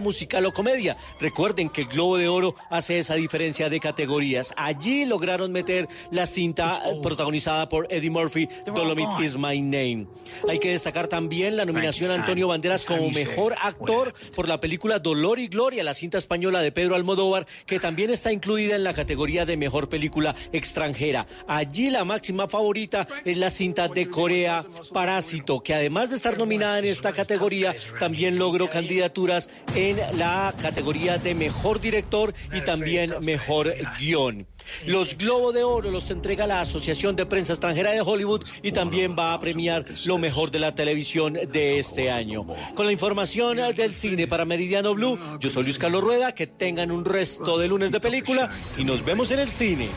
musical o comedia. Recuerden que el Globo de Oro hace esa diferencia de categorías. Allí lograron meter la cinta eh, protagonizada por Eddie Murphy, Dolomite is My Name. Hay que destacar también la nominación a Antonio Banderas como mejor actor por la película Dolor y Gloria, la cinta española de Pedro Almodóvar, que también está incluida en la categoría de mejor película extranjera. Allí la máxima favorita es la cinta de Corea, Parásito, que además de estar nominada en esta categoría, también logró candidaturas en la categoría de mejor director y también mejor guion. Los Globo de Oro los entrega la Asociación de Prensa Extranjera de Hollywood y también va a premiar lo mejor de la televisión de este año. Con la información del cine para Meridiano Blue, yo soy Luis Carlos Rueda, que tengan un resto de lunes de película y nos vemos en el cine.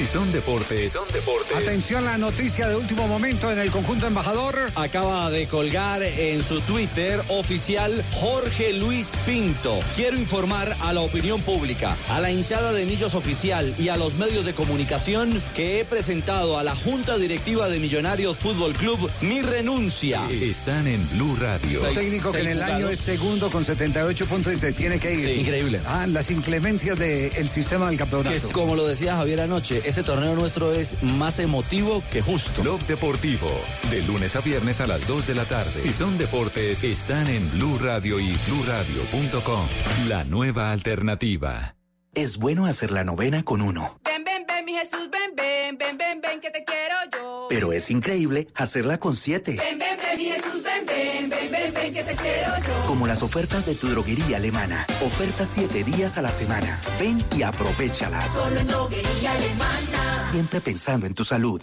Si son deportes. son deportes. Atención, la noticia de último momento en el conjunto embajador. Acaba de colgar en su Twitter oficial Jorge Luis Pinto. Quiero informar a la opinión pública, a la hinchada de Millos Oficial y a los medios de comunicación que he presentado a la Junta Directiva de Millonarios Fútbol Club mi renuncia. Están en Blue Radio. Un técnico que en el año es segundo con 78 puntos y se tiene que ir. Increíble. Ah, las inclemencias del sistema del campeonato. Que es como lo decía Javier anoche, este torneo nuestro es más emotivo que justo. Blog Deportivo, de lunes a viernes a las 2 de la tarde. Si son deportes, están en Blue Radio y bluradio.com. La nueva alternativa. Es bueno hacer la novena con uno. Ven, ven, ven, mi Jesús, ven, ven, ven, ven, ven, que te quiero yo. Pero es increíble hacerla con siete. Ven, ven, ven, mi Jesús, ven, ven, ven, que te quiero yo. Como las ofertas de tu droguería alemana. Ofertas siete días a la semana. Ven y aprovechalas. Solo en droguería alemana. Siempre pensando en tu salud.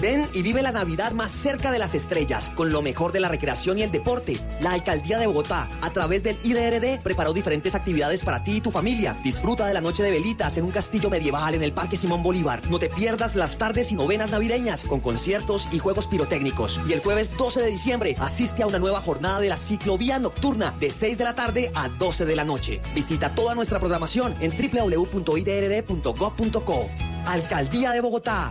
Ven y vive la Navidad más cerca de las estrellas, con lo mejor de la recreación y el deporte. La Alcaldía de Bogotá, a través del IDRD, preparó diferentes actividades para ti y tu familia. Disfruta de la noche de velitas en un castillo medieval en el Parque Simón Bolívar. No te pierdas las tardes y novenas navideñas, con conciertos y juegos pirotécnicos. Y el jueves 12 de diciembre, asiste a una nueva jornada de la ciclovía nocturna, de 6 de la tarde a 12 de la noche. Visita toda nuestra programación en www.idrd.gov.co. Alcaldía de Bogotá.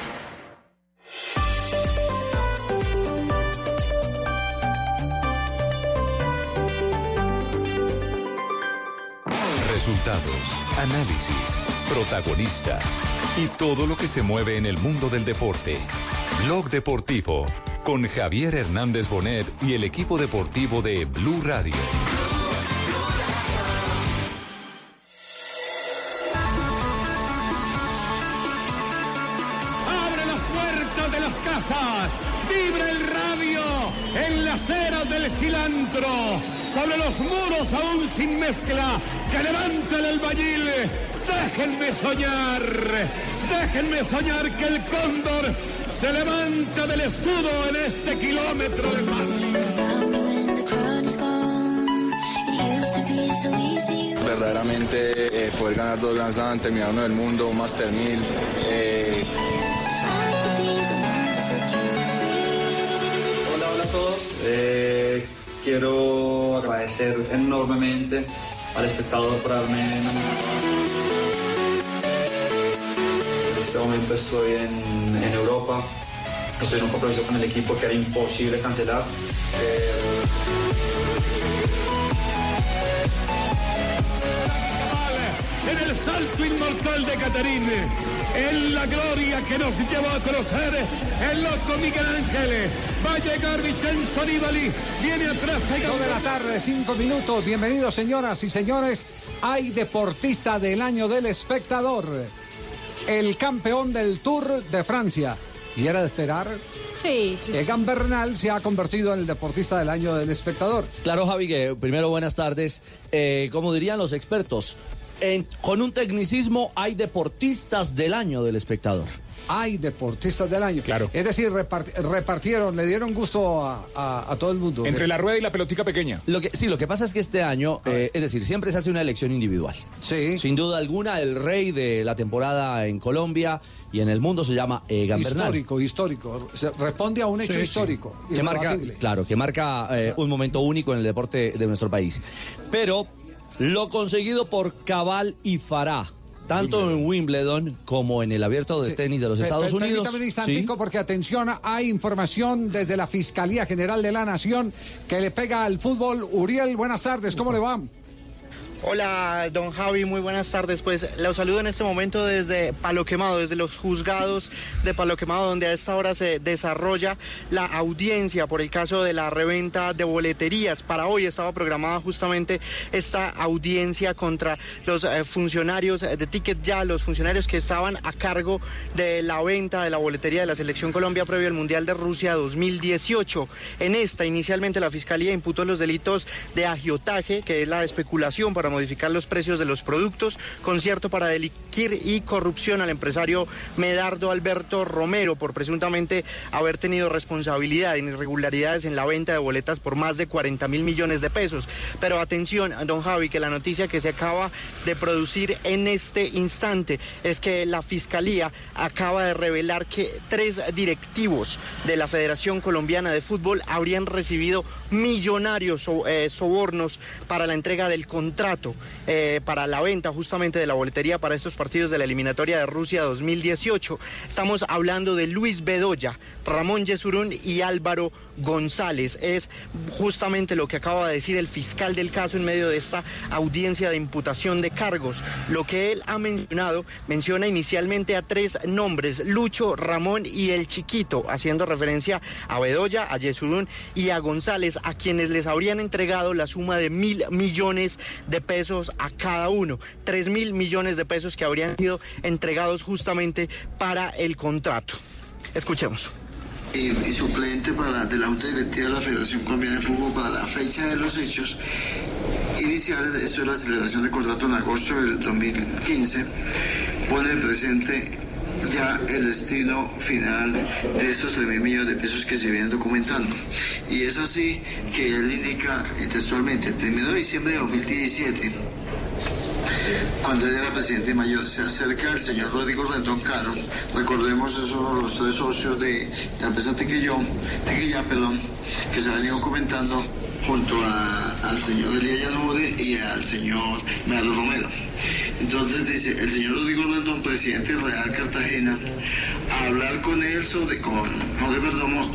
Resultados, análisis, protagonistas y todo lo que se mueve en el mundo del deporte. Blog Deportivo con Javier Hernández Bonet y el equipo deportivo de Blue Radio. Abre las puertas de las casas. Vibra el radio en las eras del cilantro. Sobre los muros aún sin mezcla. Que levanta el albañil. Déjenme soñar. Déjenme soñar que el cóndor se levanta del escudo en este kilómetro de paz. Verdaderamente eh, poder ganar dos Grand Slam, terminar uno del mundo, un Master 1000. eh, Hola, hola a todos. Eh, quiero agradecer enormemente al espectador por haberme En este momento estoy en, en Europa, estoy en un compromiso con el equipo que era imposible cancelar. Eh, en el salto inmortal de Catarín, en la gloria que nos llevó a conocer el loco Miguel Ángel. Va a llegar Vincenzo Nibali, viene atrás. Dos de la tarde, cinco minutos. Bienvenidos, señoras y señores. Hay deportista del año del espectador. El campeón del Tour de Francia. Y era de esperar. Sí, sí. Egan Bernal se ha convertido en el deportista del año del espectador. Claro, Javi, que primero buenas tardes. Eh, como dirían los expertos, en- con un tecnicismo hay deportistas del año del espectador. Hay deportistas del año. Claro. Es decir, repart- repartieron, le dieron gusto a, a- a todo el mundo. Entre la rueda y la pelotica pequeña. Lo que, sí, lo que pasa es que este año, eh, es decir, siempre se hace una elección individual. Sí. Sin duda alguna, el rey de la temporada en Colombia y en el mundo se llama Egan Bernal. Histórico, histórico. Se responde a un hecho Sí, sí. histórico. que marca, claro, que marca eh, un momento único en el deporte de nuestro país. Pero lo conseguido por Cabal y Farah, tanto en Wimbledon como en el Abierto de Sí. Tenis de los Estados Unidos. Permítame un instantico Sí. porque atención, hay información desde la Fiscalía General de la Nación que le pega al fútbol. Uriel, buenas tardes, ¿cómo le va? Hola, don Javi, muy buenas tardes. Pues los saludo en este momento desde Palo Quemado, desde los juzgados de Palo Quemado, donde a esta hora se desarrolla la audiencia por el caso de la reventa de boleterías. Para hoy estaba programada justamente esta audiencia contra los eh, funcionarios de Ticket Ya, los funcionarios que estaban a cargo de la venta de la boletería de la Selección Colombia previo al Mundial de Rusia 2018. En esta, inicialmente la Fiscalía imputó los delitos de agiotaje, que es la especulación para modificar los precios de los productos, concierto para delinquir y corrupción al empresario Medardo Alberto Romero por presuntamente haber tenido responsabilidad en irregularidades en la venta de boletas por más de 40 mil millones de pesos. Pero atención, don Javi, que la noticia que se acaba de producir en este instante es que la Fiscalía acaba de revelar que tres directivos de la Federación Colombiana de Fútbol habrían recibido millonarios eh, sobornos para la entrega del contrato eh, para la venta justamente de la boletería para estos partidos de la eliminatoria de Rusia 2018. Estamos hablando de Luis Bedoya, Ramón Yesurún y Álvaro González. Es justamente lo que acaba de decir el fiscal del caso en medio de esta audiencia de imputación de cargos. Lo que él ha mencionado, menciona inicialmente a tres nombres, Lucho, Ramón y el Chiquito, haciendo referencia a Bedoya, a Yesurún y a González, a quienes les habrían entregado la suma de mil millones de pesos a cada uno. Tres mil millones de pesos que habrían sido entregados justamente para el contrato. Escuchemos. y, y suplente para, de la Junta Directiva de la Federación Colombiana de Fútbol para la fecha de los hechos iniciales, esto es la celebración del contrato en agosto del 2015, pone presente ya el destino final de estos 3 mil millones de pesos que se vienen documentando. Y es así que él indica eh, textualmente, el 1 de diciembre de 2017, cuando él era presidente mayor, se acerca el señor Rodrigo Rendón Caro, recordemos esos son los tres socios de la empresa Tequillón, Tequilla, perdón, que se han ido comentando junto a- al señor Elías Llanude y al señor Medardo Romero. Entonces dice, el señor Rodrigo Rendón, presidente de Real Cartagena, a hablar con él sobre, con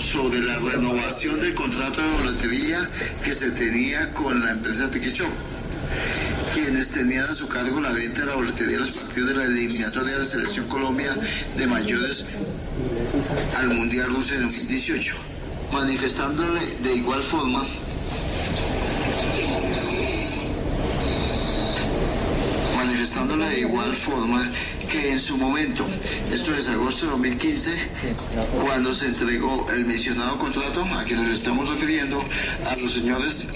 sobre la renovación del contrato de boletería que se tenía con la empresa Tequillón quienes tenían a su cargo la venta de la boletería de los partidos de la eliminatoria de la Selección Colombia de mayores al Mundial Rusia de 2018, manifestándole de igual forma manifestándole de igual forma que en su momento, esto es agosto de 2015, cuando se entregó el mencionado contrato a que nos estamos refiriendo a los señores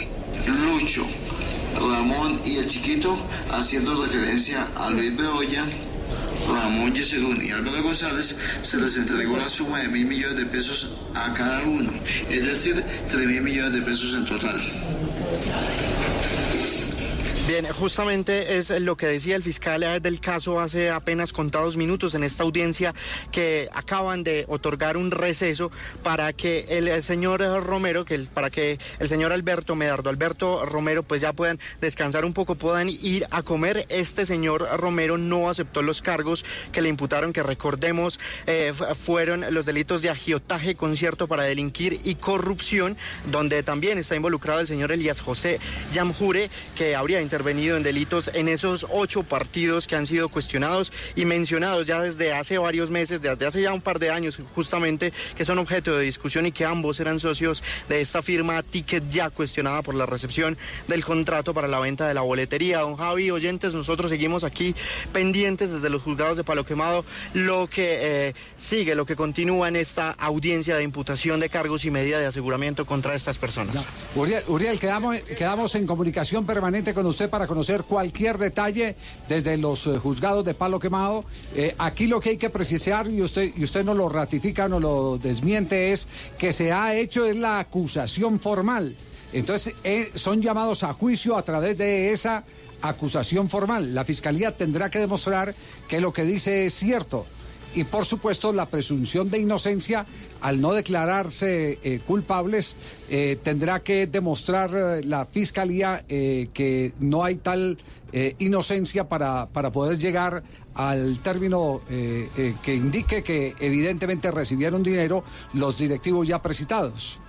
Lucho, Ramón y el Chiquito, haciendo referencia a Luis Bedoya, Ramón Yesedún y Álvaro González, se les entregó la suma de mil millones de pesos a cada uno, es decir, tres mil millones de pesos en total. Bien, justamente es lo que decía el fiscal del caso hace apenas contados minutos en esta audiencia que acaban de otorgar un receso para que el, señor Romero, que el- para que el señor Alberto Medardo, Alberto Romero, pues ya puedan descansar un poco, puedan ir a comer. Este señor Romero no aceptó los cargos que le imputaron, que recordemos eh, fu- fueron los delitos de agiotaje, concierto para delinquir y corrupción, donde también está involucrado el señor Elías José Yamjure, que habría intervenido en delitos en esos ocho partidos que han sido cuestionados y mencionados ya desde hace varios meses, desde hace ya un par de años justamente, que son objeto de discusión y que ambos eran socios de esta firma Ticket Ya, cuestionada por la recepción del contrato para la venta de la boletería. Don Javi, oyentes, nosotros seguimos aquí pendientes desde los juzgados de Palo Quemado, lo que eh, sigue, lo que continúa en esta audiencia de imputación de cargos y medida de aseguramiento contra estas personas. Uriel, Uriel, quedamos, quedamos en comunicación permanente con usted para conocer cualquier detalle desde los eh, juzgados de Palo Quemado. Eh, aquí lo que hay que precisar, y usted, y usted no lo ratifica, no lo desmiente, es que se ha hecho es la acusación formal. Entonces, eh, son llamados a juicio a través de esa acusación formal. La fiscalía tendrá que demostrar que lo que dice es cierto. Y por supuesto la presunción de inocencia, al no declararse eh, culpables, eh, tendrá que demostrar eh, la fiscalía que no hay tal inocencia para, para poder llegar al término que indique que evidentemente recibieron dinero los directivos ya precitados.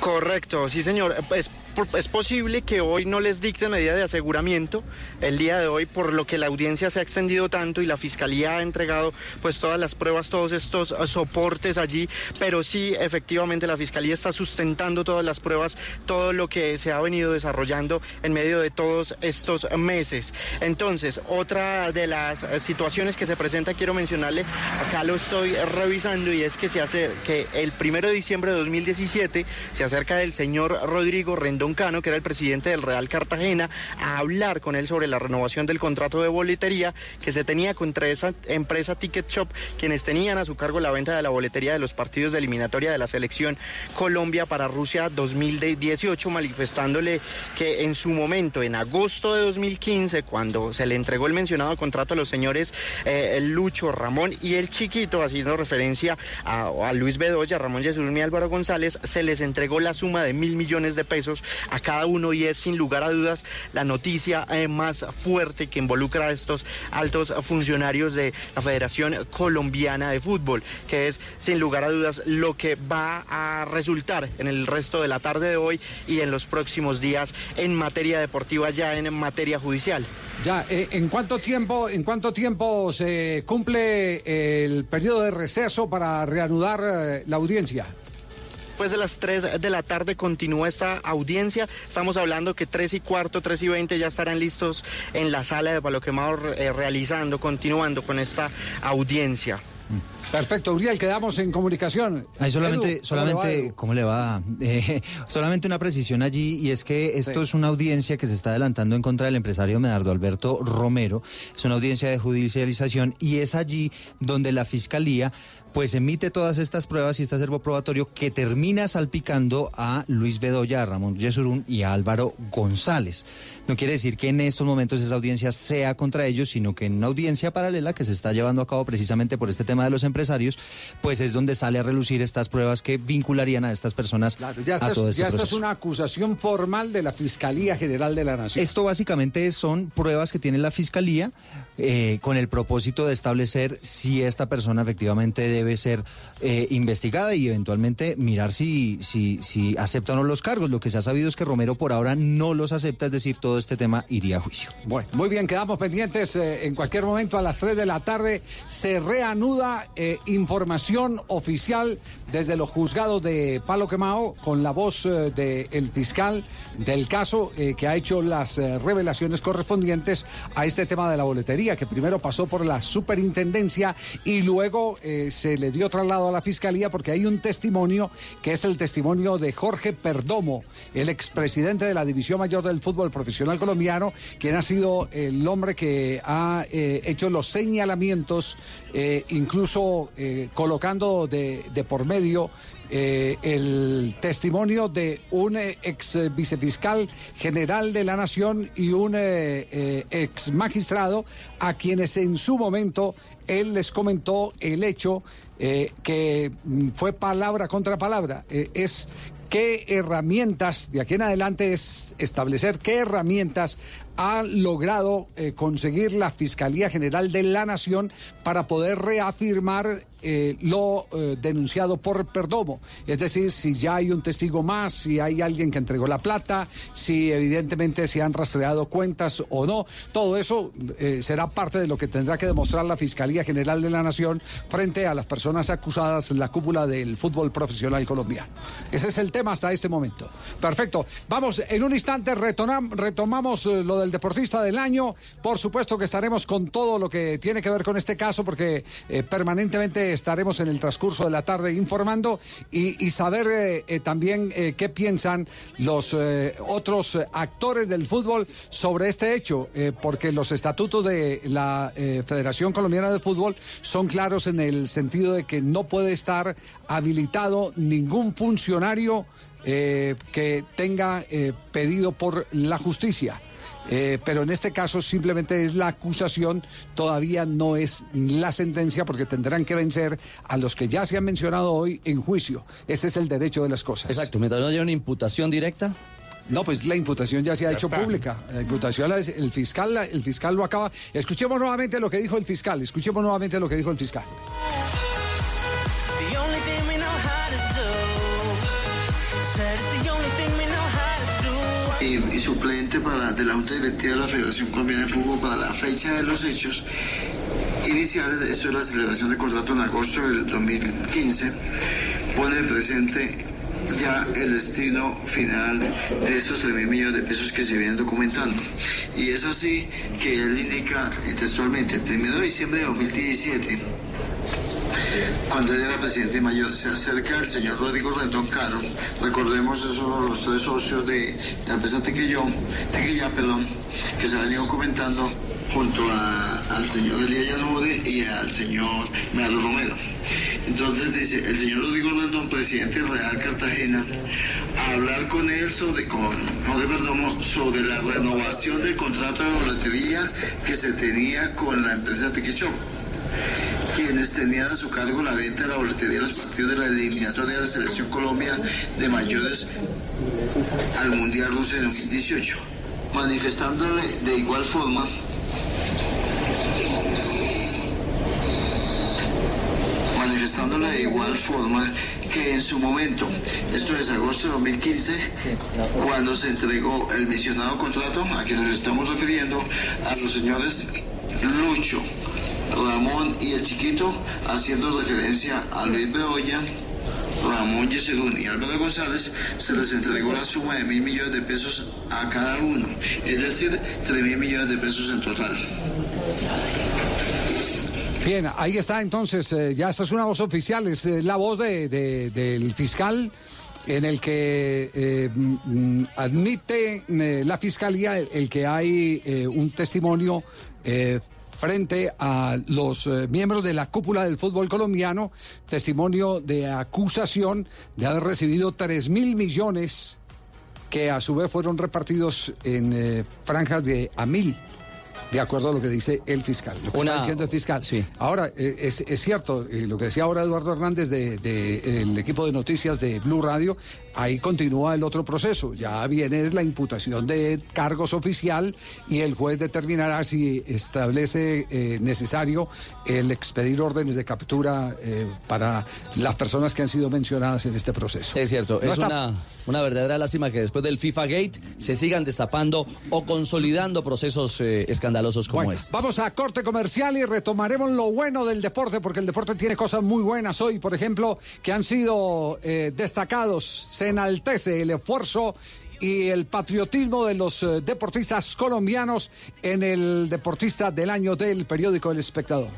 Correcto, sí señor. Es, es posible que hoy no les dicte medida de aseguramiento el día de hoy, por lo que la audiencia se ha extendido tanto y la fiscalía ha entregado pues todas las pruebas, todos estos eh, soportes allí, pero sí efectivamente la fiscalía está sustentando todas las pruebas, todo lo que se ha venido desarrollando en medio de todos estos meses. Entonces, otra de las eh, situaciones que se presenta, quiero mencionarle, acá lo estoy revisando y es que se hace que el primero de diciembre de 2017 se acerca el señor Rodrigo Rendón Cano, que era el presidente del Real Cartagena, a hablar con él sobre la renovación del contrato de boletería que se tenía contra esa empresa Ticket Shop, quienes tenían a su cargo la venta de la boletería de los partidos de eliminatoria de la selección Colombia para Rusia 2018, manifestándole que en su momento, en agosto de 2015, cuando se le entregó el mencionado contrato a los señores eh, Lucho, Ramón y el Chiquito, haciendo referencia a, a Luis Bedoya, Ramón Jesús y Álvaro González, se les entregó la suma de mil millones de pesos a cada uno y es sin lugar a dudas la noticia eh, más fuerte que involucra a estos altos funcionarios de la Federación Colombiana de Fútbol, que es sin lugar a dudas lo que va a resultar en el resto de la tarde de hoy y en los próximos días en materia deportiva, ya en materia judicial. Ya, eh, ¿en cuánto tiempo, en cuánto tiempo se cumple el periodo de receso para reanudar eh, la audiencia? Después de las 3 de la tarde continúa esta audiencia. Estamos hablando que 3 y cuarto, 3 y 20 ya estarán listos en la sala de Palo Quemado eh, realizando, continuando con esta audiencia. Perfecto, Uriel, quedamos en comunicación. Ahí solamente, Edu, ¿cómo le va, solamente? ¿cómo le va? Eh, solamente una precisión allí y es que esto es una audiencia que se está adelantando en contra del empresario Medardo Alberto Romero. Es una audiencia de judicialización y es allí donde la fiscalía pues emite todas estas pruebas y este acervo probatorio que termina salpicando a Luis Bedoya, a Ramón Yesurún y a Álvaro González. No quiere decir que en estos momentos esa audiencia sea contra ellos, sino que en una audiencia paralela que se está llevando a cabo precisamente por este tema de los empresarios, pues es donde sale a relucir estas pruebas que vincularían a estas personas Ya, a todo este ya esto es proceso. una acusación formal de la Fiscalía General de la Nación. Esto básicamente son pruebas que tiene la Fiscalía eh, con el propósito de establecer si esta persona efectivamente debe ser eh, investigada y eventualmente mirar si, si, si acepta o no los cargos. Lo que se ha sabido es que Romero por ahora no los acepta, es decir, todo este tema iría a juicio. Bueno, muy bien, quedamos pendientes. eh, en cualquier momento a las 3 de la tarde se reanuda eh, información oficial desde los juzgados de Palo Quemao con la voz del fiscal del caso que ha hecho las revelaciones correspondientes a este tema de la boletería, que primero pasó por la superintendencia y luego eh, le dio traslado a la fiscalía porque hay un testimonio que es el testimonio de Jorge Perdomo, el expresidente de la División Mayor del Fútbol Profesional Colombiano, quien ha sido el hombre que ha eh, hecho los señalamientos, eh, incluso eh, colocando de, por medio el testimonio de un ex vicefiscal general de la Nación y un ex magistrado a quienes en su momento él les comentó el hecho eh, que mm, fue palabra contra palabra. Eh, es qué herramientas, de aquí en adelante es establecer qué herramientas ha logrado eh, conseguir la Fiscalía General de la Nación para poder reafirmar eh, lo eh, denunciado por Perdomo. Es decir, si ya hay un testigo más, si hay alguien que entregó la plata, si evidentemente se han rastreado cuentas o no. Todo eso eh, será parte de lo que tendrá que demostrar la Fiscalía General de la Nación frente a las personas acusadas en la cúpula del fútbol profesional colombiano. Ese es el tema hasta este momento. Perfecto. Vamos, en un instante retomamos lo del deportista del año. Por supuesto que estaremos con todo lo que tiene que ver con este caso porque eh, estaremos en el transcurso de la tarde informando y, saber eh, eh, también eh, qué piensan los otros actores del fútbol sobre este hecho, porque los estatutos de la Federación Colombiana de Fútbol son claros en el sentido de que no puede estar habilitado ningún funcionario que tenga pedido por la justicia. Eh, pero en este caso simplemente es la acusación, todavía no es la sentencia porque tendrán que vencer a los que ya se han mencionado hoy en juicio. Ese es el derecho de las cosas. Exacto, mientras no haya una imputación directa. No, pues la imputación ya se ha Ya hecho está. pública. La imputación, la- el fiscal, el fiscal lo acaba. Escuchemos nuevamente lo que dijo el fiscal. Escuchemos nuevamente lo que dijo el fiscal. Y, suplente para, de la Junta Directiva de la Federación Colombiana de Fútbol para la fecha de los hechos iniciales, esto es la celebración del contrato en agosto del 2015, pone presente ya el destino final de estos 3 mil millones de pesos que se vienen documentando. Y es así que él indica textualmente, el 1 de diciembre de 2017, cuando él era presidente mayor, se acerca el señor Rodrigo Rendón Caro, recordemos esos los tres socios de la empresa Tequillón, Tequillá, perdón, que se han venido comentando junto al señor Elías Yanude y al señor Medardo Romero. Entonces dice, el señor Rodrigo Rendón, presidente Real Cartagena, a hablar con él sobre, con José Perdomo, sobre la renovación del contrato de boletería que se tenía con la empresa Tequichón quienes tenían a su cargo la venta de la boletería de los partidos de la eliminatoria de la Selección Colombia de mayores al Mundial Rusia de 2018, manifestándole de igual forma manifestándole de igual forma que en su momento, esto es agosto de 2015, cuando se entregó el mencionado contrato, a quien nos estamos refiriendo, a los señores Lucho, Ramón y el Chiquito, haciendo referencia a Luis Bedoya, Ramón Yesedún y Álvaro González, se les entregó la suma de mil millones de pesos a cada uno, es decir, tres mil millones de pesos en total. Bien, ahí está entonces, eh, ya esta es una voz oficial, es eh, la voz de- de- del fiscal en el que eh, mm, admite la fiscalía el, que hay un testimonio frente a los eh, miembros de la cúpula del fútbol colombiano, testimonio de acusación de haber recibido 3 mil millones que a su vez fueron repartidos en eh, franjas de a mil. De acuerdo a lo que dice el fiscal. Lo que Una- está diciendo el fiscal. Ahora, eh, es, es cierto, lo que decía ahora Eduardo Hernández del de, el equipo de noticias de Blue Radio, ahí continúa el otro proceso. Ya viene es la imputación de cargos oficial y el juez determinará si establece eh, necesario el expedir órdenes de captura eh, para las personas que han sido mencionadas en este proceso. Es cierto, No es está- una, una verdadera lástima que después del FIFA Gate se sigan destapando o consolidando procesos eh, escandalosos como Bueno, este. Vamos a corte comercial y retomaremos lo bueno del deporte, porque el deporte tiene cosas muy buenas hoy, por ejemplo, que han sido eh, destacados. Se enaltece el esfuerzo y el patriotismo de los eh, deportistas colombianos en el deportista del año del periódico El Espectador.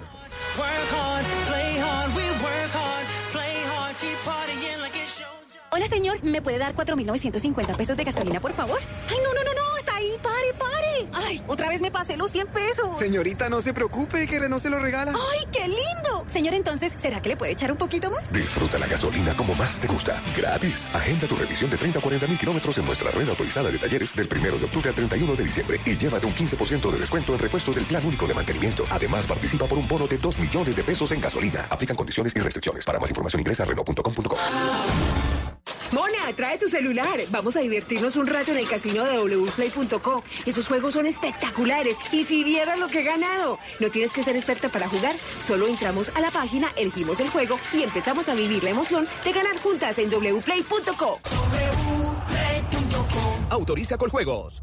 Hola, señor. ¿Me puede dar 4.950 pesos de gasolina, por favor? Ay, no, no, no, no. Está ahí. Pare, pare. Ay, otra vez me pasé los 100 pesos. Señorita, no se preocupe, que no se lo regala. Ay, qué lindo. Señor, entonces, ¿será que le puede echar un poquito más? Disfruta la gasolina como más te gusta. Gratis. Agenda tu revisión de 30 a 40 mil kilómetros en nuestra red autorizada de talleres del 1 de octubre al 31 de diciembre y llévate un 15% de descuento en repuesto del plan único de mantenimiento. Además, participa por un bono de 2 millones de pesos en gasolina. Aplican condiciones y restricciones. Para más información ingresa a Renault.com.co. Mona, trae tu celular. Vamos a divertirnos un rato en el casino de Esos juegos son espectaculares. Y si vieras lo que he ganado. No tienes que ser experta para jugar. Solo entramos a la página, elegimos el juego y empezamos a vivir la emoción de ganar juntas en wplay.co. Autoriza con juegos.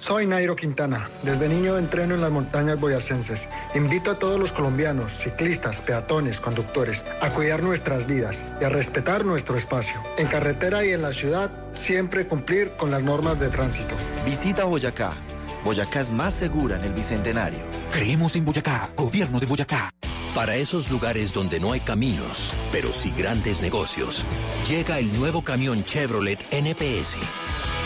Soy Nairo Quintana. Desde niño entreno en las montañas boyacenses. Invito a todos los colombianos, ciclistas, peatones, conductores, a cuidar nuestras vidas y a respetar nuestro espacio. En carretera y en la ciudad, siempre cumplir con las normas de tránsito. Visita Boyacá. Boyacá es más segura en el Bicentenario. Creemos en Boyacá, gobierno de Boyacá. Para esos lugares donde no hay caminos, pero sí grandes negocios, llega el nuevo camión Chevrolet NPS.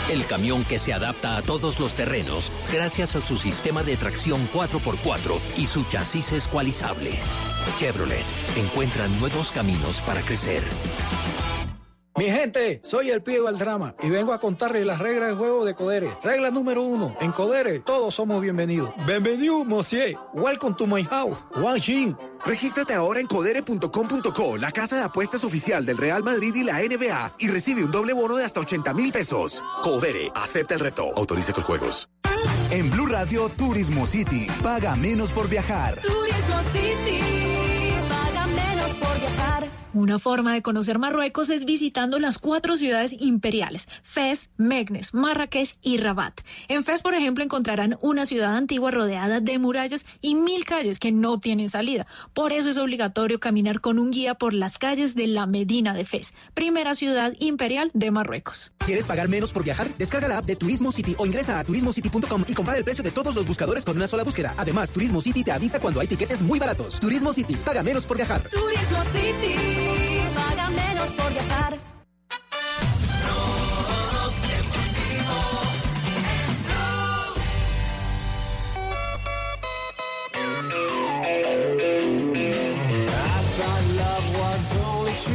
El camión que se adapta a todos los terrenos gracias a su sistema de tracción 4x4 y su chasis escualizable. Chevrolet encuentra nuevos caminos para crecer. Mi gente, soy el pibe del drama y vengo a contarles las reglas de juego de Codere. Regla número uno, en Codere todos somos bienvenidos. Bienvenido, monsieur. Welcome to my house. Wang Xin. Regístrate ahora en codere.com.co, la casa de apuestas oficial del Real Madrid y la NBA, y recibe un doble bono de hasta 80 mil pesos. Codere, acepta el reto. Autorice con juegos. En Blue Radio Turismo City, paga menos por viajar. Turismo City, Una forma de conocer Marruecos es visitando las cuatro ciudades imperiales, Fez, Meknes, Marrakech y Rabat. En Fez, por ejemplo, encontrarán una ciudad antigua rodeada de murallas y mil calles que no tienen salida. Por eso es obligatorio caminar con un guía por las calles de la Medina de Fez, primera ciudad imperial de Marruecos. ¿Quieres pagar menos por viajar? Descarga la app de Turismo City o ingresa a turismocity.com y compara el precio de todos los buscadores con una sola búsqueda. Además, Turismo City te avisa cuando hay tiquetes muy baratos. Turismo City, paga menos por viajar. Turismo City, paga menos por viajar.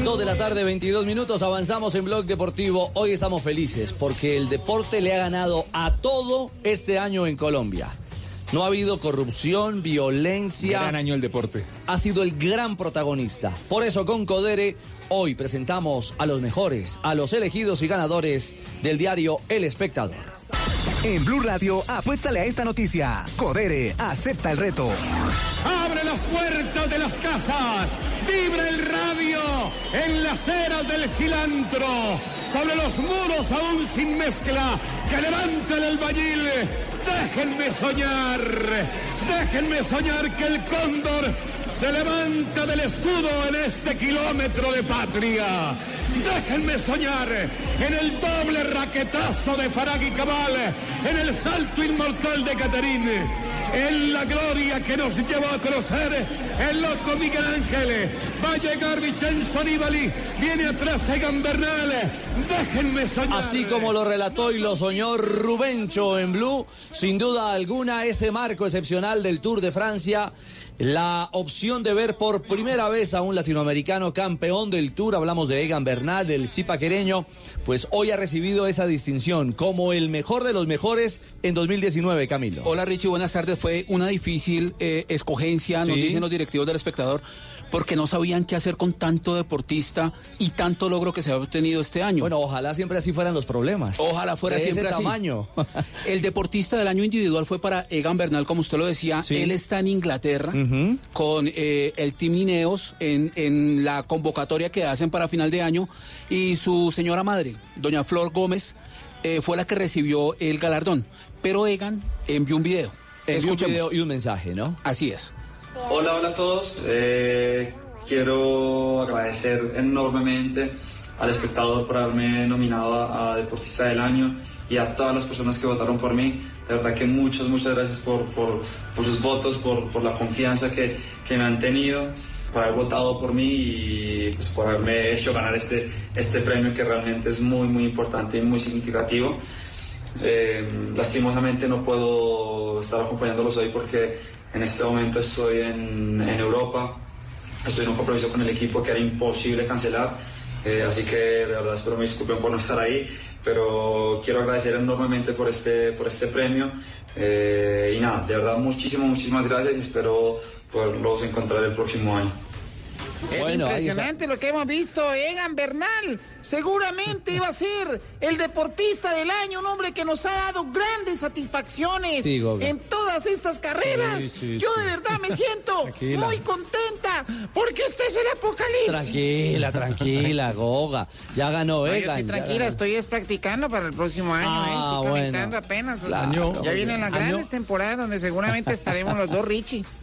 Dos de la tarde, 22 minutos, avanzamos en Blog Deportivo. Hoy estamos felices porque el deporte le ha ganado a todo este año en Colombia. No ha habido corrupción, violencia. Gran año el deporte. Ha sido el gran protagonista. Por eso con Codere hoy presentamos a los mejores, a los elegidos y ganadores del diario El Espectador. En Blue Radio, apuéstale a esta noticia. Codere, acepta el reto. Abre las puertas de las casas, vibra el radio en las eras del cilantro, sobre los muros aún sin mezcla, que levanta el albañil. Déjenme soñar, déjenme soñar que el cóndor se levanta del escudo en este kilómetro de patria. Déjenme soñar en el doble raquetazo de Farag Cabal, en el salto inmortal de Caterín, en la gloria que nos llevó a conocer el loco Miguel Ángel. Va a llegar Vincenzo Nibali, viene atrás Egan Bernal. Déjenme soñar. Así como lo relató y lo soñó Rubencho en Blue, sin duda alguna ese marco excepcional del Tour de Francia. La opción de ver por primera vez a un latinoamericano campeón del Tour, hablamos de Egan Bernal, del zipaquereño, pues hoy ha recibido esa distinción como el mejor de los mejores en 2019, Camilo. Hola Richie, buenas tardes. Fue una difícil eh, escogencia, nos Sí. dicen los directivos del espectador, porque no sabían qué hacer con tanto deportista y tanto logro que se ha obtenido este año. Bueno, ojalá siempre así fueran los problemas. Ojalá fuera De siempre ese así. tamaño. El deportista del año individual fue para Egan Bernal, como usted lo decía. Sí. Él está en Inglaterra con eh, el Team Ineos en, en la convocatoria que hacen para final de año y su señora madre, doña Flor Gómez, eh, fue la que recibió el galardón. Pero Egan envió un video. Envió un video y un mensaje, ¿no? Así es. Hola, hola a todos. Eh, quiero agradecer enormemente al espectador por haberme nominado a, Deportista del Año y a todas las personas que votaron por mí. De verdad que muchas, muchas gracias por, por, por sus votos, por, por la confianza que, que me han tenido, por haber votado por mí y pues, por haberme hecho ganar este, este premio que realmente es muy, muy importante y muy significativo. Eh, lastimosamente no puedo estar acompañándolos hoy porque en este momento estoy en, Europa, estoy en un compromiso con el equipo que era imposible cancelar, eh, así que de verdad espero me disculpen por no estar ahí, pero quiero agradecer enormemente por este, por este premio. Eh, y nada, de verdad muchísimas, muchísimas gracias y espero poderlos encontrar el próximo año. Es Bueno, impresionante lo que hemos visto. Egan Bernal seguramente iba a ser el deportista del año, un hombre que nos ha dado grandes satisfacciones Sí, en todas estas carreras. Sí, sí, Yo sí. de verdad me siento muy contenta porque este es el apocalipsis. Tranquila, tranquila, Goga. Ya ganó No, yo Egan. tranquila, ganó. estoy es practicando para el próximo año, Ah, ¿eh? estoy bueno. calentando apenas. Claro. ya vienen las Año- grandes temporadas donde seguramente estaremos los dos Richie.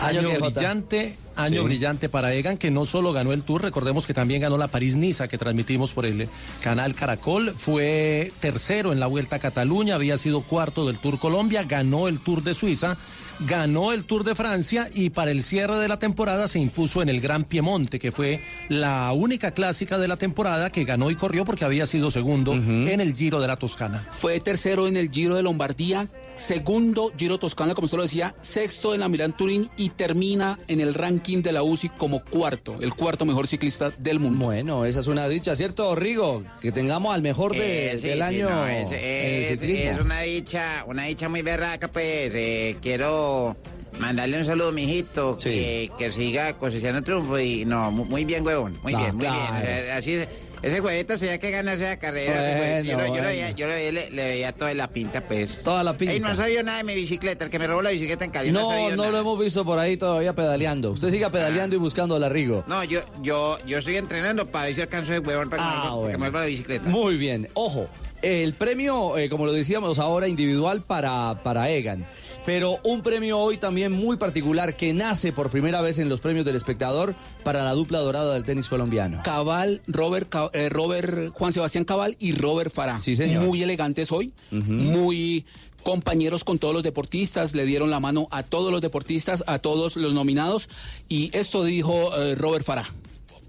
Año brillante, año Sí. brillante para Egan, que no solo ganó el Tour, recordemos que también ganó la París-Niza, que transmitimos por el canal Caracol, fue tercero en la Vuelta a Cataluña, había sido cuarto del Tour Colombia, ganó el Tour de Suiza, ganó el Tour de Francia y para el cierre de la temporada se impuso en el Gran Piemonte, que fue la única clásica de la temporada que ganó y corrió porque había sido segundo en el Giro de la Toscana. Fue tercero en el Giro de Lombardía, segundo Giro Toscana, como usted lo decía, sexto en la Milán Turín y termina en el ranking de la UCI como cuarto, el cuarto mejor ciclista del mundo. Bueno, esa es una dicha, ¿cierto, Rigo? Que tengamos al mejor de- Eh, sí, del sí, año no, es, en el es- ciclismo. es una dicha, una dicha muy berraca, pues. eh, quiero mandarle un saludo, mijito, que, que siga cosechando triunfo y no, mu- muy bien, huevón, muy bien, muy bien. claro. O sea, así es. Ese huevito se que gana esa carrera. ese Bueno, yo, lo- yo lo veía, bueno. yo lo veía, le, le veía toda la pinta, pues. Toda la pinta. Ey, no sabía nada de mi bicicleta, el que me robó la bicicleta en Cali, no, No, sabía no nada. lo hemos visto por ahí todavía pedaleando. Usted siga pedaleando y buscando a Rigo. No, yo, yo, yo estoy entrenando para ver si alcanzo el huevón para, Ah, para que bueno. me la bicicleta. Muy bien, ojo, el premio, eh, como lo decíamos ahora, individual para, para Egan. Pero un premio hoy también muy particular que nace por primera vez en los premios del espectador para la dupla dorada del tenis colombiano. Cabal, Robert, eh, Robert, Juan Sebastián Cabal y Robert Farah. Sí, señor. Muy elegantes hoy, muy compañeros con todos los deportistas, le dieron la mano a todos los deportistas, a todos los nominados, y esto dijo eh, Robert Farah.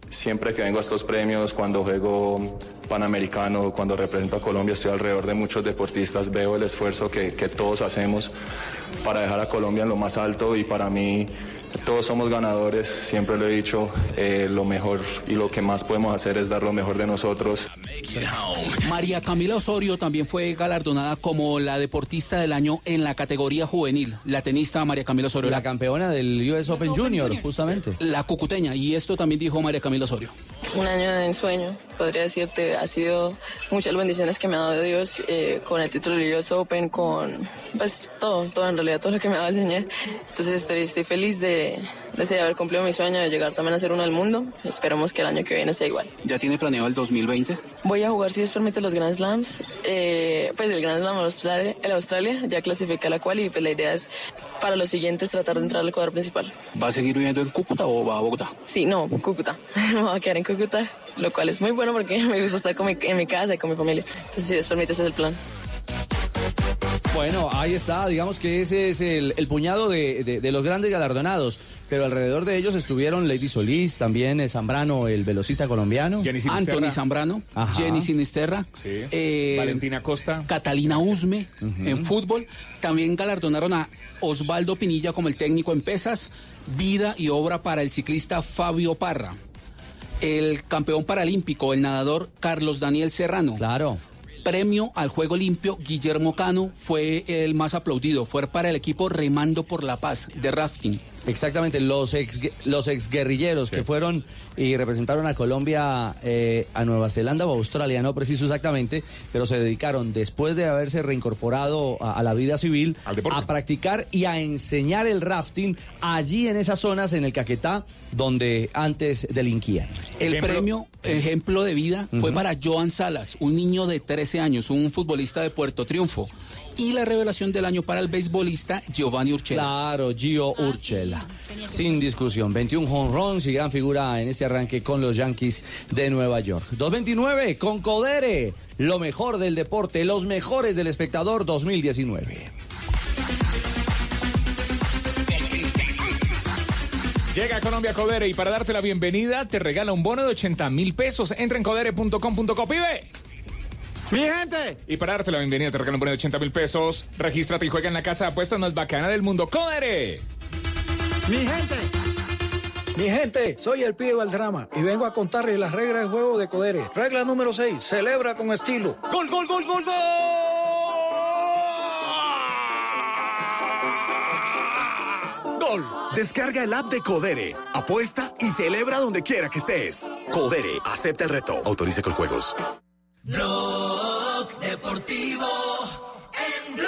Siempre que vengo a estos premios, cuando juego Panamericano, cuando represento a Colombia, estoy alrededor de muchos deportistas, veo el esfuerzo que, que todos hacemos para dejar a Colombia en lo más alto y para mí todos somos ganadores, siempre lo he dicho, eh, lo mejor y lo que más podemos hacer es dar lo mejor de nosotros. María Camila Osorio también fue galardonada como la deportista del año en la categoría juvenil, la tenista María Camila Osorio. La campeona del US Open Junior, justamente. La cucuteña, y esto también dijo María Camila Osorio. Un año de ensueño, podría decirte. Ha sido muchas bendiciones que me ha dado Dios eh, con el título de US Open, con pues todo, todo en realidad, todo lo que me ha dado el Señor. Entonces estoy, estoy feliz de, de sí, haber cumplido mi sueño de llegar también a ser uno del mundo. Esperemos que el año que viene sea igual. ¿Ya tiene planeado el 2020? Voy a jugar, si Dios permite, los Grand Slams. Eh, pues el Grand Slam Australia, el Australia ya clasifica la cual y pues la idea es para los siguientes tratar de entrar al cuadro principal. ¿Va a seguir viviendo en Cúcuta o va a Bogotá? Sí, no, Cúcuta. Me voy a quedar en Cúcuta, lo cual es muy bueno porque me gusta estar con mi- en mi casa y con mi familia. Entonces, si Dios permite, ese es el plan. Bueno, ahí está, digamos que ese es el, el puñado de, de- de los grandes galardonados, pero alrededor de ellos estuvieron Lady Solís, también eh, Zambrano, el velocista colombiano. Anthony Zambrano, Ajá. Jenny Sinisterra, eh, Valentina Costa. Catalina Usme en fútbol. También galardonaron a Osvaldo Pinilla como el técnico en pesas, vida y obra para el ciclista Fabio Parra. El campeón paralímpico, el nadador Carlos Daniel Serrano. Claro. Premio al Juego Limpio, Guillermo Cano fue el más aplaudido. Fue para el equipo Remando por la Paz de rafting. Exactamente, los ex, los exguerrilleros que fueron y representaron a Colombia, eh, a Nueva Zelanda o Australia, no preciso exactamente, pero se dedicaron después de haberse reincorporado a, a la vida civil a practicar y a enseñar el rafting allí en esas zonas en el Caquetá donde antes delinquían. El premio ejemplo de vida fue para Joan Salas, un niño de 13 años, un futbolista de Puerto Triunfo. Y la revelación del año para el beisbolista Giovanni Urchela. Claro, Gio Urchela. Sin discusión. 21 home runs y gran figura en este arranque con los Yankees de Nueva York. 229 con Codere. Lo mejor del deporte, los mejores del espectador 2019. Llega a Colombia Codere y para darte la bienvenida te regala un bono de 80 mil pesos. Entra en codere.com.co, pibe. ¡Mi gente! Y para darte la bienvenida te regala un bono de 80 mil pesos. Regístrate y juega en la casa de apuestas más bacana del mundo. ¡Codere! ¡Mi gente! Mi gente, soy el pibe Valdrama y vengo a contarles las reglas de juego de Codere. Regla número 6, celebra con estilo. ¡Gol, gol, gol, gol, gol! Gol. Descarga el app de Codere, apuesta y celebra donde quiera que estés. Codere, acepta el reto. Autorice con juegos. Blog Deportivo en Blue.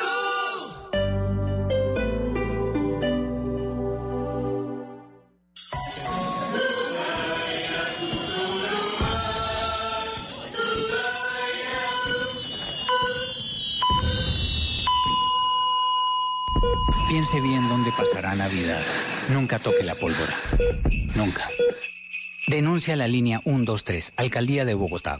Piense bien dónde pasará Navidad. Nunca toque la pólvora. Nunca. Denuncia la línea 123, Alcaldía de Bogotá.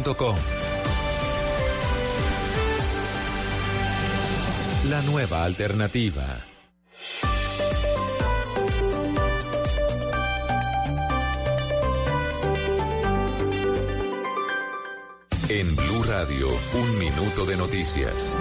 La nueva alternativa. En Blue Radio, un minuto de noticias.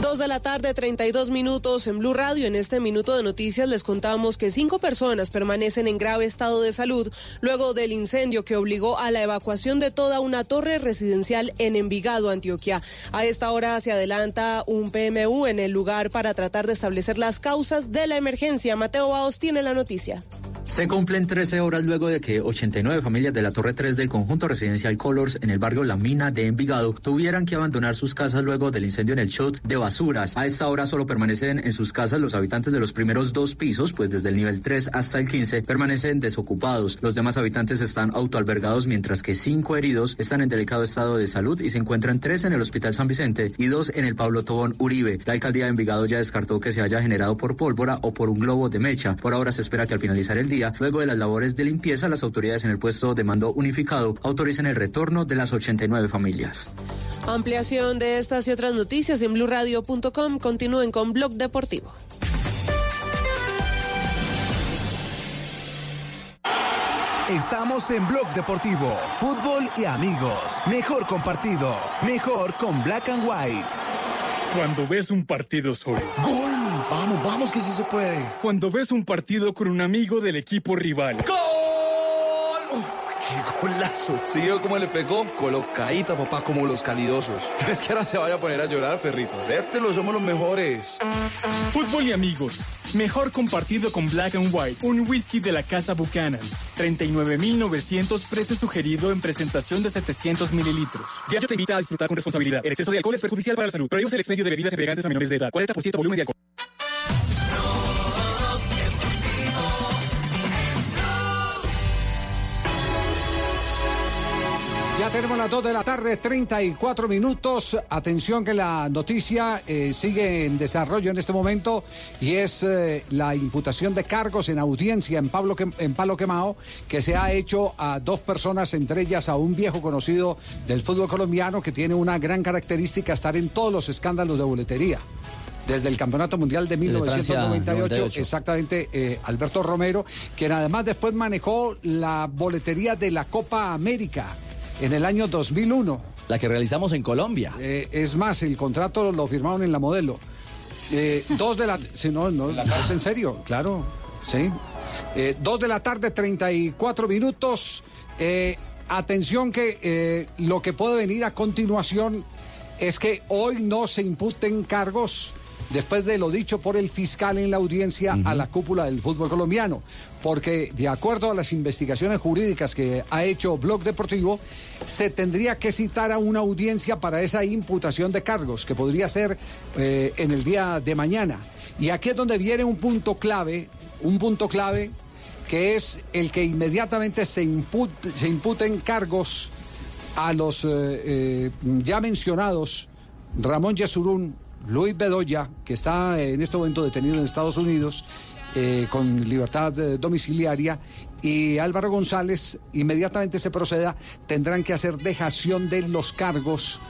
Dos de la tarde, 32 minutos en Blue Radio. En este minuto de noticias les contamos que cinco personas permanecen en grave estado de salud luego del incendio que obligó a la evacuación de toda una torre residencial en Envigado, Antioquia. A esta hora se adelanta un PMU en el lugar para tratar de establecer las causas de la emergencia. Mateo Baos tiene la noticia. Se cumplen 13 horas luego de que 89 familias de la Torre 3 del conjunto residencial Colors en el barrio La Mina de Envigado tuvieran que abandonar sus casas luego del incendio en el shot de basuras. A esta hora solo permanecen en sus casas los habitantes de los primeros dos pisos, pues desde el nivel 3 hasta el 15 permanecen desocupados. Los demás habitantes están autoalbergados, mientras que cinco heridos están en delicado estado de salud y se encuentran tres en el Hospital San Vicente y dos en el Pablo Tobón Uribe. La alcaldía de Envigado ya descartó que se haya generado por pólvora o por un globo de mecha. Por ahora se espera que al finalizar el día, luego de las labores de limpieza, las autoridades en el puesto de mando unificado autoricen el retorno de las 89 familias. Ampliación de estas y otras noticias en Continúen con Blog Deportivo. Estamos en Blog Deportivo, fútbol y amigos. Mejor compartido, mejor con Black and White. Cuando ves un partido solo. ¡Gol! Vamos, vamos que sí se puede. Cuando ves un partido con un amigo del equipo rival. ¡Gol! Uf, ¡Qué Golazo. ¿Sí vio cómo le pegó? Colocadita, papá, como los calidosos. No es que ahora se vaya a poner a llorar, perrito. Acéptelo, somos los mejores. Fútbol y amigos. Mejor compartido con Black and White, un whisky de la casa Buchanan's. 39.900 precio sugerido en presentación de 700 mililitros. Diario te invita a disfrutar con responsabilidad. El exceso de alcohol es perjudicial para la salud. Prohíbes el expendio de bebidas embriagantes a menores de edad. 40% volumen de alcohol. Tenemos las 2 de la tarde, 34 minutos. Atención que la noticia eh, sigue en desarrollo en este momento y es eh, la imputación de cargos en audiencia en, Pablo en Palo Quemao que se ha hecho a dos personas, entre ellas a un viejo conocido del fútbol colombiano que tiene una gran característica estar en todos los escándalos de boletería. Desde el Campeonato Mundial de Desde Francia, 1998, 98. exactamente, eh, Alberto Romero, quien además después manejó la boletería de la Copa América en el año 2001. La que realizamos en Colombia. Eh, es más, el contrato lo firmaron en la modelo. Eh, dos de la... Si no, no, es en serio, claro, sí. Eh, dos de la tarde, 34 minutos. Eh, atención que lo que puede venir a continuación es que hoy no se imputen cargos después de lo dicho por el fiscal en la audiencia a la cúpula del fútbol colombiano, porque de acuerdo a las investigaciones jurídicas que ha hecho Blog Deportivo, se tendría que citar a una audiencia para esa imputación de cargos, que podría ser eh, en el día de mañana. Y aquí es donde viene un punto clave, un punto clave que es el que inmediatamente se, imput- se imputen cargos a los eh, eh, ya mencionados Ramón Yesurún, Luis Bedoya, que está en este momento detenido en Estados Unidos eh, con libertad eh, domiciliaria, y Álvaro González, inmediatamente se proceda, tendrán que hacer dejación de los cargos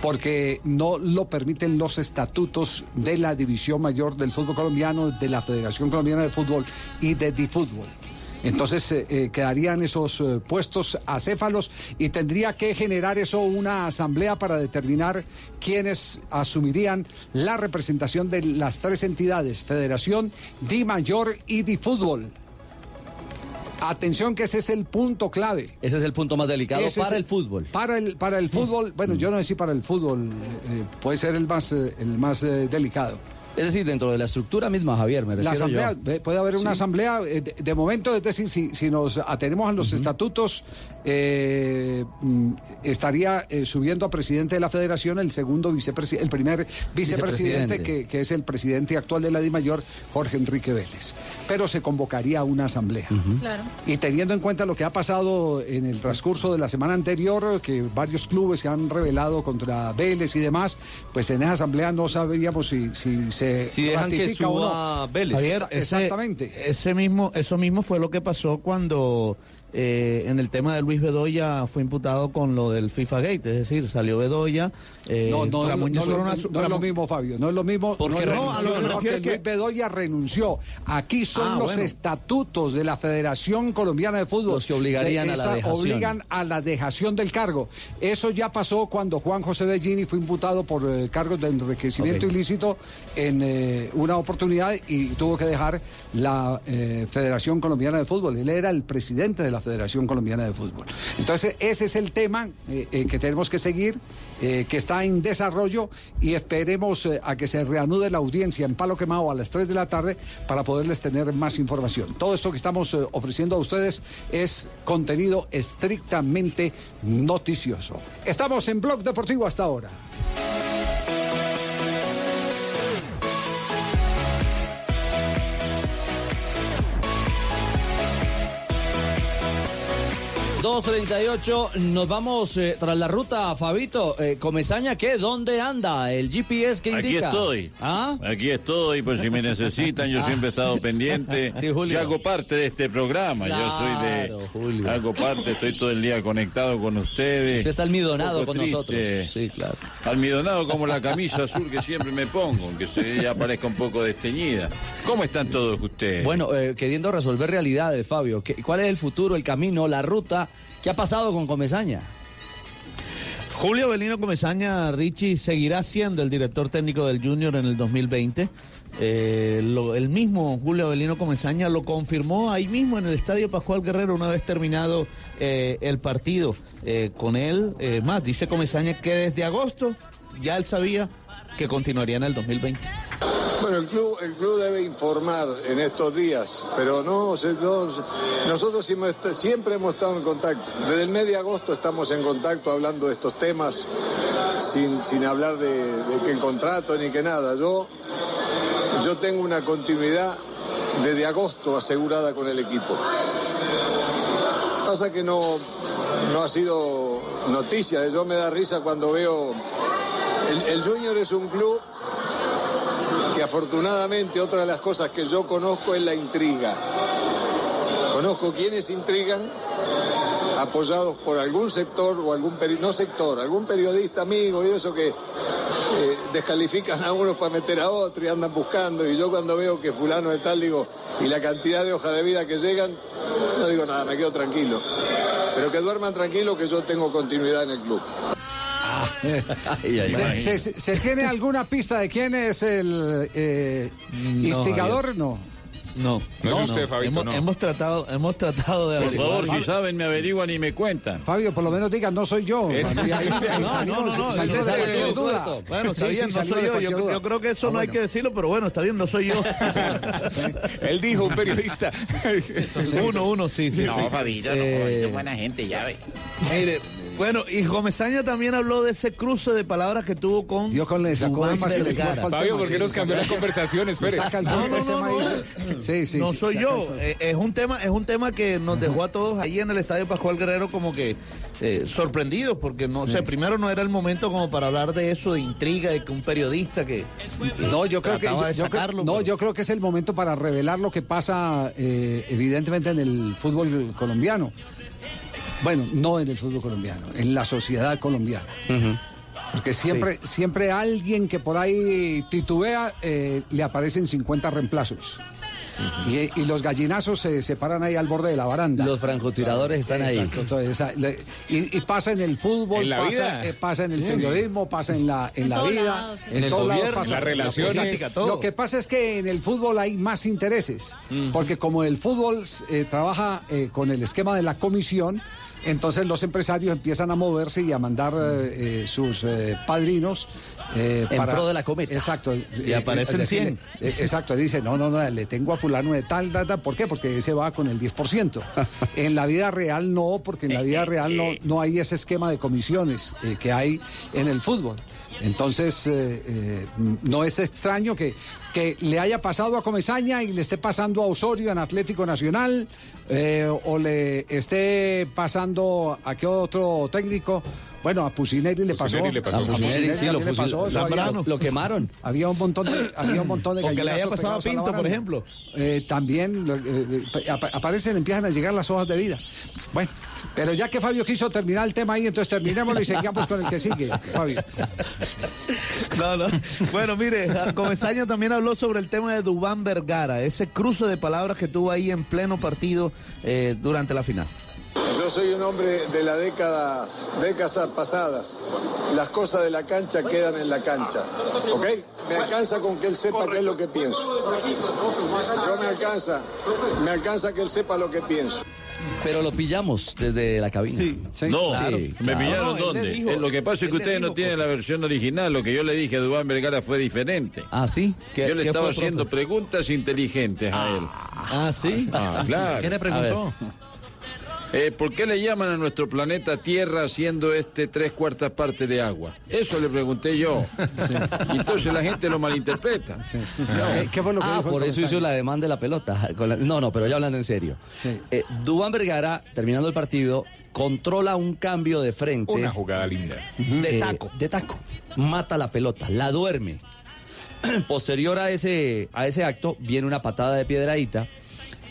porque no lo permiten los estatutos de la División Mayor del Fútbol Colombiano, de la Federación Colombiana de Fútbol y de Difútbol. Entonces eh, eh, quedarían esos eh, puestos acéfalos y tendría que generar eso una asamblea para determinar quiénes asumirían la representación de las tres entidades, Federación, Di Mayor y Di Fútbol. Atención que ese es el punto clave. Ese es el punto más delicado Ese para el fútbol. Para el, para el fútbol, bueno, yo no sé si para el fútbol eh, puede ser el más, eh, el más delicado. Es decir, dentro de la estructura misma, Javier, me La refiero asamblea, yo. eh, puede haber una Sí. asamblea, eh, de, de momento, es decir, si, si nos atenemos a los estatutos, eh, mm, estaría eh, subiendo a presidente de la federación el segundo vicepresidente, el primer vicepresidente, Vicepresidente. que, que es el presidente actual de la DIMAYOR, Jorge Enrique Vélez. Pero se convocaría a una asamblea. Claro. Y teniendo en cuenta lo que ha pasado en el transcurso de la semana anterior, que varios clubes se han revelado contra Vélez y demás, pues en esa asamblea no sabríamos si, si se Si dejan que suba no. Vélez. Javier, Exa- ese- Exactamente. Ese mismo, eso mismo fue lo que pasó cuando eh, en el tema de Luis Bedoya fue imputado con lo del FIFA Gate, es decir, salió Bedoya. eh, No, no, Ramón no, no, no, no es lo mismo, Fabio. No es lo mismo. Porque no, a lo que me refiero que- Luis Bedoya renunció. Aquí son Ah, los bueno. estatutos de la Federación Colombiana de Fútbol. Los que obligarían De a la dejación. Obligan a la dejación del cargo. Eso ya pasó cuando Juan José Bellini fue imputado por eh, cargos de enriquecimiento Ok. ilícito en eh, una oportunidad y tuvo que dejar la eh, Federación Colombiana de Fútbol. Él era el presidente de la Federación Colombiana de Fútbol. Entonces, ese es el tema eh, eh, que tenemos que seguir, eh, que está en desarrollo y esperemos a que se reanude la audiencia en Palo Quemado a las 3 de la tarde para poderles tener más información. Todo esto que estamos ofreciendo a ustedes es contenido estrictamente noticioso. Estamos en Blog Deportivo hasta ahora. 2.38, nos vamos eh, tras la ruta, Fabito. Eh, Comesaña, ¿qué? ¿Dónde anda? ¿El GPS que Aquí indica? estoy. ¿Ah? Aquí estoy, pues si me necesitan, yo siempre he estado pendiente. Sí, Julio. Yo hago parte de este programa. yo soy de. Julio. Hago parte, estoy todo el día conectado con ustedes. Usted está almidonado con nosotros. Sí, claro. Almidonado como la camisa azul que siempre me pongo, aunque se ya parezca un poco desteñida. ¿Cómo están todos ustedes? Bueno, eh, queriendo resolver realidades, Fabio, ¿qué- ¿cuál es el futuro, el camino, la ruta? ¿Qué ha pasado con Comesaña? Julio Belino Comesaña, Richie, seguirá siendo el director técnico del Junior en el 2020. Eh, el mismo Julio Belino Comesaña lo confirmó ahí mismo en el Estadio Pascual Guerrero una vez terminado eh, el partido eh, con él. Más, dice Comesaña que desde agosto ya él sabía que continuaría en el 2020. Bueno, el club, el club debe informar en estos días, pero no, nosotros siempre hemos estado en contacto. Desde el mes de agosto estamos en contacto hablando de estos temas, sin, sin hablar de, de que el contrato ni que nada. Yo, yo tengo una continuidad desde agosto asegurada con el equipo. Pasa que no, no ha sido noticia, yo me da risa cuando veo... El, Junior es un club que afortunadamente otra de las cosas que yo conozco es la intriga. Conozco quienes intrigan apoyados por algún sector o algún peri- no sector, algún periodista amigo y eso que eh, descalifican a unos para meter a otro y andan buscando y yo cuando veo que fulano de tal digo y la cantidad de hojas de vida que llegan no digo nada, me quedo tranquilo. Pero que duerman tranquilo que yo tengo continuidad en el club. ¿Se, se- se- se tiene alguna pista de quién es el eh, instigador? No. No, No es usted, Fabito, hemos, no. hemos tratado, hemos tratado de Por averiguar. favor, si saben, me averiguan y me cuentan. Fabio, por lo menos diga, no soy yo. Es- ahí- ahí No, salimos- no, no, el duda. Bueno, está Sí, bien, sí, no soy yo. Yo, yo creo que eso Ah, no hay bueno. que decirlo, pero bueno, está bien, no soy yo. Él dijo, un periodista. uno, uno, sí, sí. No. Fabito, no, Eh, buena gente, ya ve. Mire, bueno, y Gomezaña también habló de ese cruce de palabras que tuvo con Yo con le sacó Fabio, ¿por qué sí, nos cambió la conversación? Espere. saca el No, no, no, no. Sí, sí, no sí, soy yo. Eh, Es un tema, es un tema que nos dejó a todos ahí en el estadio Pascual Guerrero como que eh, sorprendidos, porque no sé, primero no era el momento como para hablar de eso, de intriga, de que un periodista que No, yo creo que yo sacarlo. no, pero- yo creo que es el momento para revelar lo que pasa eh, evidentemente en el fútbol colombiano. Bueno, no en el fútbol colombiano, en la sociedad colombiana. Porque siempre, siempre alguien que por ahí titubea eh, le aparecen 50 reemplazos. Y, y los gallinazos se separan ahí al borde de la baranda. Los francotiradores están ahí. Exacto, entonces, esa- le- y, y pasa en el fútbol, En la pasa, vida. eh, pasa en el Sí. periodismo, pasa en la, en En la vida, sí. en, En el todos lados gobierno, pasa. Lo que- política, todo. Lo que pasa es que en el fútbol hay más intereses, porque como el fútbol eh, trabaja eh, con el esquema de la comisión, entonces los empresarios empiezan a moverse y a mandar eh, eh, sus eh, padrinos eh, En pro de la cometa. Exacto. Y aparecen decirle- 100. eh, Exacto, dice, no, no, no, le tengo a fulano de tal, tal. ¿Por qué? Porque ese va con el 10%. en la vida real no, porque en la vida real no, no hay ese esquema de comisiones eh, que hay en el fútbol. Entonces, eh, eh, no es extraño que, que le haya pasado a Comesaña y le esté pasando a Osorio en Atlético Nacional, eh, o le esté pasando a qué otro técnico. Bueno, a Pusineri le pasó. Pusineri le pasó, A sí. Pusineri Pusineri, sí, lo había-. Lo quemaron. había un montón de, había un montón de que le haya pasado a Pinto, por ejemplo. Eh, también aparecen, empiezan a llegar las hojas de vida. Bueno, pero ya que Fabio quiso terminar el tema ahí, entonces terminémoslo y seguimos con el que sigue, Fabio. No, no. Bueno, mire, Comesaña también habló sobre el tema de Dubán Vergara, ese cruce de palabras que tuvo ahí en pleno partido eh, durante la final. Yo soy un hombre de las décadas, décadas pasadas. Las cosas de la cancha quedan en la cancha. ¿Ok? Me alcanza con que él sepa qué es lo que pienso. Yo me alcanza, me alcanza que él sepa lo que pienso. Pero lo pillamos desde la cabina. Sí, No, Claro, ¿me claro. pillaron No, dónde? dijo- lo que pasa es que ustedes no tienen la versión original. Lo que yo le dije a Dubán Vergara fue diferente. Ah, sí. ¿Qué- yo le estaba fue, profe? haciendo preguntas inteligentes a él. Ah, sí. Ah, claro. ¿Qué le preguntó? Eh, ¿Por qué le llaman a nuestro planeta Tierra siendo este tres cuartas partes de agua? Eso le pregunté yo. Y entonces la gente lo malinterpreta. ¿Qué, qué fue lo que Ah, dijo por eso hizo la demanda de la pelota. Con la- No, no, pero ya hablando en serio. Sí. Eh, Dubán Vergara, terminando el partido, controla un cambio de frente. Una jugada linda. De eh, taco. de taco. Mata la pelota, la duerme. Posterior a ese, a ese acto, viene una patada de piedradita.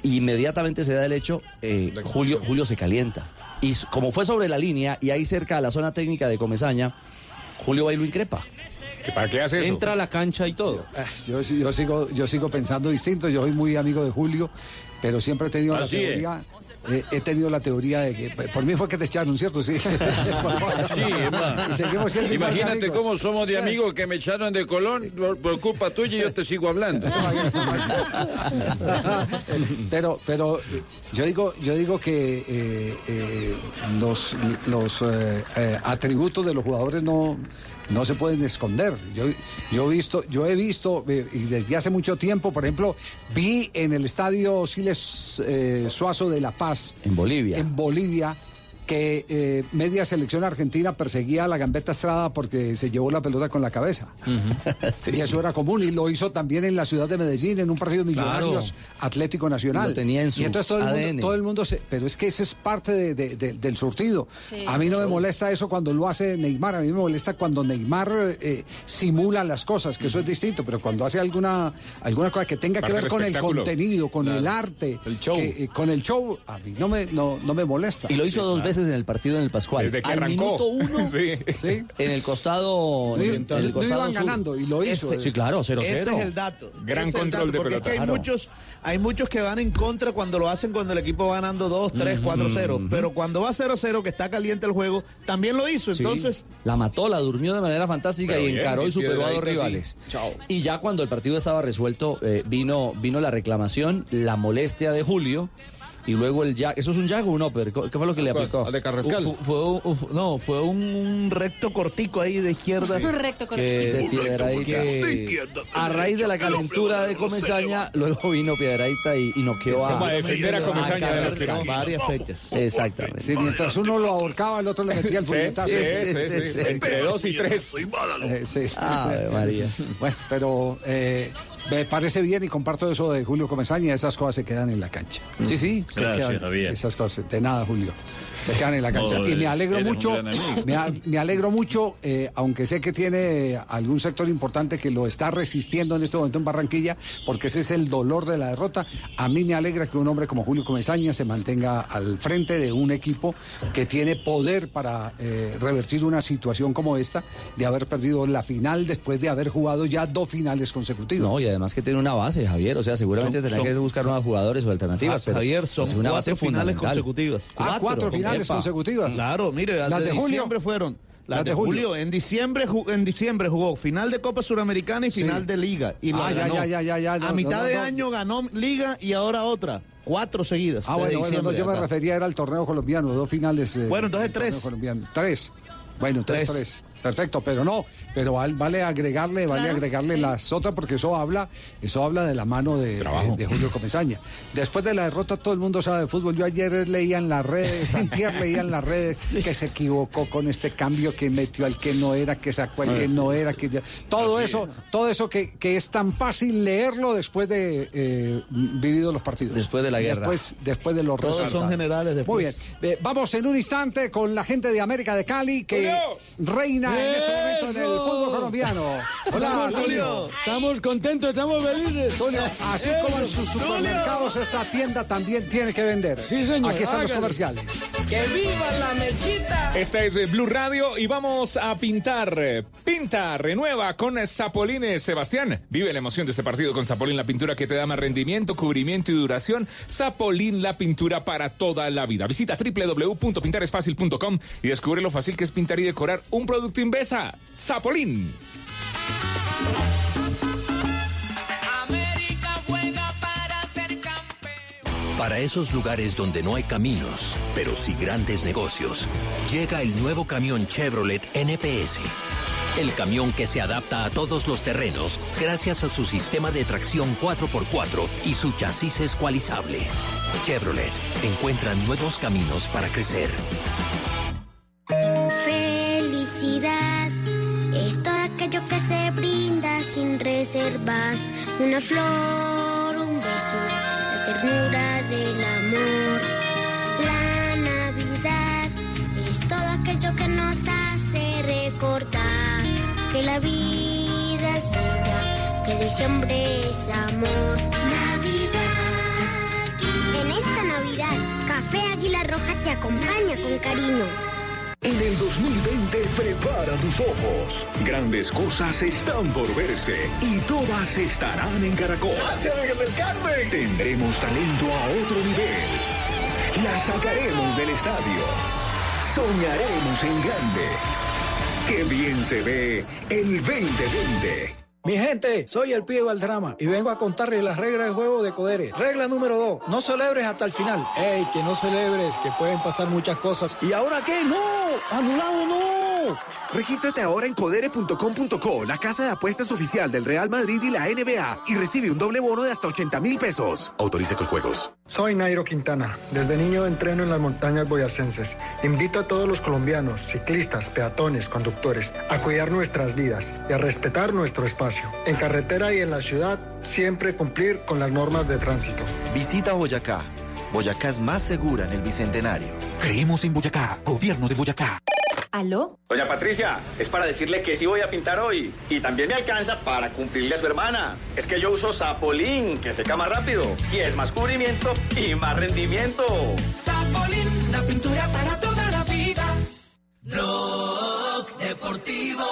Inmediatamente se da el hecho, eh, Julio, Julio se calienta. Y como fue sobre la línea y ahí cerca a la zona técnica de Comezaña, Julio va y lo increpa. ¿Que ¿Para qué hace eso? Entra a la cancha y todo. Ah, Yo, sí- yo sigo, yo sigo pensando distinto. Yo soy muy amigo de Julio pero siempre he tenido Así la es. Eh, he tenido la teoría de que por mí fue que te echaron, ¿cierto? Sí. Sí, seguimos Imagínate cómo somos de amigos que me echaron de Colón por, por culpa tuya y yo te sigo hablando. pero pero yo digo yo digo que eh, eh, los los eh, eh, atributos de los jugadores no no se pueden esconder. Yo, yo he visto, yo he visto, eh, y desde hace mucho tiempo, por ejemplo, vi en el estadio Siles Suazo de La Paz. En Bolivia. En Bolivia. Que eh, media selección argentina perseguía a la gambeta Estrada porque se llevó la pelota con la cabeza. Y eso era común. Y lo hizo también en la ciudad de Medellín, en un partido de millonarios Atlético Nacional. Lo tenía en su y entonces todo el, ADN. mundo, todo el mundo se. Pero es que ese es parte de- de- de- del surtido. Sí. a mí no me molesta eso cuando lo hace Neymar. A mí me molesta cuando Neymar eh, simula las cosas, que eso es distinto. Pero cuando hace alguna, alguna cosa que tenga que ver con el contenido, con Claro. el arte, El show. que, eh, con el show, a mí no me, no, no me molesta. Y lo hizo dos veces en el partido en el Pascual. Desde que Al arrancó. minuto uno, Sí. en el costado. No, en el- el iban costado sur. ganando y lo hizo. Ese- sí, claro, 0-0. Ese es el dato. Gran control dato, de porque es que hay Claro. muchos, hay muchos que van en contra cuando lo hacen cuando el equipo va ganando 2, 3, 4, 0. Pero cuando va 0-0, que está caliente el juego, también lo hizo. Sí. Entonces, La mató, la durmió de manera fantástica Pero y bien, encaró y superó a dos rivales. sí. Chao. Y ya cuando el partido estaba resuelto, eh, vino, vino la reclamación, la molestia de Julio. Y luego el ya, ¿eso es un jag o un upper? ¿Qué fue lo que le aplicó? Fu- Fue, un- uf- no, fue un, un recto cortico ahí de izquierda. Un recto que- De piedradita. que- A raíz de la calentura de Comesaña, luego vino piedradita y, y noqueó Se a, va a defender a Comesaña de Carrascal. Varias fechas. Exactamente. Sí, mientras uno lo ahorcaba, el otro le metía el Sí, puñetazo. sí, sí, sí, sí. Entre dos y tres. Eh, sí, Ave sí. María. Bueno, pero eh, me parece bien y comparto eso de Julio Comesaña. Esas cosas se quedan en la cancha. Sí, sí. Se Gracias, quedan- Javier. Esas cosas, de nada, Julio. Se quedan en la cancha. No, y me alegro mucho, me, a- me alegro mucho, eh, aunque sé que tiene algún sector importante que lo está resistiendo en este momento en Barranquilla, porque ese es el dolor de la derrota. A mí me alegra que un hombre como Julio Comesaña se mantenga al frente de un equipo que tiene poder para eh, revertir una situación como esta, de haber perdido la final después de haber jugado ya dos finales consecutivas. No, y además que tiene una base, Javier. O sea, seguramente Son- tendrá son- que buscar nuevos jugadores o alternativas. Ah, Javier, son tiene una cuatro base finales consecutivas. Ah, cuatro finales Epa. consecutivas. Claro, mire, las Las de, de julio. diciembre fueron. Las, Las de de julio. julio. En diciembre, en diciembre jugó final de Copa Suramericana y Sí. final de Liga. Y Ah, ya, ganó. ya, ya, ya, ya, no, A mitad no, no, de no. año ganó Liga y ahora otra. Cuatro seguidas. Ah, bueno, bueno, no, yo me refería era al torneo colombiano, dos finales. eh, Bueno, entonces tres. colombiano. Tres. Bueno, entonces Tres. tres. Perfecto, pero no, pero val- vale agregarle, vale Claro, agregarle sí. las otras porque eso habla, eso habla de la mano de, de- de Julio Comesaña. Después de la derrota todo el mundo sabe de fútbol. Yo ayer leía en las redes, antier leía en las redes que se equivocó con este cambio, que metió al que no era, que sacó al Sí, que sí, no sí. era, que ya- todo Así eso, todo eso que, que es tan fácil leerlo después de eh, vivido los partidos. Después de la guerra. Después, después de los Todos son generales después. Muy bien. Eh, vamos en un instante con la gente de América de Cali que reina en este momento en el fútbol colombiano. Hola, Estamos, Tulio. Estamos contentos, estamos felices. Tulio, así como en sus supermercados, esta tienda también tiene que vender. Sí, señor, Aquí están los comerciales. ¡Que viva la mechita! Esta es eh, Blue Radio y vamos a pintar. eh, Pinta, renueva con Zapolín Sebastián. Vive la emoción de este partido con Zapolín, la pintura que te da más rendimiento, cubrimiento y duración. Zapolín, la pintura para toda la vida. Visita www.pintaresfacil.com y descubre lo fácil que es pintar y decorar un producto Invesa. Zapolín. Para esos lugares donde no hay caminos, pero sí grandes negocios, llega el nuevo camión Chevrolet NPS. El camión que se adapta a todos los terrenos gracias a su sistema de tracción 4x4 y su chasis escualizable. Chevrolet encuentra nuevos caminos para crecer. Felicidad es todo aquello que se brinda sin reservas. Una flor, un beso, la ternura del amor. La Navidad es todo aquello que nos hace recordar que la vida es bella, que diciembre es amor. Navidad. En esta Navidad, Café Águila Roja te acompaña con cariño. En el 2020 prepara para tus ojos. Grandes cosas están por verse y todas estarán en Caracol. del Carmen! Tendremos talento a otro nivel. La sacaremos del estadio. Soñaremos en grande. Qué bien se ve el 2020. Mi gente, soy el pibe Valdrama y vengo a contarles las reglas del juego de Codere. Regla número 2, no celebres hasta el final. ¡Ey, que no celebres, que pueden pasar muchas cosas! ¿Y ahora qué? ¡No! ¡Anulado no! Regístrate ahora en codere.com.co, la casa de apuestas oficial del Real Madrid y la NBA, y recibe un doble bono de hasta 80 mil pesos. Autorice con juegos. Soy Nairo Quintana. Desde niño entreno en las montañas boyacenses. Invito a todos los colombianos, ciclistas, peatones, conductores, a cuidar nuestras vidas y a respetar nuestro espacio. En carretera y en la ciudad, siempre cumplir con las normas de tránsito. Visita Boyacá. Boyacá es más segura en el Bicentenario. Creemos en Boyacá, gobierno de Boyacá. ¿Aló? Doña Patricia, es para decirle que sí voy a pintar hoy. Y también me alcanza para cumplirle a su hermana. Es que yo uso Sapolín, que seca más rápido. Y es más cubrimiento y más rendimiento. Sapolín, la pintura para toda la vida. Blog Deportivo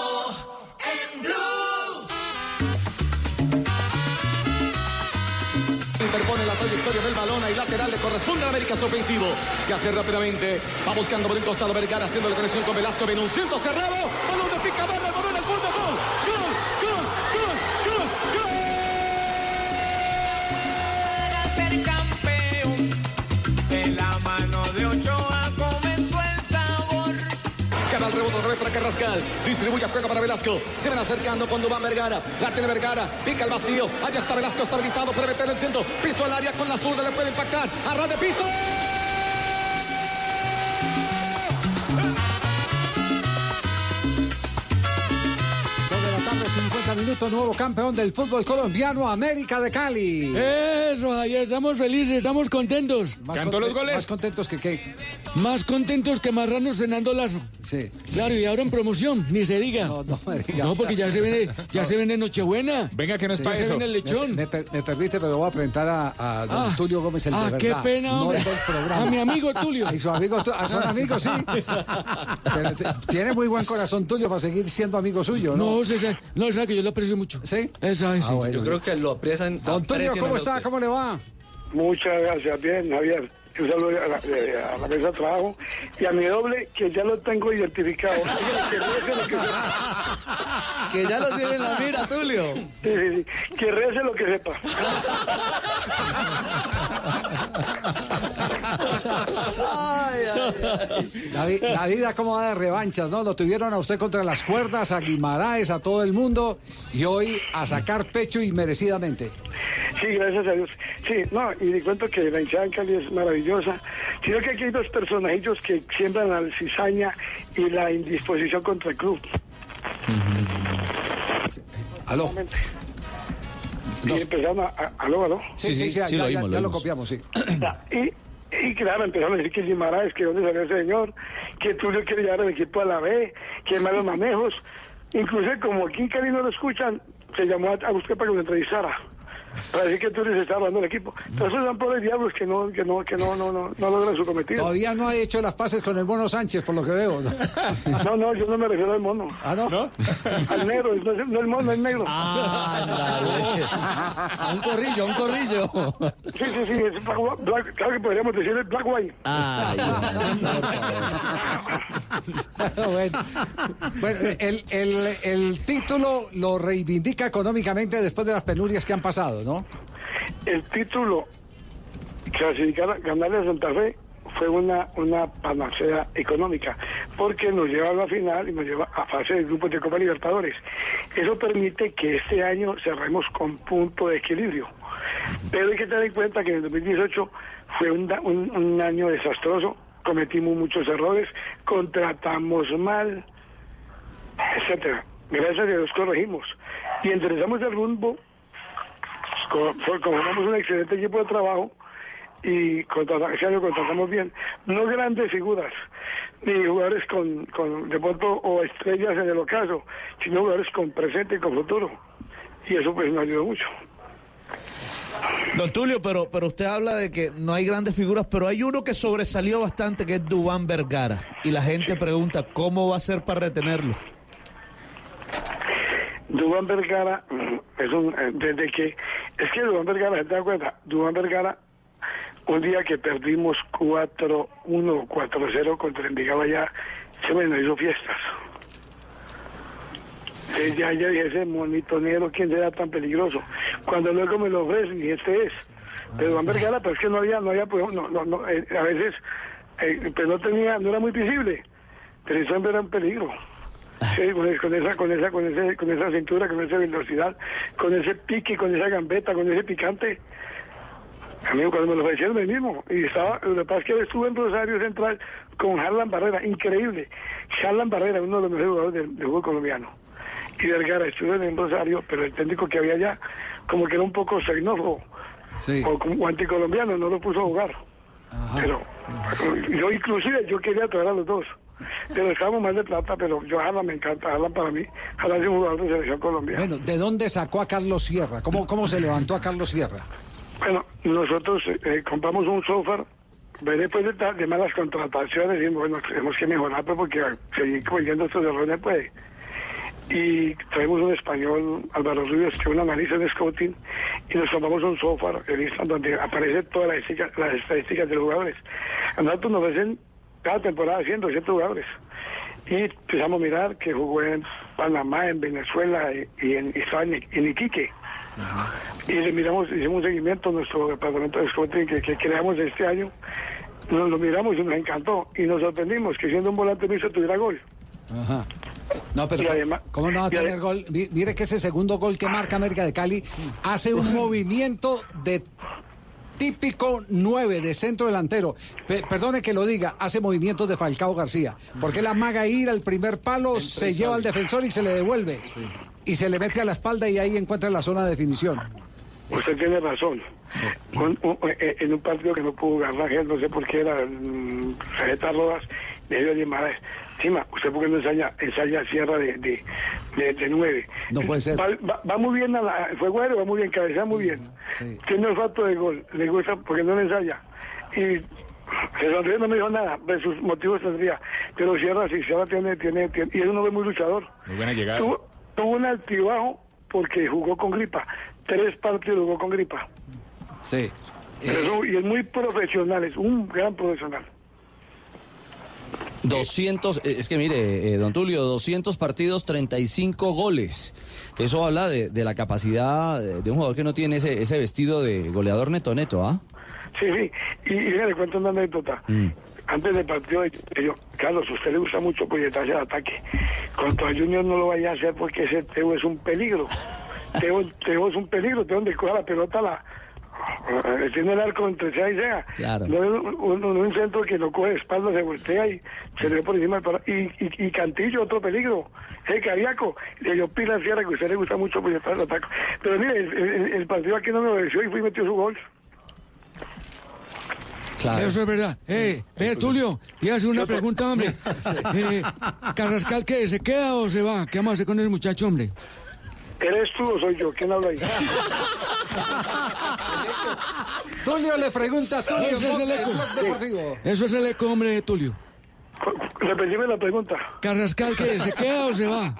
en Blue. Corresponde al América ofensivo. Se hace rápidamente. Va buscando por el costado Vergara haciendo la conexión con Velasco. Viene un centro cerrado. Balón de pica, Carrascal. Distribuye a juega para Velasco. Se van acercando con Dubán Vergara. La tiene Vergara. Pica el vacío. Allá está Velasco. Está habilitado. Puede meter el centro. Pisto al área con la zurda. Le puede impactar. Arra de pisto. 50 minutos, nuevo campeón del fútbol colombiano, América de Cali. Eso, ahí estamos felices, estamos contentos. Más conte- Más contentos que qué. Más contentos que marranos cenando lazo. Sí. Claro, y ahora en promoción, ni se diga. No, no me diga. porque ya se viene, ya se viene Nochebuena. Venga, que no es ya para se eso. viene el lechón. Me, per- me permite, pero voy a presentar a, a don Ah. Tulio Gómez, el Ah, de qué verdad. pena, no hombre. A mi amigo Tulio. A su amigo, a son amigos, sí. Pero t- tiene muy buen corazón Tulio para seguir siendo amigo suyo, ¿no? No, se no, sabe que yo lo aprecio mucho. ¿Sí? Él sabe, sí. bueno. Yo creo que lo aprecian. Don aprecian ¿cómo está? usted. ¿Cómo le va? Muchas gracias, bien, Javier. Un saludo a la, eh, a la mesa de trabajo y a mi doble, que ya lo tengo identificado. Que rece lo que sepa. Que ya lo tiene en la mira, Tulio. Sí, sí, sí. Que rece lo que sepa. La, vi- la vida como va de revanchas, ¿no? Lo tuvieron a usted contra las cuerdas, a Guimaraes, a todo el mundo, y hoy a sacar pecho y merecidamente. Sí, gracias a Dios. Sí, no, y le cuento que la hinchada en Cali es maravillosa. Sino que aquí hay dos personajillos que siembran la cizaña y la indisposición contra el club. Aló. Y empezaron a, a- aló, aló. Sí, sí, sí, ya, ya- ya lo copiamos, sí. Y, y claro, empezaron a decir que Guimaraes, que dónde salió ese señor, que Tulio quiere llevar al equipo a la B, que malos manejos. Incluso como aquí en Cali no lo escuchan, se llamó a, buscar para que lo entrevistara. Para decir que Tulio se está hablando del equipo. Entonces son pobres diablos que no, que no, que no, no, no, no logran su cometido. Todavía no ha hecho las paces con el Mono Sánchez, por lo que veo. ¿no? No, no, yo no me refiero al mono. ¿Ah, no? Al negro, no es, no es el mono, el negro. A un corrillo, a un corrillo. Sí, sí, sí, es black, black- claro que podríamos decir el black white. bueno, Bueno, el, el- el título lo reivindica económicamente después de las penurias que han pasado, ¿no? El título, clasificar, ganarle a Santa Fe, fue una, una panacea económica, porque nos lleva a la final y nos lleva a fase de grupos de Copa Libertadores. Eso permite que este año cerremos con punto de equilibrio. Pero hay que tener en cuenta que en el 2018 fue un, año desastroso, cometimos muchos errores, contratamos mal, etcétera. Gracias a Dios corregimos. Y enderezamos el rumbo, conformamos un excelente equipo de trabajo y contrata- ese año contratamos bien. No grandes figuras, ni jugadores con, con de pronto o estrellas en el ocaso, sino jugadores con presente y con futuro. Y eso pues nos ayudó mucho. Don Tulio, pero, pero usted habla de que no hay grandes figuras, pero hay uno que sobresalió bastante, que es Dubán Vergara. Y la gente pregunta, ¿cómo va a ser para retenerlo? Dubán Vergara es un eh, desde que es que Dubán Vergara, ¿te das cuenta? Dubán Vergara un día que perdimos 4-1 4-0 contra Envigado allá, se me nos hizo fiestas. Entonces ya, ya dije, ese monito negro, ¿quién será tan peligroso? Cuando luego me lo ofrecen, y este es. Pero Dubán Vergara, pero es que no había, no había, pues, no, no, no, eh, a veces, eh, pues no tenía, no era muy visible, pero hombre era un peligro. Sí, con, con esa, con esa, con ese, con esa cintura, con esa velocidad, con ese pique, con esa gambeta, con ese picante. A mí cuando me lo ofrecieron el mismo, y estaba, lo que pasa es que estuve en Rosario Central con Harlan Barrera, increíble. Harlan Barrera, uno de los mejores jugadores del, del fútbol colombiano. Y Vergara estuve en Rosario, pero el técnico que había allá, como que era un poco xenófobo, o, o anticolombiano, no lo puso a jugar. Pero yo inclusive, yo quería traer a los dos. Pero estábamos más de plata, pero yo Harlan me encanta, Harlan para mí, Harlan es un jugador de selección colombiana. Bueno, ¿de dónde sacó a Carlos Sierra? ¿Cómo, cómo se levantó a Carlos Sierra? Bueno, nosotros eh, compramos un software, ve después de, de malas contrataciones, y bueno, tenemos que mejorar pues, porque seguir cometiendo estos errores puede. Y traemos un español, Álvaro Ríos, que es un analista de scouting, y nos compramos un software en Instagram donde aparece todas las estadísticas, las estadísticas de los jugadores. A nosotros nos ofrecen cada temporada 100, 200 jugadores. Y empezamos a mirar que jugó en Panamá, en Venezuela y, y en, y estaba en, Iquique. Y le miramos, hicimos un seguimiento a nuestro departamento de scouting que, que creamos este año. Nos lo miramos y nos encantó. Y nos sorprendimos que siendo un volante mixto tuviera gol. Ajá. No, pero además- ¿cómo no va a tener gol? Mi- Mire que ese segundo gol que marca América de Cali hace un movimiento de típico 9 de centro delantero. Pe- perdone que lo diga, hace movimientos de Falcao García. Porque la maga ir al primer palo, se lleva al defensor y se le devuelve. Y se le mete a la espalda y ahí encuentra la zona de definición. Usted tiene razón. Un- un- eh, en un partido que no pudo Rangel, no sé por qué era mm, Sajeta Rodas, de Dios Encima, ¿usted por qué no ensaya, ensaya Sierra de, de, de, de nueve? No puede ser. Va, va- va muy bien, a la, fue bueno, va muy bien, cabeza muy bien. Tiene olfato de gol, le gusta porque no le ensaya. Y se sonrió, no me dijo nada, de sus motivos tendría. Pero Sierra sí, Sierra tiene, tiene, tiene y es un hombre muy luchador. Muy buena llegada. Tuvo, tuvo un altibajo porque jugó con gripa. Tres partidos jugó con gripa. Sí. Pero un- y es muy profesional, es un gran profesional. 200, eh, es que mire, eh, don Tulio, 200 partidos, 35 goles. Eso habla de, de la capacidad de un jugador que no tiene ese, ese vestido de goleador neto neto, ¿ah? Sí, sí. Y, y le cuento una anécdota. Antes del partido, yo, Carlos, usted le gusta mucho proyectarse al ataque. Contra Junior no lo vaya a hacer porque ese Teo es un peligro. Teo, Teo es un peligro. Teo donde coja la pelota la... eh, Tiene el arco entre sea y sea. Claro. No es un, un- un centro que lo coge de espalda, se voltea y se le ve por encima del. Y, y, y Cantillo, otro peligro. El Cariaco. Le dio pila a Sierra, que a usted le gusta mucho proyectar el ataque. Pero mire, el, el- el partido aquí no me obedeció y fui y metió su gol. Eso es verdad. Eh, ve, Tulio, te iba a hacer una pregunta, hombre. Eh, ¿Carrascal qué? ¿Se queda o se va? ¿Qué vamos a hacer con el muchacho, hombre? ¿Eres tú o soy yo? ¿Quién habla ahí? Tulio le pregunta a Tulio. Eso es el eco. Deportivo. Eso es el eco, hombre, Tulio. Repetime la pregunta. ¿Carrascal qué? ¿Se queda o se va?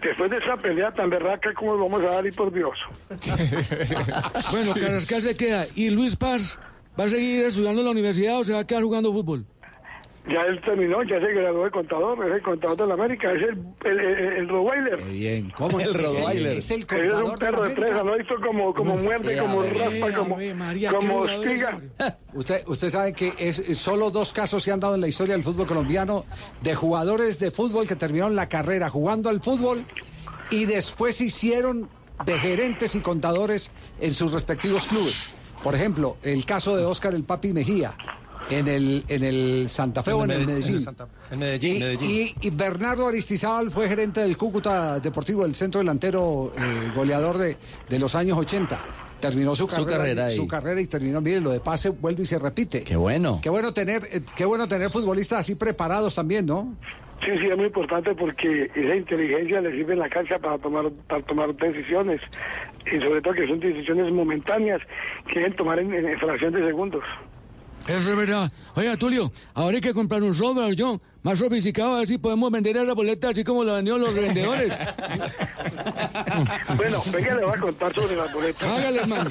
Después de esa pelea tan berraca, ¿cómo lo vamos a dar y por Dios? Bueno, Carrascal se queda. ¿Y Luis Paz va a seguir estudiando en la universidad o se va a quedar jugando fútbol? Ya él terminó, ya se graduó de contador, es el contador de la América, es el, el, el, el Rottweiler. Bien. ¿Cómo es? El Es el- Rottweiler. es el Él es contador un de perro la de América. presa, ¿no? Hizo como, como muerde, como raspa, como, como hostiga. Usted, usted sabe que es, es solo dos casos se han dado en la historia del fútbol colombiano de jugadores de fútbol que terminaron la carrera jugando al fútbol y después se hicieron de gerentes y contadores en sus respectivos clubes. Por ejemplo, el caso de Óscar el Papi Mejía en el, en el Santa Fe o en el Medellín. En Medellín, Y, Medellín. y- y Bernardo Aristizábal fue gerente del Cúcuta Deportivo, el centro delantero eh, goleador de, de los años 80. Terminó su Su carrera, su carrera y terminó, miren, lo de pase vuelve y se repite. Qué bueno. Qué bueno tener, eh, qué bueno tener futbolistas así preparados también, ¿no? Sí, sí, es muy importante porque esa inteligencia le sirve en la cancha para tomar, para tomar decisiones. Y sobre todo que son decisiones momentáneas que deben tomar en, en fracción de segundos. Eso es verdad. Oiga, Tulio, ahora hay que comprar un software, yo, más sofisticado, a ver si podemos vender esa boleta así como lo vendieron los vendedores. Bueno, venga, le voy a contar sobre las boletas. Hágale, hermano.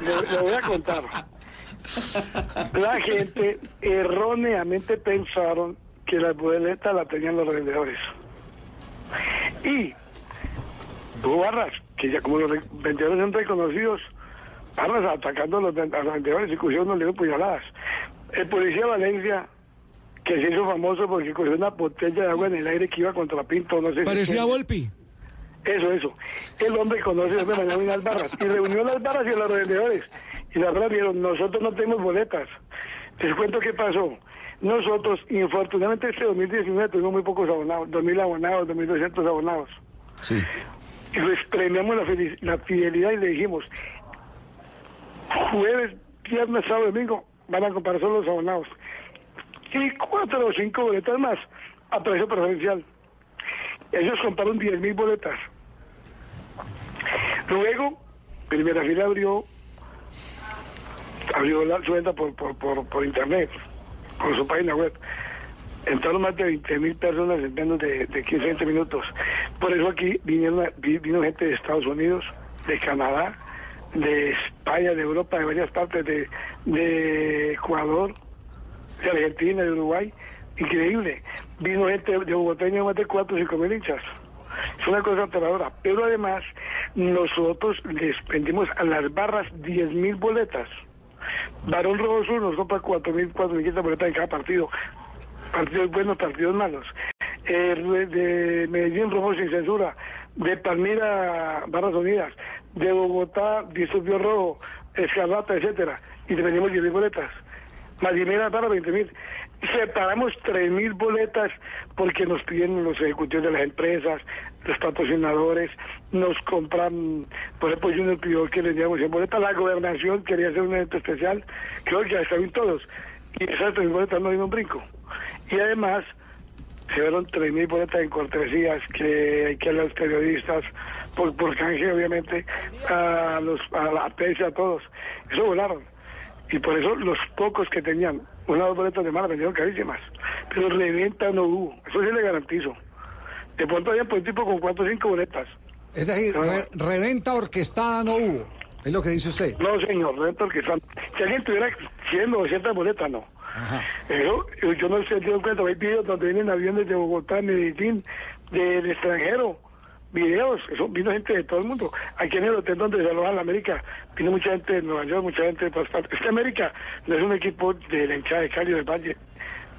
Le, le voy a contar. La gente erróneamente pensaron que las boletas las tenían los vendedores. Y hubo barras, que ya como los re- vendedores son reconocidos, barras atacando a los, a los vendedores y cogieron unos puñaladas. El policía de Valencia, que se hizo famoso porque cogió una botella de agua en el aire que iba contra Pinto, no sé si Parecía entiende. Volpi. Eso, eso. El hombre conoce de manera unas barras y reunió las barras y a los vendedores. Y las barras dijeron, nosotros no tenemos boletas. Les cuento qué pasó. Nosotros, infortunadamente, este 2019 tuvimos muy pocos abonados, 2.000 abonados, 2.200 abonados. Sí. Y les premiamos la fidelidad y le dijimos, jueves, viernes, sábado, domingo, van a comprar solo los abonados. Y cuatro o cinco boletas más a precio preferencial. Ellos compraron 10.000 boletas. Luego, Primera Fila abrió, abrió la, su por, por, por, por internet, con su página web. Entraron más de 20 mil personas en menos de, de 15, 20 minutos. Por eso aquí vinieron, vi- vino gente de Estados Unidos, de Canadá, de España, de Europa, de varias partes, de, de Ecuador, de Argentina, de Uruguay. Increíble. Vino gente de Bogotá, más de 4 o 5 mil hinchas. Es una cosa aterradora. Pero además, nosotros les vendimos a las barras 10 mil boletas. Barón Rojo Sur nos compra 4 mil, 4 mil boletas en cada partido. Partidos buenos, partidos malos. Eh, de Medellín Rojo sin censura. De Palmira Barras Unidas. De Bogotá Disturbio Rojo, Escarlata, etcétera. Y te vendimos 10 mil boletas. Más 10 mil para 20 mil. Separamos 3 mil boletas porque nos piden los ejecutivos de las empresas, los patrocinadores, nos compran, por ejemplo, Junior pidió que le diéramos 100 boletas, la gobernación quería hacer un evento especial, creo que ya estaban todos, y esas 3 mil boletas no dieron un brinco. Y además, se dieron 3 mil boletas en cortesías que hay que a los periodistas, por, por canje obviamente, a, los, a la prensa, a todos. Eso volaron. Y por eso los pocos que tenían una o dos boletas de mala vendieron carísimas. Pero reventa no hubo. Eso sí le garantizo. De pronto había por tipo con cuatro o cinco boletas. Es decir, re- reventa orquestada no hubo. Es lo que dice usted. No, señor, reventa que están. Si alguien tuviera 100 o 200 boletas, no. Eh, yo no sé, yo cuenta, hay videos donde vienen aviones de Bogotá, Medellín, del extranjero, videos, eso, vino gente de todo el mundo. Aquí en el hotel donde se aloja la América, vino mucha gente de Nueva York, mucha gente de todas partes. Esta América no es un equipo de la hinchada de Cali o del Valle,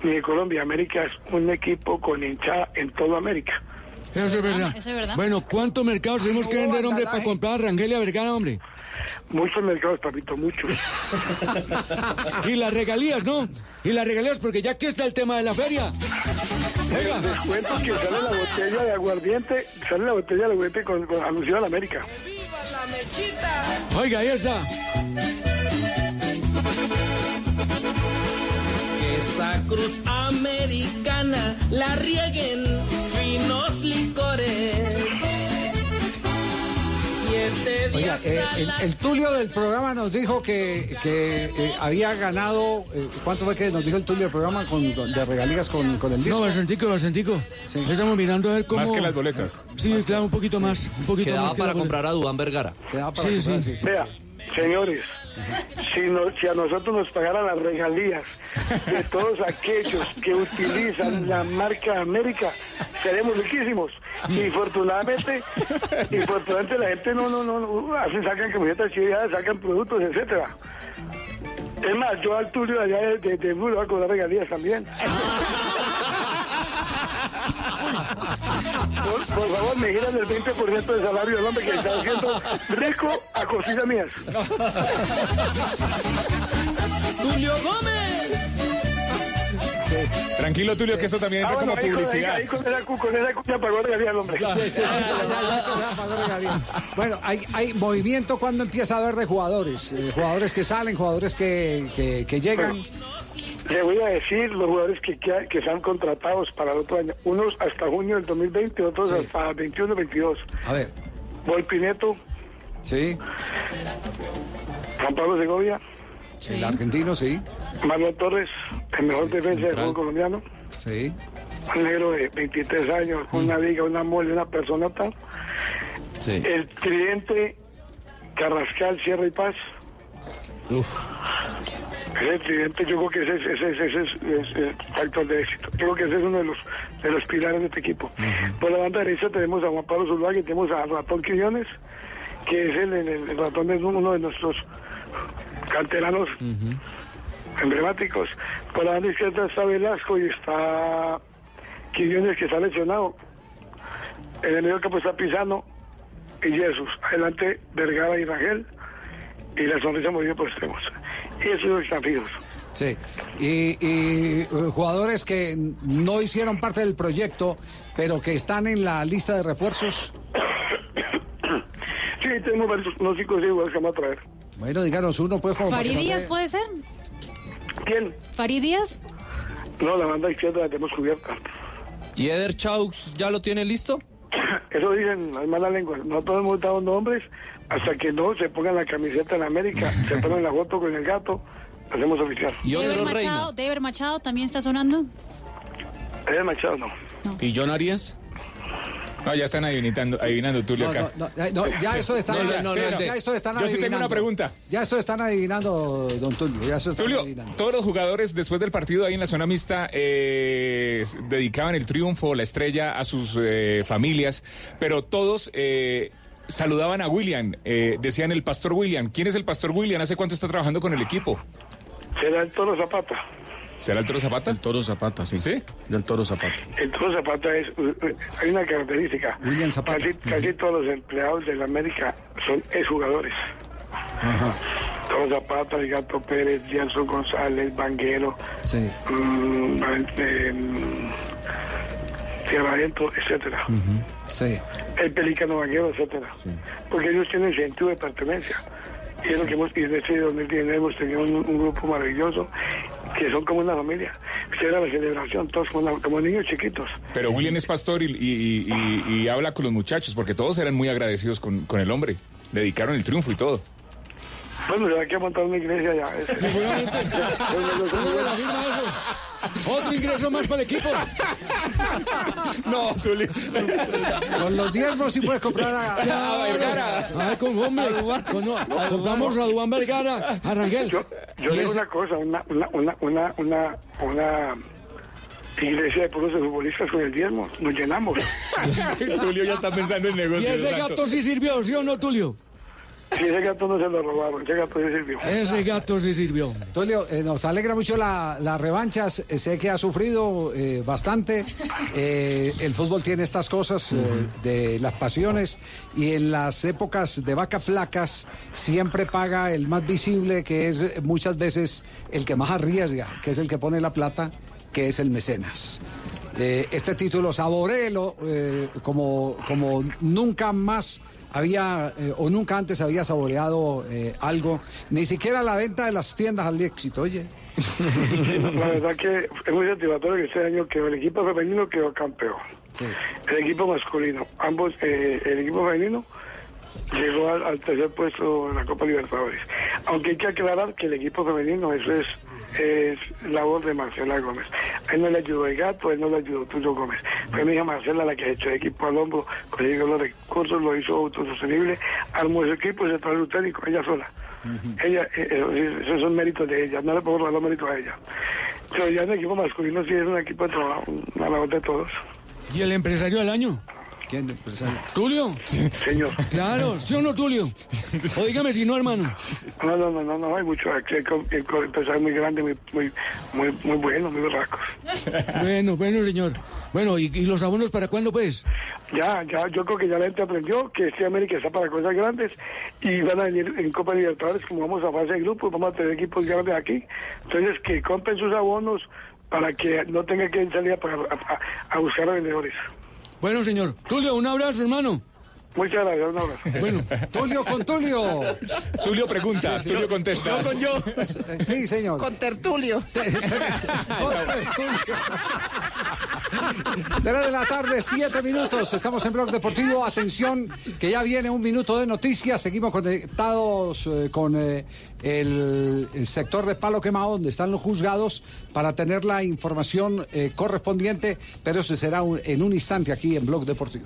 ni de Colombia. América es un equipo con hinchada en toda América. Eso es verdad. Eso es verdad. Bueno, ¿cuántos mercados tenemos que vender, hombre, para comprar a Rangelia Vergara, hombre? Muchos mercados, papito, muchos. y las regalías, ¿no? Y las regalías, porque ya que está el tema de la feria. Oiga. Les cuento que sale la botella de aguardiente, sale la botella de aguardiente con, con alusión a la América. Oiga, ahí está. Esa cruz americana la rieguen finos licores. Oiga, eh, el, el Tulio del programa nos dijo que, que eh, había ganado. eh, ¿Cuánto fue que nos dijo el Tulio del programa con, con- de regalías con, con el disco? No, Basantico, Basantico. Estamos mirando a ver cómo... Más que las boletas. Sí, claro, un poquito más. Un poquito Quedaba más que para comprar a Dubán Vergara. Quedaba para Sí, comprar, sí. sí, sí, Vea, señores, si, a nosotros nos pagaran las regalías de todos aquellos que utilizan la marca América, seremos riquísimos. Y infortunadamente la gente no, no, no, no hacen, sacan camisetas chidas, sacan productos, etcétera. Es más, yo al Tulio allá de, de, voy a cobrar regalías también. Por, por favor, me giran el 20% del salario del hombre que está haciendo rico a cositas mías. Tulio Gómez. Tranquilo, Tulio, que eso también entra Ah, bueno, como ahí con- publicidad. Ahí con esa, con esa cuña pagó hombre. Bueno, hay, hay movimiento cuando empieza a haber de jugadores. eh, jugadores que salen, jugadores que, que, que llegan. Le voy a decir los jugadores que, que, que están contratados para el otro año. Unos hasta junio del 2020, otros Sí. hasta 21-22. A ver. Volpineto, Sí, Juan Pablo Segovia, El argentino, sí. Marlon Torres, el mejor defensa del fútbol colombiano. Sí. Un negro de 23 años, una viga, una mole, una personota. El tridente Carrascal, Sierra y Paz. Ese tridente, yo creo que ese, ese, ese, ese es, el factor de éxito. Yo creo que ese es uno de los, de los pilares de este equipo. Por la banda derecha tenemos a Juan Pablo Zuluaga y tenemos a Ratón Quiñones, que es el, el, el ratón es uno de nuestros canteranos emblemáticos. Por la banda izquierda está Velasco y está Quiñones, que está lesionado. En el medio campo está Pisano y Jesús. Adelante Vergara y Rangel. Y la sonrisa muy bien por extremos. Y esos son fijos. Sí. Y, y, eh, jugadores que no hicieron parte del proyecto, pero que están en la lista de refuerzos. Sí, tenemos varios, unos cinco jugadores que vamos a traer. Bueno, díganos uno, pues, como ¿Faridías puede ser? ¿Quién? ¿Faridías? No, la banda izquierda la tenemos cubierta. ¿Y Eder Chaux ya lo tiene listo? Eso dicen las malas lenguas. Nosotros hemos dado nombres hasta que no se pongan la camiseta en América, se ponen la foto con el gato, hacemos oficial. Deber Machado, Deber Machado también está sonando. Eder Machado no. ¿Y John Arias? No, ya están adivinando, adivinando Tulio No, acá. no, no, no, ya esto están, No, no, ya, no, ya no, no. esto están Yo sí tengo adivinando. una pregunta. Ya esto están adivinando, don Tulio. Ya esto están Tulio, adivinando. todos los jugadores después del partido ahí en la zona mixta eh, dedicaban el triunfo, la estrella a sus eh, familias, pero todos eh, saludaban a William, eh, decían el pastor William. ¿Quién es el pastor William? ¿Hace cuánto está trabajando con el equipo? Será el Toro Zapata. ¿Será el Toro Zapata? El Toro Zapata, sí. ¿Sí? Del Toro Zapata. El Toro Zapata es, eh, hay una característica. William Zapata. Casi, casi todos los empleados de la América son exjugadores. Toro Zapata, el Gato Pérez, Janson González, Banguero, Sí. mm, eh, Tierraviento, etcétera. Sí. El Pelícano Banguero, etcétera. Porque ellos tienen sentido de pertenencia. Y es lo que hemos, y en este 2019 hemos tenido un, un grupo maravilloso que son como una familia. Usted era la celebración, todos como, como niños chiquitos. Pero William es pastor y, y- y- y- y habla con los muchachos, porque todos eran muy agradecidos con, con el hombre. Le dedicaron el triunfo y todo. Bueno, se va a montar una iglesia ya. Otro ingreso más para el equipo. No, Tulio. Con los diezmos sí puedes comprar a, Ya, Vergara. Ah, con hombre. Con- no, compramos a Dubán Vergara, a Rangel. Yo Y digo es- una cosa, una, una, una, una, una, una iglesia de puros de futbolistas con el diezmo, nos llenamos. Tulio ya está pensando en Y negocios. ese exacto. gato sí sirvió, ¿sí o no, Tulio? Si ese gato no se lo robaron, ese gato sí sirvió. Ese gato sí sirvió. Tulio, eh, nos alegra mucho la, las revanchas. Eh, sé que ha sufrido eh, bastante. Eh, el fútbol tiene estas cosas eh, de las pasiones y en las épocas de vacas flacas siempre paga el más visible, que es muchas veces el que más arriesga, que es el que pone la plata, que es el mecenas. Eh, este título saboréelo eh, como, como nunca más había eh, o nunca antes había saboreado eh, algo, ni siquiera la venta de las tiendas al éxito, oye. La verdad que es muy satisfactorio que este año quedó el equipo femenino quedó campeón. El equipo masculino, ambos, eh, el equipo femenino llegó al, al tercer puesto en la Copa Libertadores. Aunque hay que aclarar que el equipo femenino, eso es, es labor de Marcela Gómez. A él no le ayudó el gato, a él no le ayudó Tulio Gómez. Fue mi hija Marcela la que echó el equipo al hombro, consiguió los recursos, lo hizo autosostenible, armó su equipo y se trajo el técnico, ella sola. Ella, eh, eh, esos son méritos de ella, no le puedo robar los méritos a ella. Pero ya en el equipo masculino sí es un equipo de trabajo, una labor de todos. ¿Y el empresario del año? ¿Quién empresario? ¿Tulio? Señor. Claro, ¿sí o no, Tulio? O dígame si no, hermano. No, no, no, no, no, hay mucho, aquí hay empresarios muy grandes, muy, muy, muy, muy buenos, muy barracos. Bueno, bueno, señor. Bueno, ¿y, y los abonos para cuándo, pues? Ya, ya, yo creo que ya la gente aprendió que este América está para cosas grandes y van a venir en Copa Libertadores, como vamos a fase de grupos, vamos a tener equipos grandes aquí. Entonces, que compren sus abonos para que no tengan que salir a- a- a buscar a vendedores. Bueno, señor. Tulio, un abrazo, hermano. Muchas gracias, un abrazo. Bueno, Tulio con Tulio. Tulio pregunta, Tulio contesta. Yo con yo. Sí, señor. Con tertulio. Tres de la tarde, siete minutos. Estamos en Blog Deportivo. Atención, que ya viene un minuto de noticias. Seguimos conectados eh, con eh, el, el sector de Palo Quemado, donde están los juzgados, para tener la información eh, correspondiente. Pero eso será un- en un instante aquí en Blog Deportivo.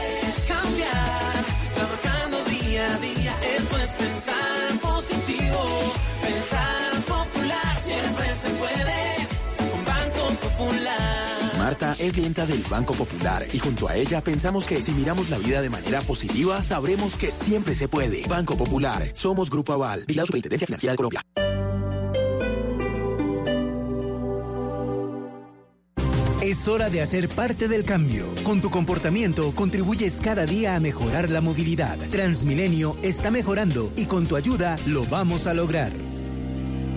Es clienta del Banco Popular y junto a ella pensamos que si miramos la vida de manera positiva, sabremos que siempre se puede. Banco Popular, somos Grupo Aval y Superintendencia Financiera de Colombia. Es hora de hacer parte del cambio. Con tu comportamiento contribuyes cada día a mejorar la movilidad. Transmilenio está mejorando y con tu ayuda lo vamos a lograr.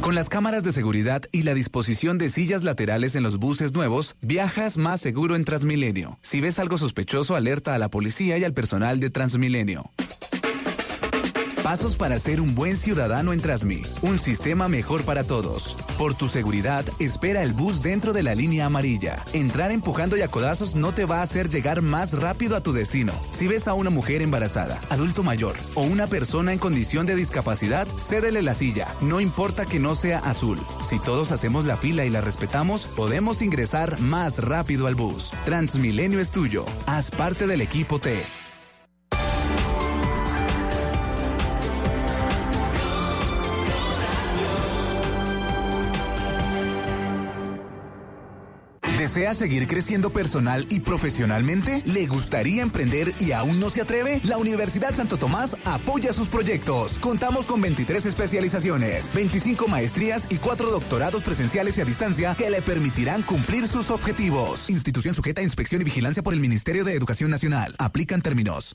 Con las cámaras de seguridad y la disposición de sillas laterales en los buses nuevos, viajas más seguro en Transmilenio. Si ves algo sospechoso, alerta a la policía y al personal de Transmilenio. Pasos para ser un buen ciudadano en Transmi. Un sistema mejor para todos. Por tu seguridad, espera el bus dentro de la línea amarilla. Entrar empujando y a codazos no te va a hacer llegar más rápido a tu destino. Si ves a una mujer embarazada, adulto mayor o una persona en condición de discapacidad, cédele la silla. No importa que no sea azul. Si todos hacemos la fila y la respetamos, podemos ingresar más rápido al bus. Transmilenio es tuyo. Haz parte del equipo T. ¿Desea seguir creciendo personal y profesionalmente? ¿Le gustaría emprender y aún no se atreve? La Universidad Santo Tomás apoya sus proyectos. Contamos con 23 especializaciones, 25 maestrías y 4 doctorados presenciales y a distancia que le permitirán cumplir sus objetivos. Institución sujeta a inspección y vigilancia por el Ministerio de Educación Nacional. Aplican términos.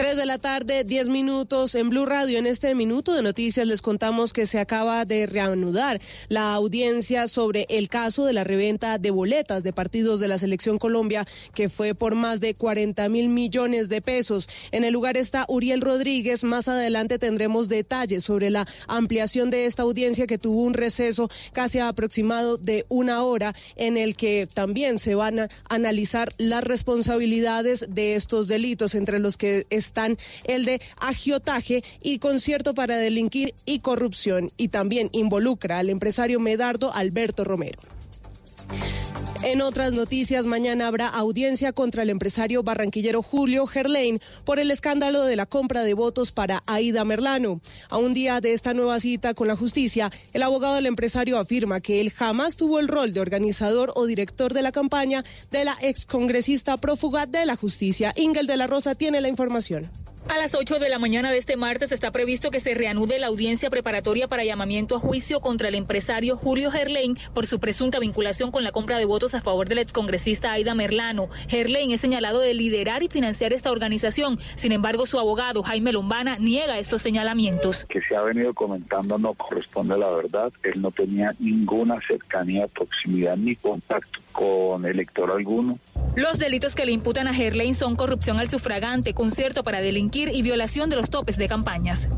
3 de la tarde, 10 minutos en Blue Radio. En este minuto de noticias les contamos que se acaba de reanudar la audiencia sobre el caso de la reventa de boletas de partidos de la Selección Colombia, que fue por más de 40 mil millones de pesos. En el lugar está Uriel Rodríguez. Más adelante tendremos detalles sobre la ampliación de esta audiencia que tuvo un receso casi aproximado de una hora en el que también se van a analizar las responsabilidades de estos delitos, entre los que están el de agiotaje y concierto para delinquir y corrupción, y también involucra al empresario Medardo Alberto Romero. En otras noticias, mañana habrá audiencia contra el empresario barranquillero Julio Gerlain por el escándalo de la compra de votos para Aida Merlano. A un día de esta nueva cita con la justicia, el abogado del empresario afirma que él jamás tuvo el rol de organizador o director de la campaña de la excongresista prófuga de la justicia. Ingel de la Rosa tiene la información. A las 8 de la mañana de este martes está previsto que se reanude la audiencia preparatoria para llamamiento a juicio contra el empresario Julio Gerlain por su presunta vinculación con la compra de votos a favor del excongresista Aida Merlano. Gerlain es señalado de liderar y financiar esta organización. Sin embargo, su abogado Jaime Lombana niega estos señalamientos. que se ha venido comentando no corresponde a la verdad. Él no tenía ninguna cercanía, proximidad ni contacto con elector alguno. Los delitos que le imputan a Gerlain son corrupción al sufragante, concierto para delinquir y violación de los topes de campañas.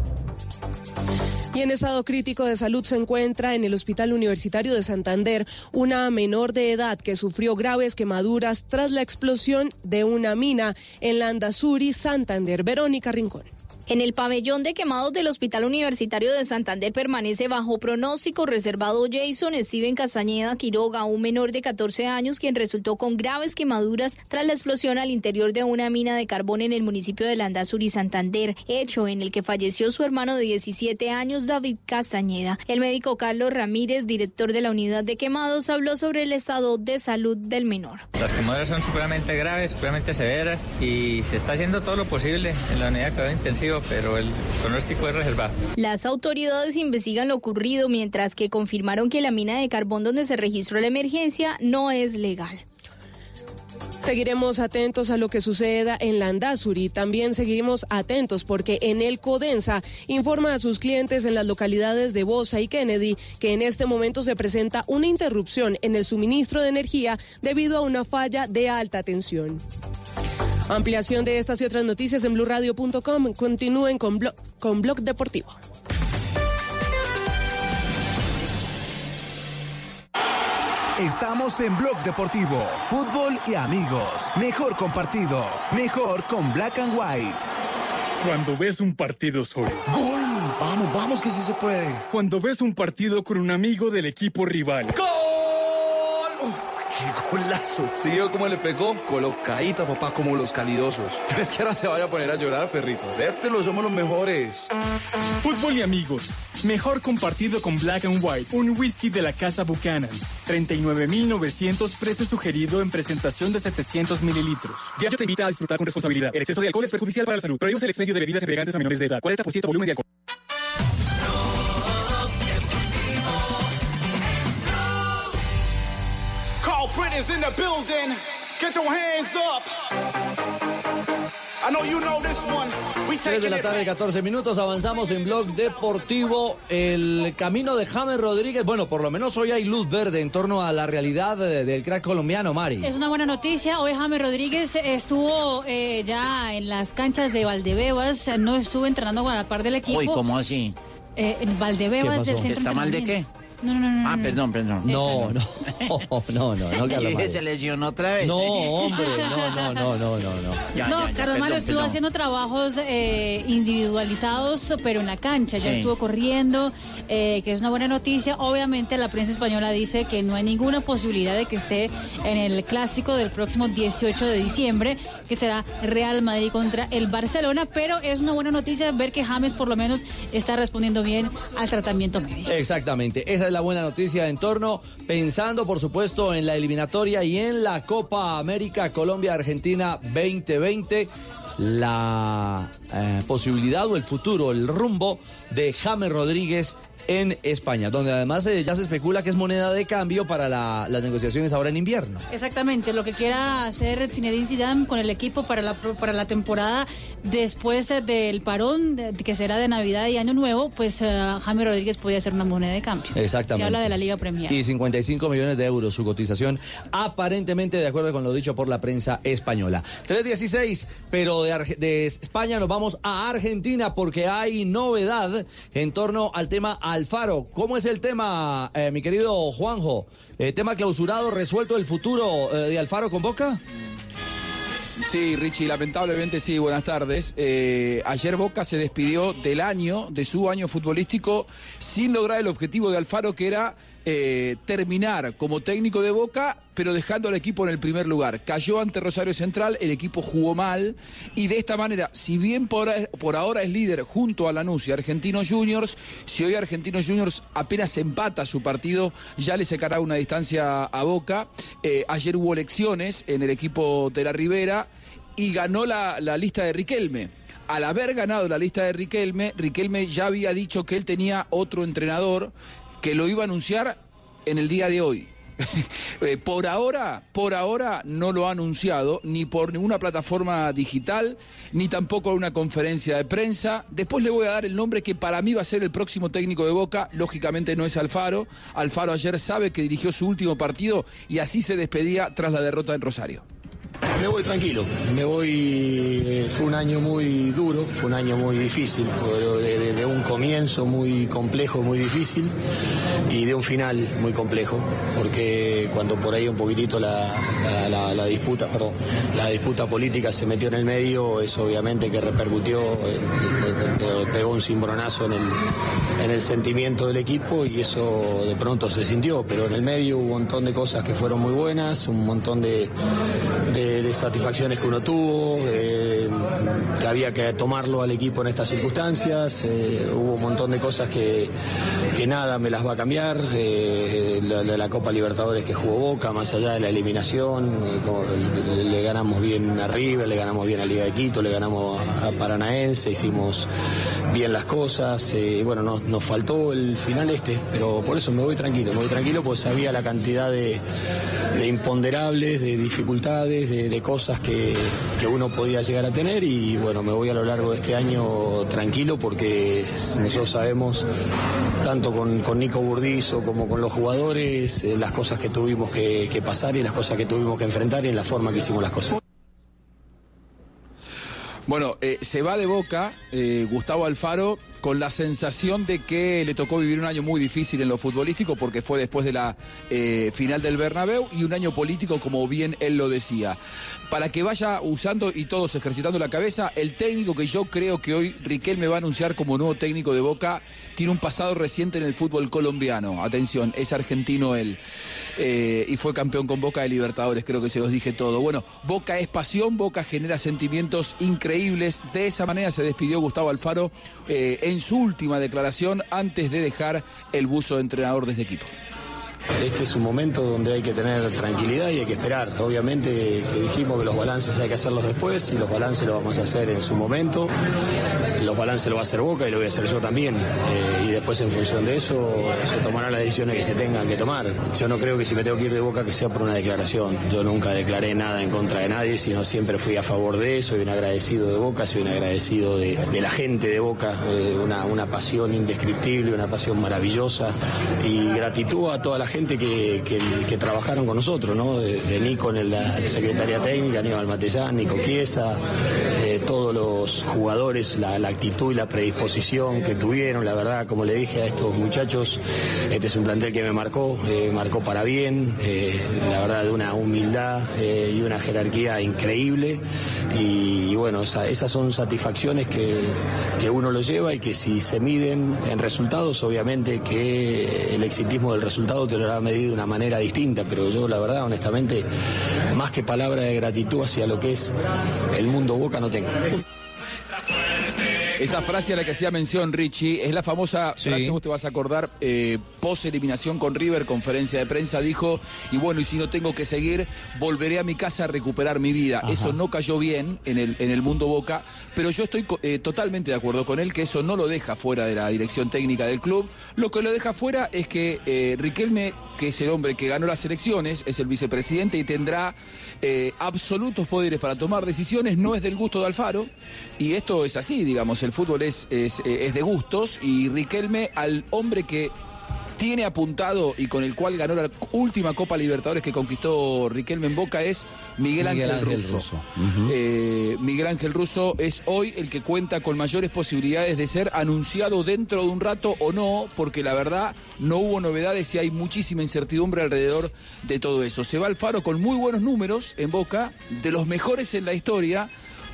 Y en estado crítico de salud se encuentra en el Hospital Universitario de Santander una menor de edad que sufrió graves quemaduras tras la explosión de una mina en Landazuri, Santander. Verónica Rincón. En el pabellón de quemados del Hospital Universitario de Santander permanece bajo pronóstico reservado Jason Steven Castañeda Quiroga, un menor de 14 años quien resultó con graves quemaduras tras la explosión al interior de una mina de carbón en el municipio de Landazuri, Santander, hecho en el que falleció su hermano de 17 años, David Castañeda. El médico Carlos Ramírez, director de la unidad de quemados, habló sobre el estado de salud del menor. Las quemaduras son supremamente graves, supremamente severas y se está haciendo todo lo posible en la unidad de cuidado intensivo, pero el pronóstico es reservado. Las autoridades investigan lo ocurrido mientras que confirmaron que la mina de carbón donde se registró la emergencia no es legal. Seguiremos atentos a lo que suceda en Landazuri. También seguimos atentos porque en el Codensa informa a sus clientes en las localidades de Bosa y Kennedy que en este momento se presenta una interrupción en el suministro de energía debido a una falla de alta tensión. Ampliación de estas y otras noticias en blurradio.com. Continúen con, Blo- con Blog Deportivo. Estamos en Blog Deportivo, fútbol y amigos. Mejor compartido, mejor con Black and White. Cuando ves un partido solo. ¡Gol! Vamos, vamos que sí se puede. Cuando ves un partido con un amigo del equipo rival. ¡Gol! ¡Qué golazo! ¿Sí vio cómo le pegó? Colocadita, papá, como los calidosos. Pero es que ahora se vaya a poner a llorar, perrito. Acéptelo, somos los mejores. Fútbol y amigos. Mejor compartido con Black and White. Un whisky de la casa Buchanan's. 39.900 precio sugerido en presentación de 700 mililitros. Diario te invita a disfrutar con responsabilidad. El exceso de alcohol es perjudicial para la salud. Prohíbes el expendio de bebidas embriagantes a menores de edad. 40% volumen de alcohol. Carl Britton's in the building. Get your hands up. I know you know this one. We 3 de la tarde, 14 minutos. Avanzamos en Blog Deportivo. El camino de James Rodríguez. Bueno, por lo menos hoy hay luz verde en torno a la realidad de- del crack colombiano, Mari. Es una buena noticia. Hoy James Rodríguez estuvo eh, ya en las canchas de Valdebebas. No estuvo entrenando a la par del equipo. Uy, ¿cómo así? Eh, en Valdebebas ¿Qué del pasó? centro ¿Está mal de entrenamiento. No, no, no. Ah, perdón, perdón. No, no, no, no, no, Carlos se lesionó otra vez. No, hombre, no, no, no, no, no, no. Ya, no, ya, ya, Carlos Mario estuvo perdón. haciendo trabajos eh, individualizados, pero en la cancha. Ya Sí. estuvo corriendo, eh, que es una buena noticia. Obviamente la prensa española dice que no hay ninguna posibilidad de que esté en el clásico del próximo 18 de diciembre, que será Real Madrid contra el Barcelona. Pero es una buena noticia ver que James por lo menos está respondiendo bien al tratamiento médico. Exactamente, esa es la buena noticia en torno, pensando por supuesto en la eliminatoria y en la Copa América Colombia-Argentina 2020, la eh, posibilidad o el futuro, el rumbo de James Rodríguez en España, donde además eh, ya se especula que es moneda de cambio para la- las negociaciones ahora en invierno. Exactamente, lo que quiera hacer Zinedine Zidane con el equipo para la para la temporada después eh, del parón de- que será de Navidad y Año Nuevo, pues eh, Jaime Rodríguez podría ser una moneda de cambio. Exactamente. Se habla de la Liga Premier. Y 55 millones de euros su cotización, aparentemente de acuerdo con lo dicho por la prensa española. 3.16, pero de, Arge- de España nos vamos a Argentina porque hay novedad en torno al tema Alfaro. ¿Cómo es el tema, eh, mi querido Juanjo? Eh, ¿Tema clausurado, resuelto el futuro eh, de Alfaro con Boca? Sí, Richie, lamentablemente sí, buenas tardes. Ayer Boca se despidió del año, de su año futbolístico, sin lograr el objetivo de Alfaro, que era eh, terminar como técnico de Boca, pero dejando al equipo en el primer lugar. Cayó ante Rosario Central, el equipo jugó mal, y de esta manera, si bien por, ahora es líder junto a Lanús y Argentinos Juniors, si hoy Argentinos Juniors apenas empata su partido, ya le sacará una distancia a Boca. Eh, ayer hubo elecciones en el equipo de la Ribera y ganó la, la lista de Riquelme. Al haber ganado la lista de Riquelme, Riquelme ya había dicho que él tenía otro entrenador que lo iba a anunciar en el día de hoy. Eh, por ahora, por ahora no lo ha anunciado ni por ninguna plataforma digital, ni tampoco una conferencia de prensa. Después le voy a dar el nombre que para mí va a ser el próximo técnico de Boca. Lógicamente no es Alfaro. Alfaro ayer sabe que dirigió su último partido y así se despedía tras la derrota en Rosario. Me voy tranquilo, me voy, eh, fue un año muy duro, fue un año muy difícil, de, un comienzo muy complejo, muy difícil y de un final muy complejo, porque cuando por ahí un poquitito la, la- la- disputa, perdón, la disputa política se metió en el medio, eso obviamente que repercutió, eh, pegó un cimbronazo en el sentimiento del equipo y eso de pronto se sintió, pero en el medio hubo un montón de cosas que fueron muy buenas, un montón de, de- satisfacciones que uno tuvo, eh, que había que tomarlo al equipo en estas circunstancias, eh, hubo un montón de cosas que, que nada me las va a cambiar, eh, la, Copa Libertadores que jugó Boca, más allá de la eliminación, le, ganamos bien a River, le ganamos bien a Liga de Quito, le ganamos a, Paranaense, hicimos bien las cosas, bueno, nos, nos faltó el final este, pero por eso me voy tranquilo, me voy tranquilo porque sabía la cantidad de, de imponderables, de dificultades, de, de cosas que, que uno podía llegar a tener y bueno, me voy a lo largo de este año tranquilo porque nosotros sabemos, tanto con, con Nico Burdizo como con los jugadores, eh, las cosas que tuvimos que, pasar y las cosas que tuvimos que enfrentar y en la forma que hicimos las cosas. Bueno, eh, se va de Boca eh, Gustavo Alfaro con la sensación de que le tocó vivir un año muy difícil en lo futbolístico porque fue después de la eh, final del Bernabéu y un año político como bien él lo decía. Para que vaya usando y todos ejercitando la cabeza, el técnico que yo creo que hoy Riquelme va a anunciar como nuevo técnico de Boca tiene un pasado reciente en el fútbol colombiano. Atención, es argentino él. Eh, y fue campeón con Boca de Libertadores, creo que se los dije todo. Bueno, Boca es pasión, Boca genera sentimientos increíbles. De esa manera se despidió Gustavo Alfaro eh, en su última declaración antes de dejar el buzo de entrenador de este equipo. Este es un momento donde hay que tener tranquilidad y hay que esperar. Obviamente que dijimos que los balances hay que hacerlos después y los balances los vamos a hacer en su momento. Los balances lo va a hacer Boca y lo voy a hacer yo también. Eh, y después en función de eso se tomarán las decisiones que se tengan que tomar. Yo no creo que si me tengo que ir de Boca que sea por una declaración. Yo nunca declaré nada en contra de nadie, sino siempre fui a favor de eso. Soy un agradecido de Boca, soy un agradecido de, la gente de Boca. eh, una, una pasión indescriptible, una pasión maravillosa y gratitud a toda la gente que, que- trabajaron con nosotros, ¿no? De, de Nico en la secretaria técnica, Aníbal Matellán, Nico Chiesa, eh, todos los jugadores, la actitud y la predisposición que tuvieron, la verdad, como le dije a estos muchachos, este es un plantel que me marcó, eh, marcó para bien, eh, la verdad de una humildad eh, y una jerarquía increíble y, bueno, esa- esas son satisfacciones que, que uno lo lleva y que si se miden en resultados, obviamente que el exitismo del resultado te lo hará medir de una manera distinta, pero yo la verdad, honestamente, más que palabra de gratitud hacia lo que es el mundo Boca no tengo. Esa frase a la que hacía mención Richie es la famosa frase, vos te vas a acordar, eh, post eliminación con River, conferencia de prensa, dijo, y bueno, y si no tengo que seguir, volveré a mi casa a recuperar mi vida. Eso no cayó bien en el, en el mundo Boca, pero yo estoy eh, totalmente de acuerdo con él que eso no lo deja fuera de la dirección técnica del club. Lo que lo deja fuera es que eh, Riquelme, que es el hombre que ganó las elecciones, es el vicepresidente y tendrá eh, absolutos poderes para tomar decisiones, no es del gusto de Alfaro, y esto es así, digamos, el fútbol es, es, eh, es de gustos, y Riquelme, al hombre que tiene apuntado y con el cual ganó la última Copa Libertadores que conquistó Riquelme en Boca es Miguel, Miguel Ángel, Ángel Russo. Russo. Eh, Miguel Ángel Russo es hoy el que cuenta con mayores posibilidades de ser anunciado dentro de un rato o no, porque la verdad no hubo novedades y hay muchísima incertidumbre alrededor de todo eso. Se va Alfaro con muy buenos números en Boca, de los mejores en la historia.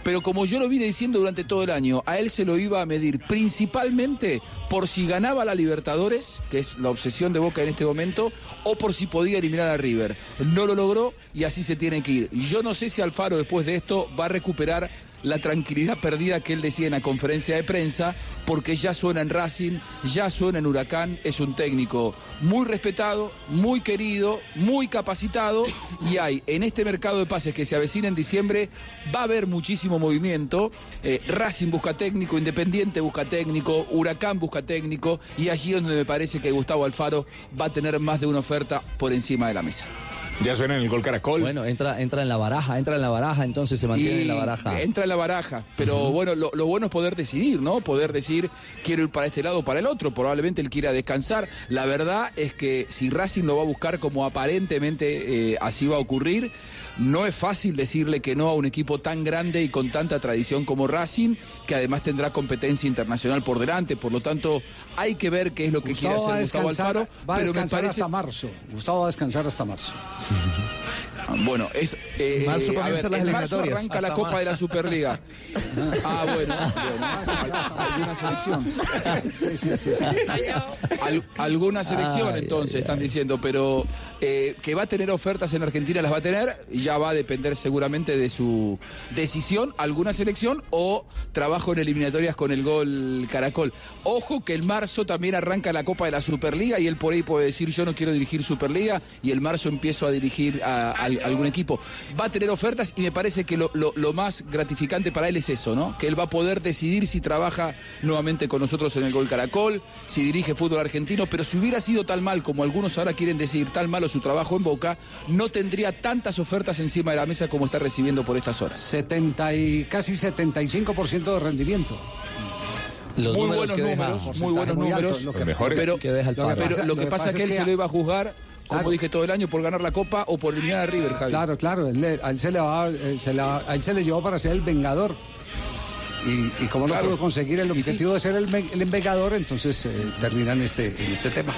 Pero como yo lo vine diciendo durante todo el año, a él se lo iba a medir principalmente por si ganaba la Libertadores, que es la obsesión de Boca en este momento, o por si podía eliminar a River. No lo logró y así se tiene que ir. Yo no sé si Alfaro después de esto va a recuperar la tranquilidad perdida que él decía en la conferencia de prensa, porque ya suena en Racing, ya suena en Huracán, es un técnico muy respetado, muy querido, muy capacitado, y hay en este mercado de pases que se avecina en diciembre, va a haber muchísimo movimiento, Eh, Racing busca técnico, Independiente busca técnico, Huracán busca técnico, y allí es donde me parece que Gustavo Alfaro va a tener más de una oferta por encima de la mesa. Ya suena en el gol Caracol. Bueno, entra, entra en la baraja, entra en la baraja, entonces se mantiene Y en la baraja. Entra en la baraja. Pero bueno, lo, lo bueno es poder decidir, ¿no? Poder decir, quiero ir para este lado o para el otro. Probablemente él quiera descansar. La verdad es que si Racing lo va a buscar como aparentemente eh, así va a ocurrir, no es fácil decirle que no a un equipo tan grande y con tanta tradición como Racing, que además tendrá competencia internacional por delante. Por lo tanto, hay que ver qué es lo que quiere Gustavo va a hacer Gustavo descansar, Alfaro. va a pero me descansar parece hasta marzo. Gustavo va a descansar hasta marzo. Bueno, es. eh, marzo eh, comienzan ver, las en marzo eliminatorias. arranca la Copa marzo. de la Superliga. Ah, bueno. alguna selección. Sí, sí, sí, sí. Al- alguna selección, Ay, entonces, ay, están diciendo, pero eh, que va a tener ofertas en Argentina, las va a tener, y ya va a depender seguramente de su decisión, alguna selección o trabajo en eliminatorias con el gol Caracol. Ojo que el marzo también arranca la Copa de la Superliga y él por ahí puede decir yo no quiero dirigir Superliga y el marzo empiezo a dirigir a, algún equipo. Va a tener ofertas y me parece que lo, lo- más gratificante para él es eso, ¿no? Que él va a poder decidir si trabaja nuevamente con nosotros en el Gol Caracol, si dirige fútbol argentino, pero si hubiera sido tal mal como algunos ahora quieren decir, tal malo su trabajo en Boca, no tendría tantas ofertas encima de la mesa como está recibiendo por estas horas. 70 y casi 75% de rendimiento. Los muy números buenos que deja. números, muy buenos muy alto, lo que- pero, pero, que deja el Faro. pero lo que pasa es que él se lo iba a juzgar, como Claro. dije todo el año, por ganar la Copa o por eliminar a River, Javi. Claro, claro, él, a, él se le va- él se le va- a él se le llevó para ser el vengador. Y, y como no Claro. pudo conseguir el sí. objetivo de ser el, el vengador, entonces eh, termina en este, en este tema.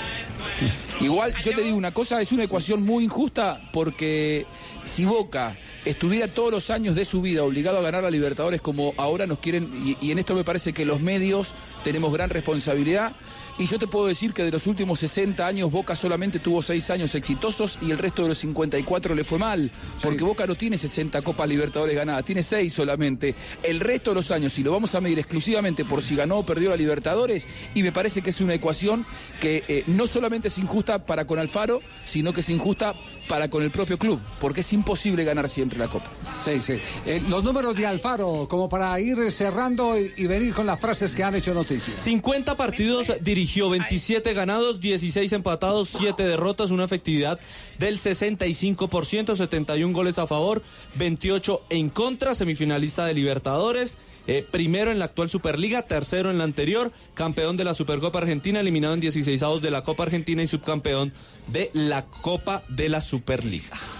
Igual yo te digo una cosa, es una ecuación muy injusta porque si Boca estuviera todos los años de su vida obligado a ganar a Libertadores como ahora nos quieren, y, y en esto me parece que los medios tenemos gran responsabilidad, y yo te puedo decir que de los últimos 60 años Boca solamente tuvo 6 años exitosos y el resto de los 54 le fue mal, porque Boca no tiene 60 Copas Libertadores ganadas, tiene 6 solamente. El resto de los años, si lo vamos a medir exclusivamente por si ganó o perdió la Libertadores, y me parece que es una ecuación que eh, no solamente es injusta para con Alfaro, sino que es injusta para con el propio club, porque es imposible ganar siempre la Copa. Sí, sí. Eh, los números de Alfaro, como para ir cerrando y, y venir con las frases que han hecho noticia. 50 partidos dirigió, 27 ganados, 16 empatados, 7 derrotas, una efectividad del 65%, 71 goles a favor, 28 en contra, semifinalista de Libertadores, eh, primero en la actual Superliga, tercero en la anterior, campeón de la Supercopa Argentina, eliminado en 16 avos de la Copa Argentina y subcampeón de la Copa de la Superliga. Es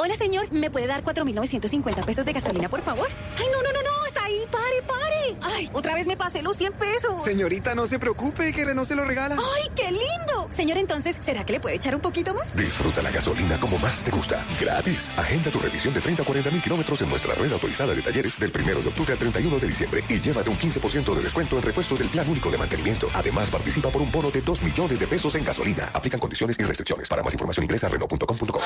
Hola, señor, ¿me puede dar 4.950 pesos de gasolina, por favor? Ay, no, no, no, no, ahí, pare, pare. Ay, otra vez me pasé los 100 pesos. Señorita, no se preocupe, que Renault se lo regala. Ay, qué lindo. Señor, entonces, ¿será que le puede echar un poquito más? Disfruta la gasolina como más te gusta. Gratis. Agenda tu revisión de 30 a 40 mil kilómetros en nuestra red autorizada de talleres del 1 de octubre al 31 de diciembre y llévate un 15% de descuento en repuestos del plan único de mantenimiento. Además, participa por un bono de 2 millones de pesos en gasolina. Aplican condiciones y restricciones. Para más información ingresa a Renault.com.co.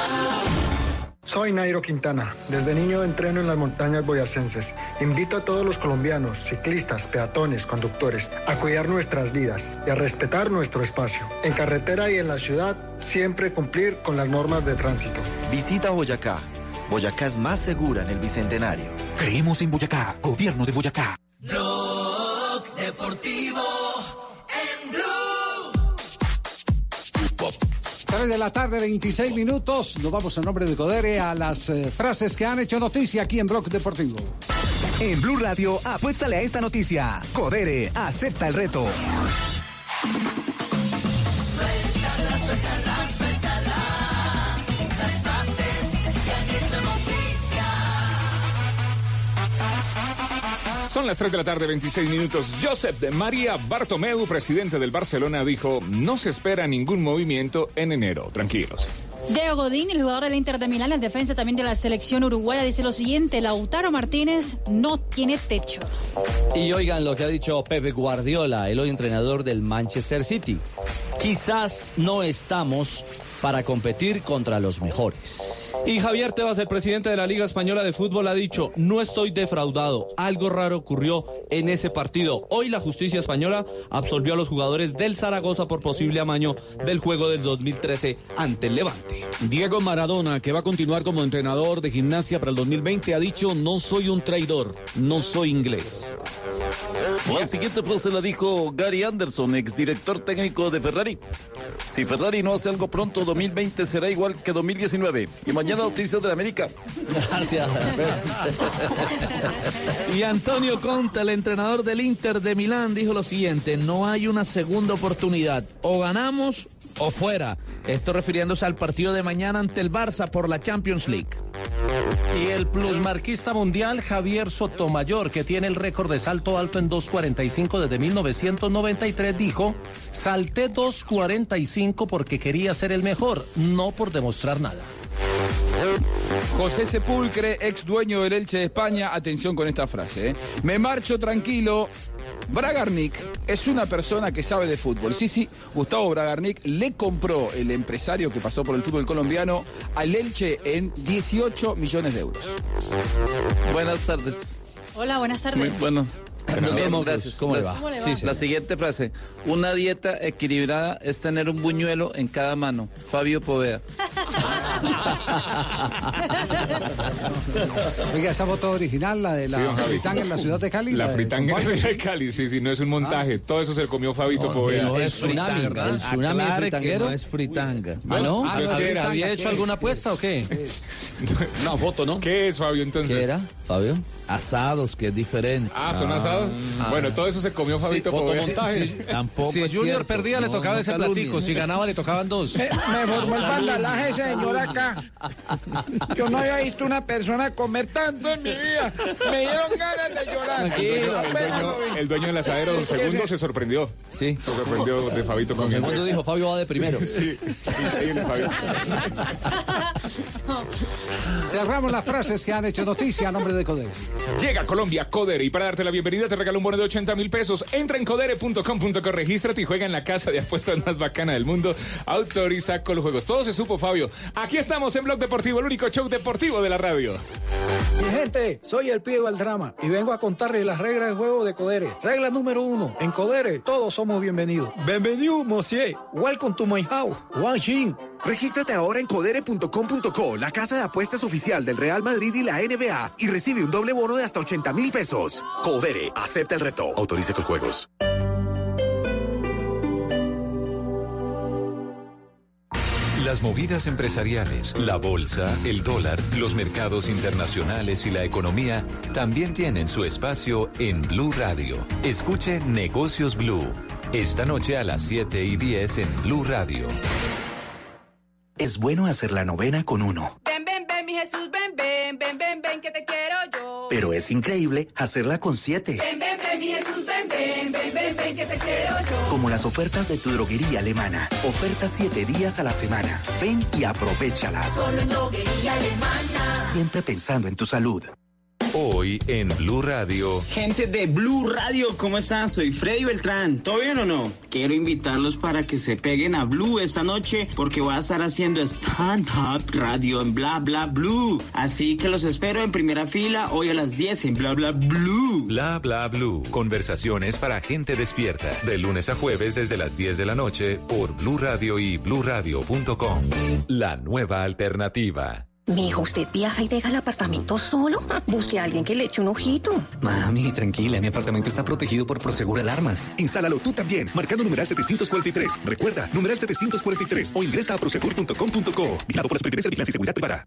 Soy Nairo Quintana. Desde niño entreno en las montañas boyacenses. Invito a todos los colombianos, ciclistas, peatones, conductores, a cuidar nuestras vidas y a respetar nuestro espacio. En carretera y en la ciudad, siempre cumplir con las normas de tránsito. Visita Boyacá. Boyacá es más segura en el Bicentenario. Creemos en Boyacá, gobierno de Boyacá. Blog Deportivo 3 de la tarde, 26 minutos. Nos vamos en nombre de Codere a las eh, frases que han hecho noticia aquí en Bloque Deportivo. En Blue Radio, apuéstale a esta noticia. Codere, acepta el reto. Son las 3 de la tarde, 26 minutos. Josep de María Bartomeu, presidente del Barcelona, dijo, no se espera ningún movimiento en enero. Tranquilos. Diego Godín, el jugador del Inter de Milán, el defensa también de la selección uruguaya, dice lo siguiente, Lautaro Martínez no tiene techo. Y oigan lo que ha dicho Pepe Guardiola, el hoy entrenador del Manchester City. Quizás no estamos para competir contra los mejores. Y Javier Tebas, el presidente de la Liga Española de Fútbol, ha dicho, no estoy defraudado, algo raro ocurrió en ese partido. Hoy la justicia española absolvió a los jugadores del Zaragoza por posible amaño del juego del 2013 ante el Levante. Diego Maradona, que va a continuar como entrenador de gimnasia para el 2020, ha dicho, no soy un traidor, no soy inglés. La siguiente frase la dijo Gary Anderson, exdirector técnico de Ferrari. Si Ferrari no hace algo pronto, 2020 será igual que 2019. Y mañana noticias de la América. Gracias. Y Antonio Conte, el entrenador del Inter de Milán, dijo lo siguiente, no hay una segunda oportunidad, o ganamos o fuera. Esto refiriéndose al partido de mañana ante el Barça por la Champions League. Y el plusmarquista mundial Javier Sotomayor, que tiene el récord de salto alto en 2.45 desde 1993, dijo, salté 2.45 porque quería ser el mejor, no por demostrar nada. José Sepulcre, ex dueño del Elche de España, atención con esta frase. ¿eh? Me marcho tranquilo. Bragarnik es una persona que sabe de fútbol. Sí, sí, Gustavo Bragarnik le compró el empresario que pasó por el fútbol colombiano al Elche en 18 millones de euros. Buenas tardes. Hola, buenas tardes. Muy buenos. Gracias. ¿Cómo le La- va? ¿Cómo le va? Sí, sí. La siguiente frase. Una dieta equilibrada es tener un buñuelo en cada mano. Fabio Poveda. Oiga, esa foto original, la de la fritanga en la ciudad de Cali. La fritanga con de Cali, sí, sí, no es un montaje. Todo eso se lo comió Fabito No, Poveda. no el es tsunami, fritanga. el tsunami que fritanguero. no es fritanga. ¿Ah, no? Ah. ¿Había hecho alguna apuesta o qué? Una foto, ¿no? ¿Qué es, Fabio, entonces? ¿Qué era, Fabio? Asados, que es diferente. Ah, ¿son asados? Bueno, todo eso se comió Fabito Poveda. fotomontaje. Tampoco Si es Junior cierto. perdía, le tocaba no ese platico. Si ganaba, le tocaban dos. Me, me formó el bandalaje, señor, acá. Yo no había visto una persona comer tanto en mi vida. Me dieron ganas de llorar. El dueño, el dueño- el dueño del asadero, don ¿Qué Segundo, se sorprendió. Sí. Se sorprendió de Fabito con ese- Segundo dijo, Fabio va de primero. Sí, Fabio. Cerramos las frases que han hecho noticia a nombre de Codere. Llega a Colombia Codere y para darte la bienvenida te regala un bono de 80 mil pesos. Entra en codere.com.co, regístrate y juega en la casa de apuestas más bacana del mundo. Autoriza con los juegos. Todo se supo, Fabio. Aquí estamos en Blog Deportivo, el único show deportivo de la radio. Mi gente, soy el pibe del drama y vengo a contarles las reglas de juego de Codere. Regla número uno. En Codere todos somos bienvenidos. Bienvenido, monsieur. Welcome to my house. Wang Xin. Regístrate ahora en codere.com.co, la casa de apuestas oficial del Real Madrid y la NBA, y recibe un doble bono de hasta 80 mil pesos. Codere, acepta el reto. Autorice con juegos. Las movidas empresariales, la bolsa, el dólar, los mercados internacionales y la economía también tienen su espacio en Blue Radio. Escuche Negocios Blue. Esta noche a las 7 y 10 en Blue Radio. Es bueno hacer la novena con uno, Ven, ven, ven, mi Jesús, ven, ven, ven, ven, ven, que te quiero yo. pero es increíble hacerla con siete. Ven, ven, ven, mi Jesús, ven, ven, ven, ven, ven, que te quiero yo. Como las ofertas de tu droguería alemana. Ofertas siete días a la semana. Ven y aprovechalas. Solo en droguería alemana. Siempre pensando en tu salud. Hoy en Blue Radio. Gente de Blue Radio, ¿cómo están? Soy Freddy Beltrán. ¿Todo bien o no? Quiero invitarlos para que se peguen a Blue esta noche porque voy a estar haciendo stand-up radio en Bla Bla Blue. Así que los espero en primera fila hoy a las 10 en Bla Bla Blue. Bla bla blue. Conversaciones para gente despierta. De lunes a jueves desde las 10 de la noche por Blue Radio y bluradio.com. La nueva alternativa. Mijo, ¿usted viaja y deja el apartamento solo? Busque a alguien que le eche un ojito. Mami, tranquila, mi apartamento está protegido por Prosegur Alarmas. Instálalo tú también, marcando numeral 743. Recuerda, numeral 743 o ingresa a prosegur.com.co. Vigilado por la Superintendencia de y Seguridad Privada.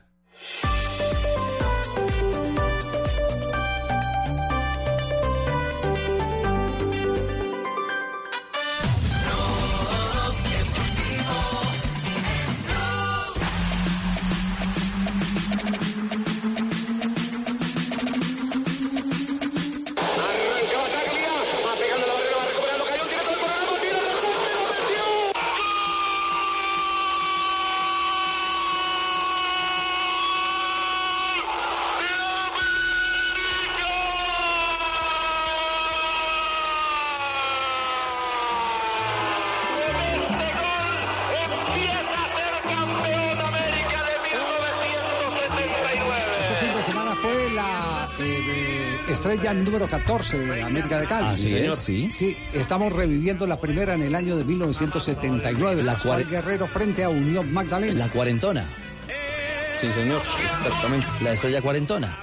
Número 14 de América de Cali. Así es, sí. Sí, estamos reviviendo la primera en el año de 1979. La Pascual Guerrero frente a Unión Magdalena. La cuarentona. Sí, señor, exactamente. La estrella cuarentona.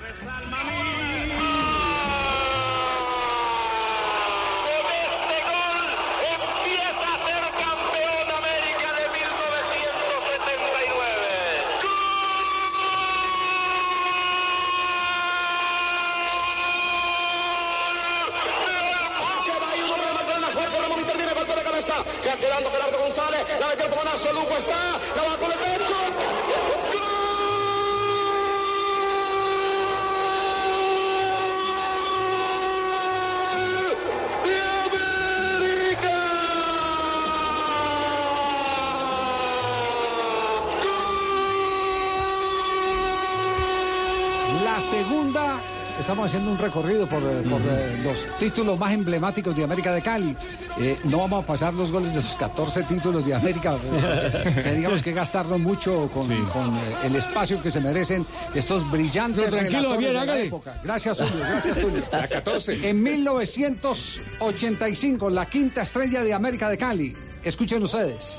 Un recorrido por, eh, por, eh, los títulos más emblemáticos de América de Cali. Eh, no vamos a pasar los goles de los 14 títulos de América. eh, que digamos que gastarnos mucho con, con, eh, el espacio que se merecen estos brillantes Pero tranquilo, bien, de la época. Gracias, Tulio. Gracias, Tulio. La 14. En 1985, la quinta estrella de América de Cali. Escuchen ustedes.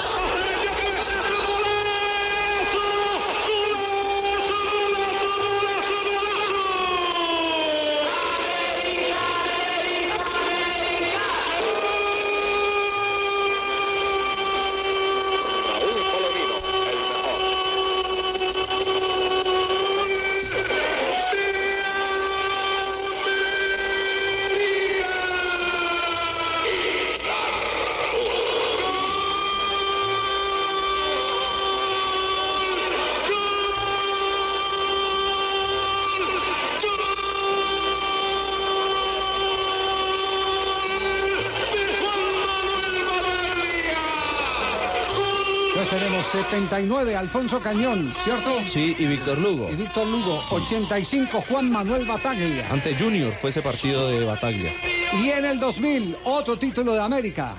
89, Alfonso Cañón, ¿cierto? Sí, y Víctor Lugo. Y Víctor Lugo, 85, Juan Manuel Bataglia. Ante Junior fue ese partido de Bataglia. Y en el 2000, otro título de América.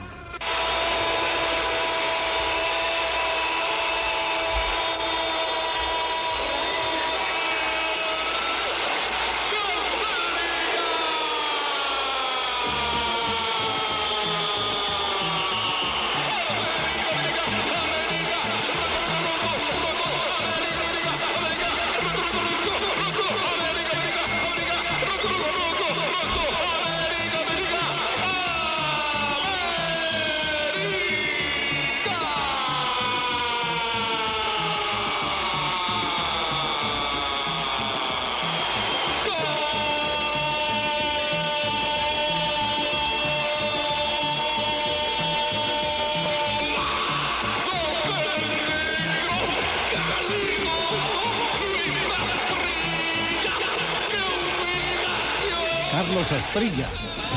Carlos Esprilla,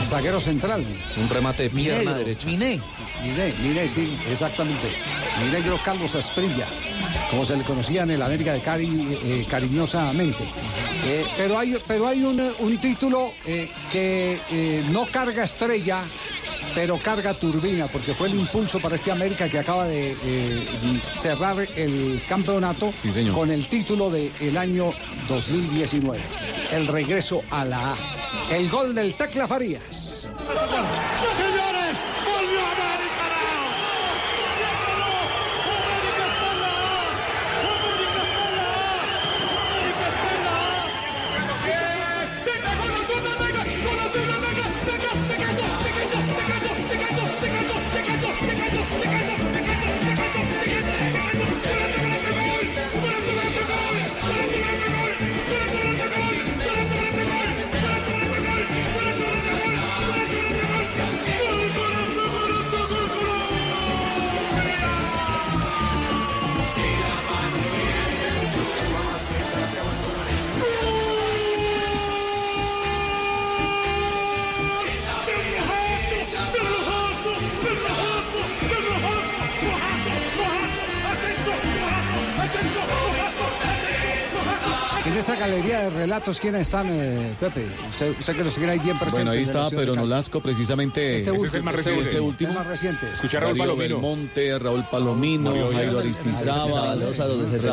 zaguero central. Un remate de pierna derecha. Miné. Miné, Miné, sí, exactamente. Minegro Carlos Esprilla, como se le conocía en el América de Cari eh, cariñosamente. Eh, pero hay, pero hay un, un título eh, que no carga estrella, pero carga turbina, porque fue el impulso para este América que acaba de eh, cerrar el campeonato con el título del año 2019. El regreso a la A. El gol del Tecla Farías. Galería de relatos, ¿quiénes están, eh, Pepe? Usted, usted que los tiene ahí bien presentes. Bueno, ahí Pedro Cali. Nolasco, precisamente. Este último, Este, este este último. el más reciente. Escuchar a Raúl Palomino. Belmonte, Raúl Palomino, Jairo Jairo Aristizábal.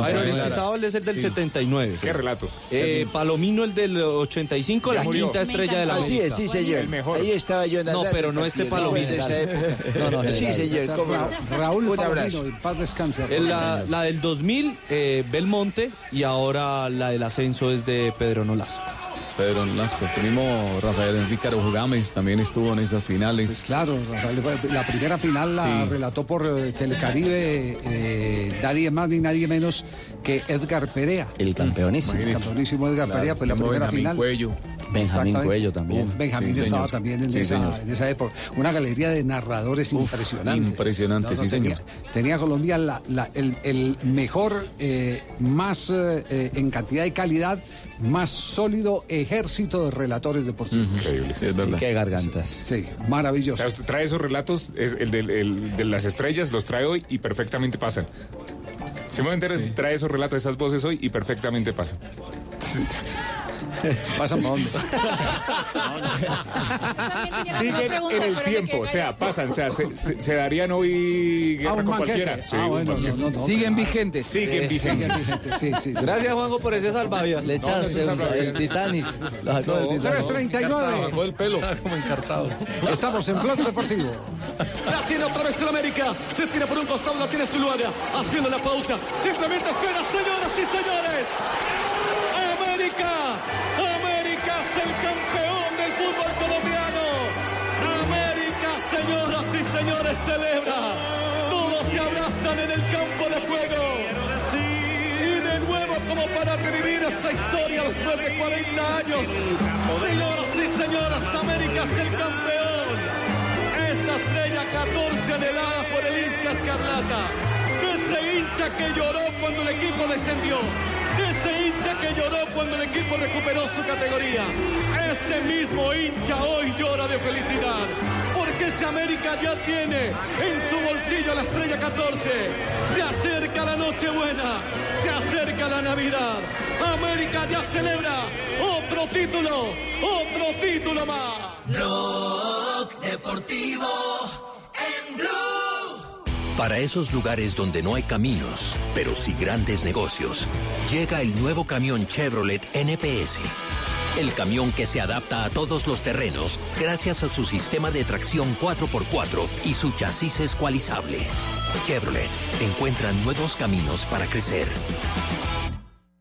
Jairo Aristizábal es el del 79. ¿Qué relato? Eh, Palomino el del 85, la quinta estrella de la Así es, sí, señor. El mejor. Ahí estaba yo No, pero no este Palomino. No, no, sí, señor, Raúl Palomino, en paz descanse. Es la, del 2000, eh, Belmonte, y ahora la del ascenso es de Pedro Nolasco. Pedro Nolasco. Mismo Rafael Enrique Araujo Gámez también estuvo en esas finales. Claro, Rafael, la primera final la Sí. relató por eh, Telecaribe eh, nadie más ni nadie menos que Edgar Perea. El campeonísimo. El campeonísimo Edgar Claro, Perea fue la primera Benjamín final. Cuello. Benjamín. Cuello también. Uf, Benjamín Sí, estaba señor. también en, Sí, esa, señor. en esa época. Una galería de narradores impresionante. impresionante, sí, tenía, señor. Tenía Colombia la- la- el, el mejor, eh, más eh, en cantidad y calidad, más sólido ejército de relatores deportivos. Increíble. Sí, es verdad. Qué gargantas. Sí, maravilloso. O sea, usted trae esos relatos, es el, del- el de las estrellas, los trae hoy y perfectamente pasan. Si me entero, trae esos relatos, esas voces hoy y perfectamente pasan. ¿Pasan por dónde? Siguen en el tiempo, o sea, pasan, o sea, se, se- se darían hoy guerra Ah, con cualquiera. Sí, Ah, bueno, banquete. no, no, no. Siguen vigentes. Siguen Eh, vigentes. sí, sí. Gracias, Juanjo, por ese salvavidas. Le echaste el. Titanic. Lo sacó del Titanic. 339. Bajó el pelo. Como encartado. Estamos en Blog Deportivo. La tiene otra vez el América. Se tira por un costado, la tiene Zuluaga. Haciendo la pausa. Simplemente espera, señoras y señores. América. América es el campeón del fútbol colombiano. América, señoras y señores, celebra. Todos se abrazan en el campo de juego. Y de nuevo, como para revivir esa historia después de 40 años. Señoras y señoras, América es el campeón. Esa estrella 14 anhelada por el hincha escarlata. Ese hincha que lloró cuando el equipo descendió. Ese hincha que lloró cuando el equipo recuperó su categoría. Ese mismo hincha hoy llora de felicidad. Porque este América ya tiene en su bolsillo la estrella 14. Se acerca la Nochebuena. Se acerca la Navidad. América ya celebra otro título. Otro título más. Blog Deportivo en Blue. Para esos lugares donde no hay caminos, pero sí grandes negocios, llega el nuevo camión Chevrolet NPS. El camión que se adapta a todos los terrenos gracias a su sistema de tracción 4x4 y su chasis escualizable. Chevrolet encuentra nuevos caminos para crecer.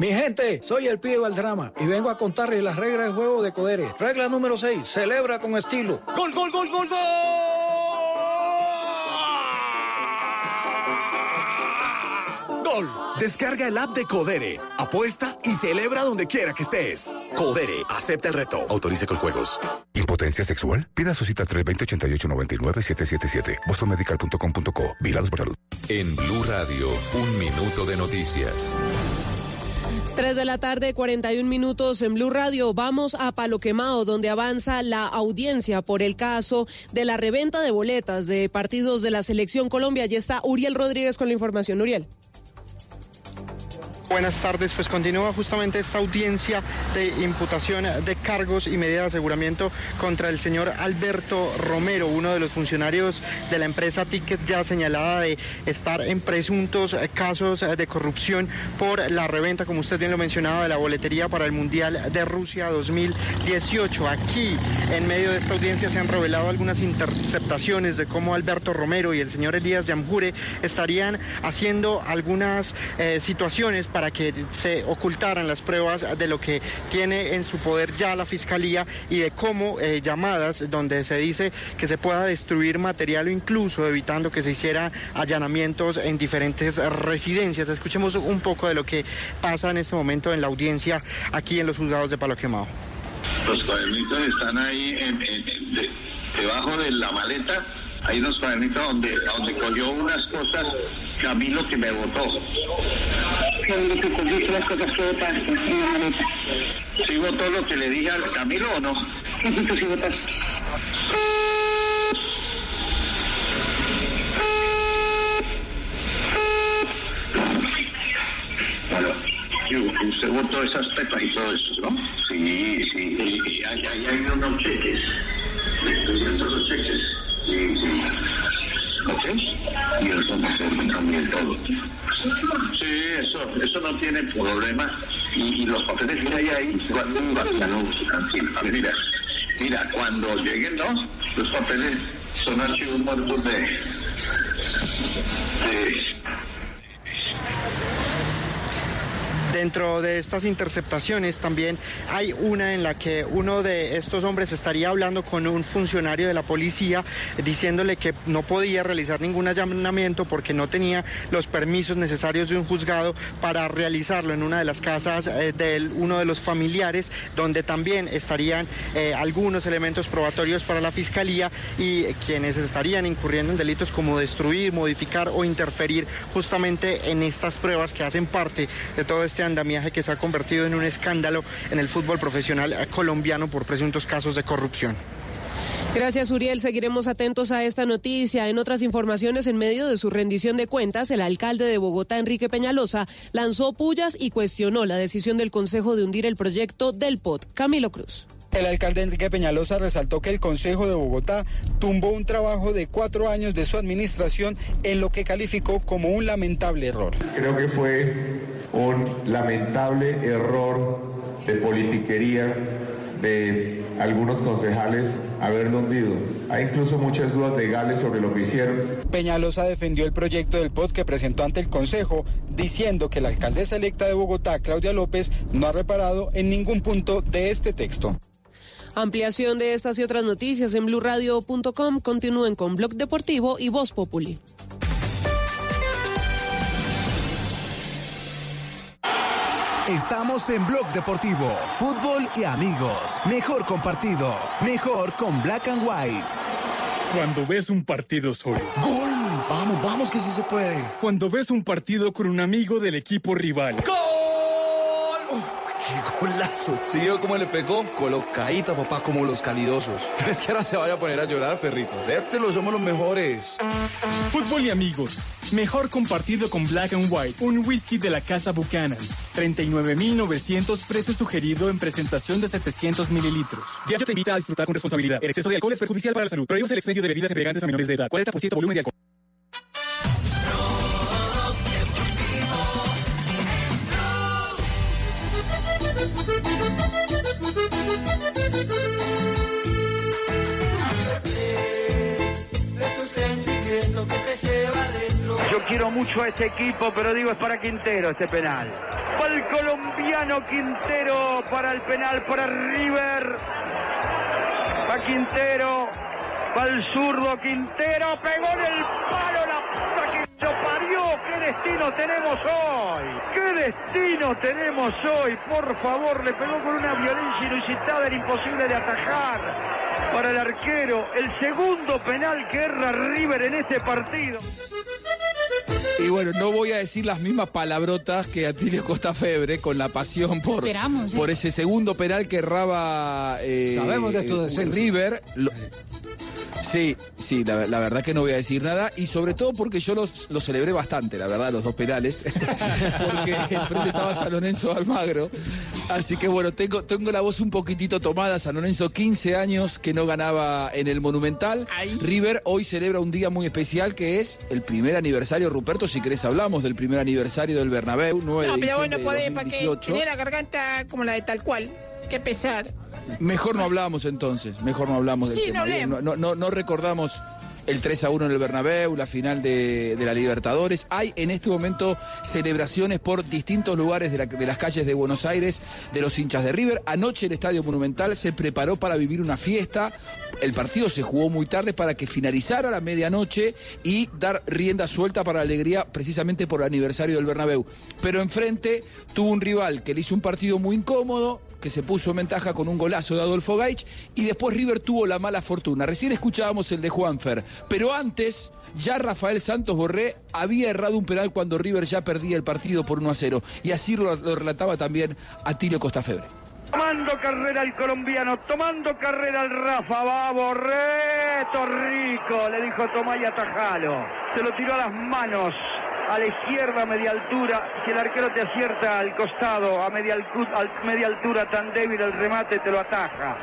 Mi gente, soy el pibe Valdrama y vengo a contarles las reglas del juego de Codere. Regla número 6, celebra con estilo. ¡Gol, gol, gol, gol, gol! ¡Gol! Descarga el app de Codere, apuesta y celebra donde quiera que estés. Codere, acepta el reto. Autorice con juegos. ¿Impotencia sexual? Pida su cita 320-8899-777. bostonmedical.com.co. Vigilados por salud. En Blue Radio, un minuto de noticias. 3 de la tarde, 41 minutos en Blue Radio. Vamos a Palo Quemado, donde avanza la audiencia por el caso de la reventa de boletas de partidos de la Selección Colombia. Allí está Uriel Rodríguez con la información. Uriel. Buenas tardes, pues continúa justamente esta audiencia de imputación de cargos y medidas de aseguramiento contra el señor Alberto Romero, uno de los funcionarios de la empresa Ticket ya señalada de estar en presuntos casos de corrupción por la reventa, como usted bien lo mencionaba, de la boletería para el Mundial de Rusia 2018. Aquí, en medio de esta audiencia, se han revelado algunas interceptaciones de cómo Alberto Romero y el señor Elías Yamjure estarían haciendo algunas eh, situaciones para que se ocultaran las pruebas de lo que tiene en su poder ya la fiscalía y de cómo eh, llamadas donde se dice que se pueda destruir material o incluso evitando que se hiciera allanamientos en diferentes residencias. Escuchemos un poco de lo que pasa en este momento en la audiencia aquí en los juzgados de Palo Quemado. Los cuadernitos están ahí en- en- en- de- debajo de la maleta. Hay unos cuadernitos donde, donde cogió unas cosas Camilo que me votó. Camilo que cogiste las cosas que votaste en la maleta. ¿Sí votó lo que le dije a Camilo o no? ¿Qué hiciste si votaste? Usted votó esas pepas y todo eso, ¿no? Sí, sí. Y, y ahí, ahí hay unos cheques. Estoy viendo los cheques. Sí. ¿Ok? Y sirve también todo. Sí, eso, eso no tiene problema. Y, y los papeles que hay ahí, cuando no, tranquilo. A mira, mira, cuando lleguen, ¿no? Los papeles son archivos muertos de, de Dentro de estas interceptaciones también hay una en la que uno de estos hombres estaría hablando con un funcionario de la policía diciéndole que no podía realizar ningún allanamiento porque no tenía los permisos necesarios de un juzgado para realizarlo en una de las casas eh, de uno de los familiares donde también estarían eh, algunos elementos probatorios para la fiscalía y quienes estarían incurriendo en delitos como destruir, modificar o interferir justamente en estas pruebas que hacen parte de todo este andamiaje que se ha convertido en un escándalo en el fútbol profesional colombiano por presuntos casos de corrupción. Gracias, Uriel. Seguiremos atentos a esta noticia. En otras informaciones, en medio de su rendición de cuentas, el alcalde de Bogotá, Enrique Peñalosa, lanzó pullas y cuestionó la decisión del Consejo de hundir el proyecto del POT. Camilo Cruz. El alcalde Enrique Peñalosa resaltó que el Consejo de Bogotá tumbó un trabajo de cuatro años de su administración en lo que calificó como un lamentable error. Creo que fue un lamentable error de politiquería de algunos concejales haberlo hundido. Hay incluso muchas dudas legales sobre lo que hicieron. Peñalosa defendió el proyecto del POT que presentó ante el Consejo, diciendo que la alcaldesa electa de Bogotá, Claudia López, no ha reparado en ningún punto de este texto. Ampliación de estas y otras noticias en blurradio.com. Continúen con Blog Deportivo y Voz Populi. Estamos en Blog Deportivo, fútbol y amigos. Mejor compartido, mejor con Black and White. Cuando ves un partido solo. ¡Gol! Vamos, vamos que sí se puede. Cuando ves un partido con un amigo del equipo rival. ¡Gol! ¡Qué golazo! ¿Sí vio cómo le pegó? Colocadita, papá, como los calidosos. No es que ahora se vaya a poner a llorar, perrito. Acéptelo, somos los mejores. Fútbol y amigos. Mejor compartido con Black and White, un whisky de la casa Buchanan's. 39.900 precio sugerido en presentación de 700 mililitros. Diario te invita a disfrutar con responsabilidad. El exceso de alcohol es perjudicial para la salud. Prohíbes el expendio de bebidas embriagantes a menores de edad. 40% volumen de alcohol. Quiero mucho a este equipo, pero digo es para Quintero este penal. Para el colombiano Quintero, para el penal, para River. Para Quintero, para el zurdo Quintero, pegó en el palo la puta que lo parió. ¿Qué destino tenemos hoy? ¿Qué destino tenemos hoy? Por favor, le pegó con una violencia inusitada, era imposible de atajar. Para el arquero, el segundo penal que erra River en este partido. Y bueno, no voy a decir las mismas palabrotas que Atilio Costa Febre con la pasión por, Esperamos, ¿eh? por ese segundo penal que erraba eh, Sabemos de tu eh, decencia. River. Lo- Sí, sí, la, la verdad que no voy a decir nada y sobre todo porque yo los, los celebré bastante, la verdad, los dos penales, porque enfrente estaba San Lorenzo Almagro, así que bueno, tengo, tengo la voz un poquitito tomada, San Lorenzo 15 años que no ganaba en el Monumental, River hoy celebra un día muy especial que es el primer aniversario, Ruperto, si querés hablamos del primer aniversario del Bernabéu, 9 No, de pero bueno, podés, para que 2018. tener la garganta como la de tal cual. Qué pesar. Mejor no hablamos entonces, mejor no hablamos del Sí, tema. no no, no, no recordamos el 3 a 1 en el Bernabéu, la final de, de la Libertadores. Hay en este momento celebraciones por distintos lugares de, la- de las calles de Buenos Aires de los hinchas de River. Anoche el Estadio Monumental se preparó para vivir una fiesta. El partido se jugó muy tarde para que finalizara la medianoche y dar rienda suelta para la alegría precisamente por el aniversario del Bernabéu. Pero enfrente tuvo un rival que le hizo un partido muy incómodo, que se puso en ventaja con un golazo de Adolfo Gaich y después River tuvo la mala fortuna. Recién escuchábamos el de Juanfer, pero antes ya Rafael Santos Borré había errado un penal cuando River ya perdía el partido por 1 a 0 y así lo, relataba también Atilio Costafebre. Tomando carrera el colombiano, tomando carrera el Rafa, va Borré, Torrico, le dijo tomá y atajalo. Se lo tiró a las manos, a la izquierda a media altura. Si el arquero te acierta al costado, a media, a media altura tan débil el remate, te lo ataja.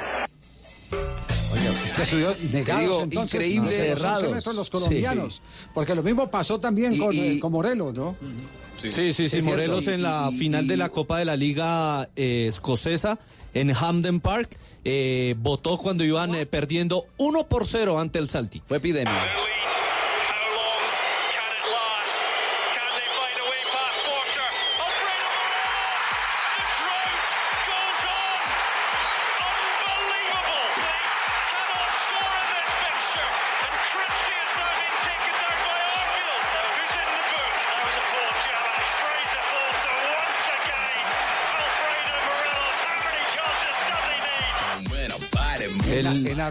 Es que estudió negados, digo, entonces, increíble. Los Cerrados. 11 metros los Sí, colombianos. Porque lo mismo pasó también Y- con, y- eh, con Morelos, ¿no? Sí, sí, sí, cierto. Morelos en la Y- y- final de la Copa de la Liga eh, Escocesa en Hamden Park. eh, votó cuando iban eh, perdiendo 1 por 0 ante el Salti. Fue epidemia.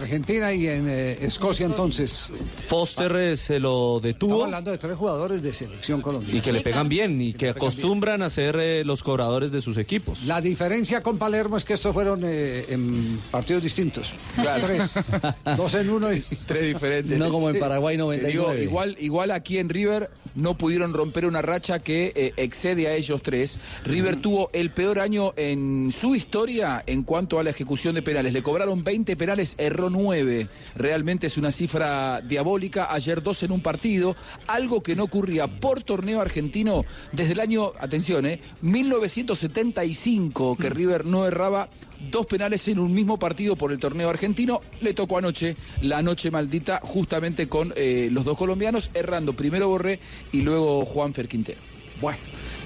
Argentina y en eh, Escocia, entonces. Foster eh, se lo Estamos detuvo hablando de tres jugadores de selección colombiana. y que le pegan bien y que acostumbran a ser eh, los cobradores de sus equipos. La diferencia con Palermo es que estos fueron eh, en partidos distintos. Claro. Tres. Dos en uno y Tres diferentes. No como en Paraguay Te 99. digo, igual, igual aquí en River no pudieron romper una racha que eh, excede a ellos tres. River tuvo el peor año en su historia en cuanto a la ejecución de penales. Le cobraron 20 penales, erró 9. Realmente es una cifra diabólica. Ayer dos en un partido, algo que no ocurría por torneo argentino desde el año, atención, eh, 1975, que River no erraba dos penales en un mismo partido por el torneo argentino. Le tocó anoche, la noche maldita, justamente con eh, los dos colombianos, errando primero Borré y luego Juanfer Quintero. Bueno,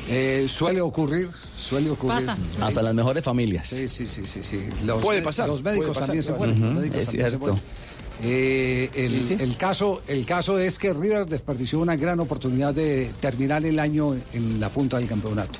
eh, suele ocurrir, suele ocurrir. Pasa. Hasta las mejores familias. Sí, sí, sí, sí. sí. Los Puede pasar, Los médicos pasar, también se los médicos Es también cierto. Eh, el, sí. el caso, el caso es que River desperdició una gran oportunidad de terminar el año en la punta del campeonato.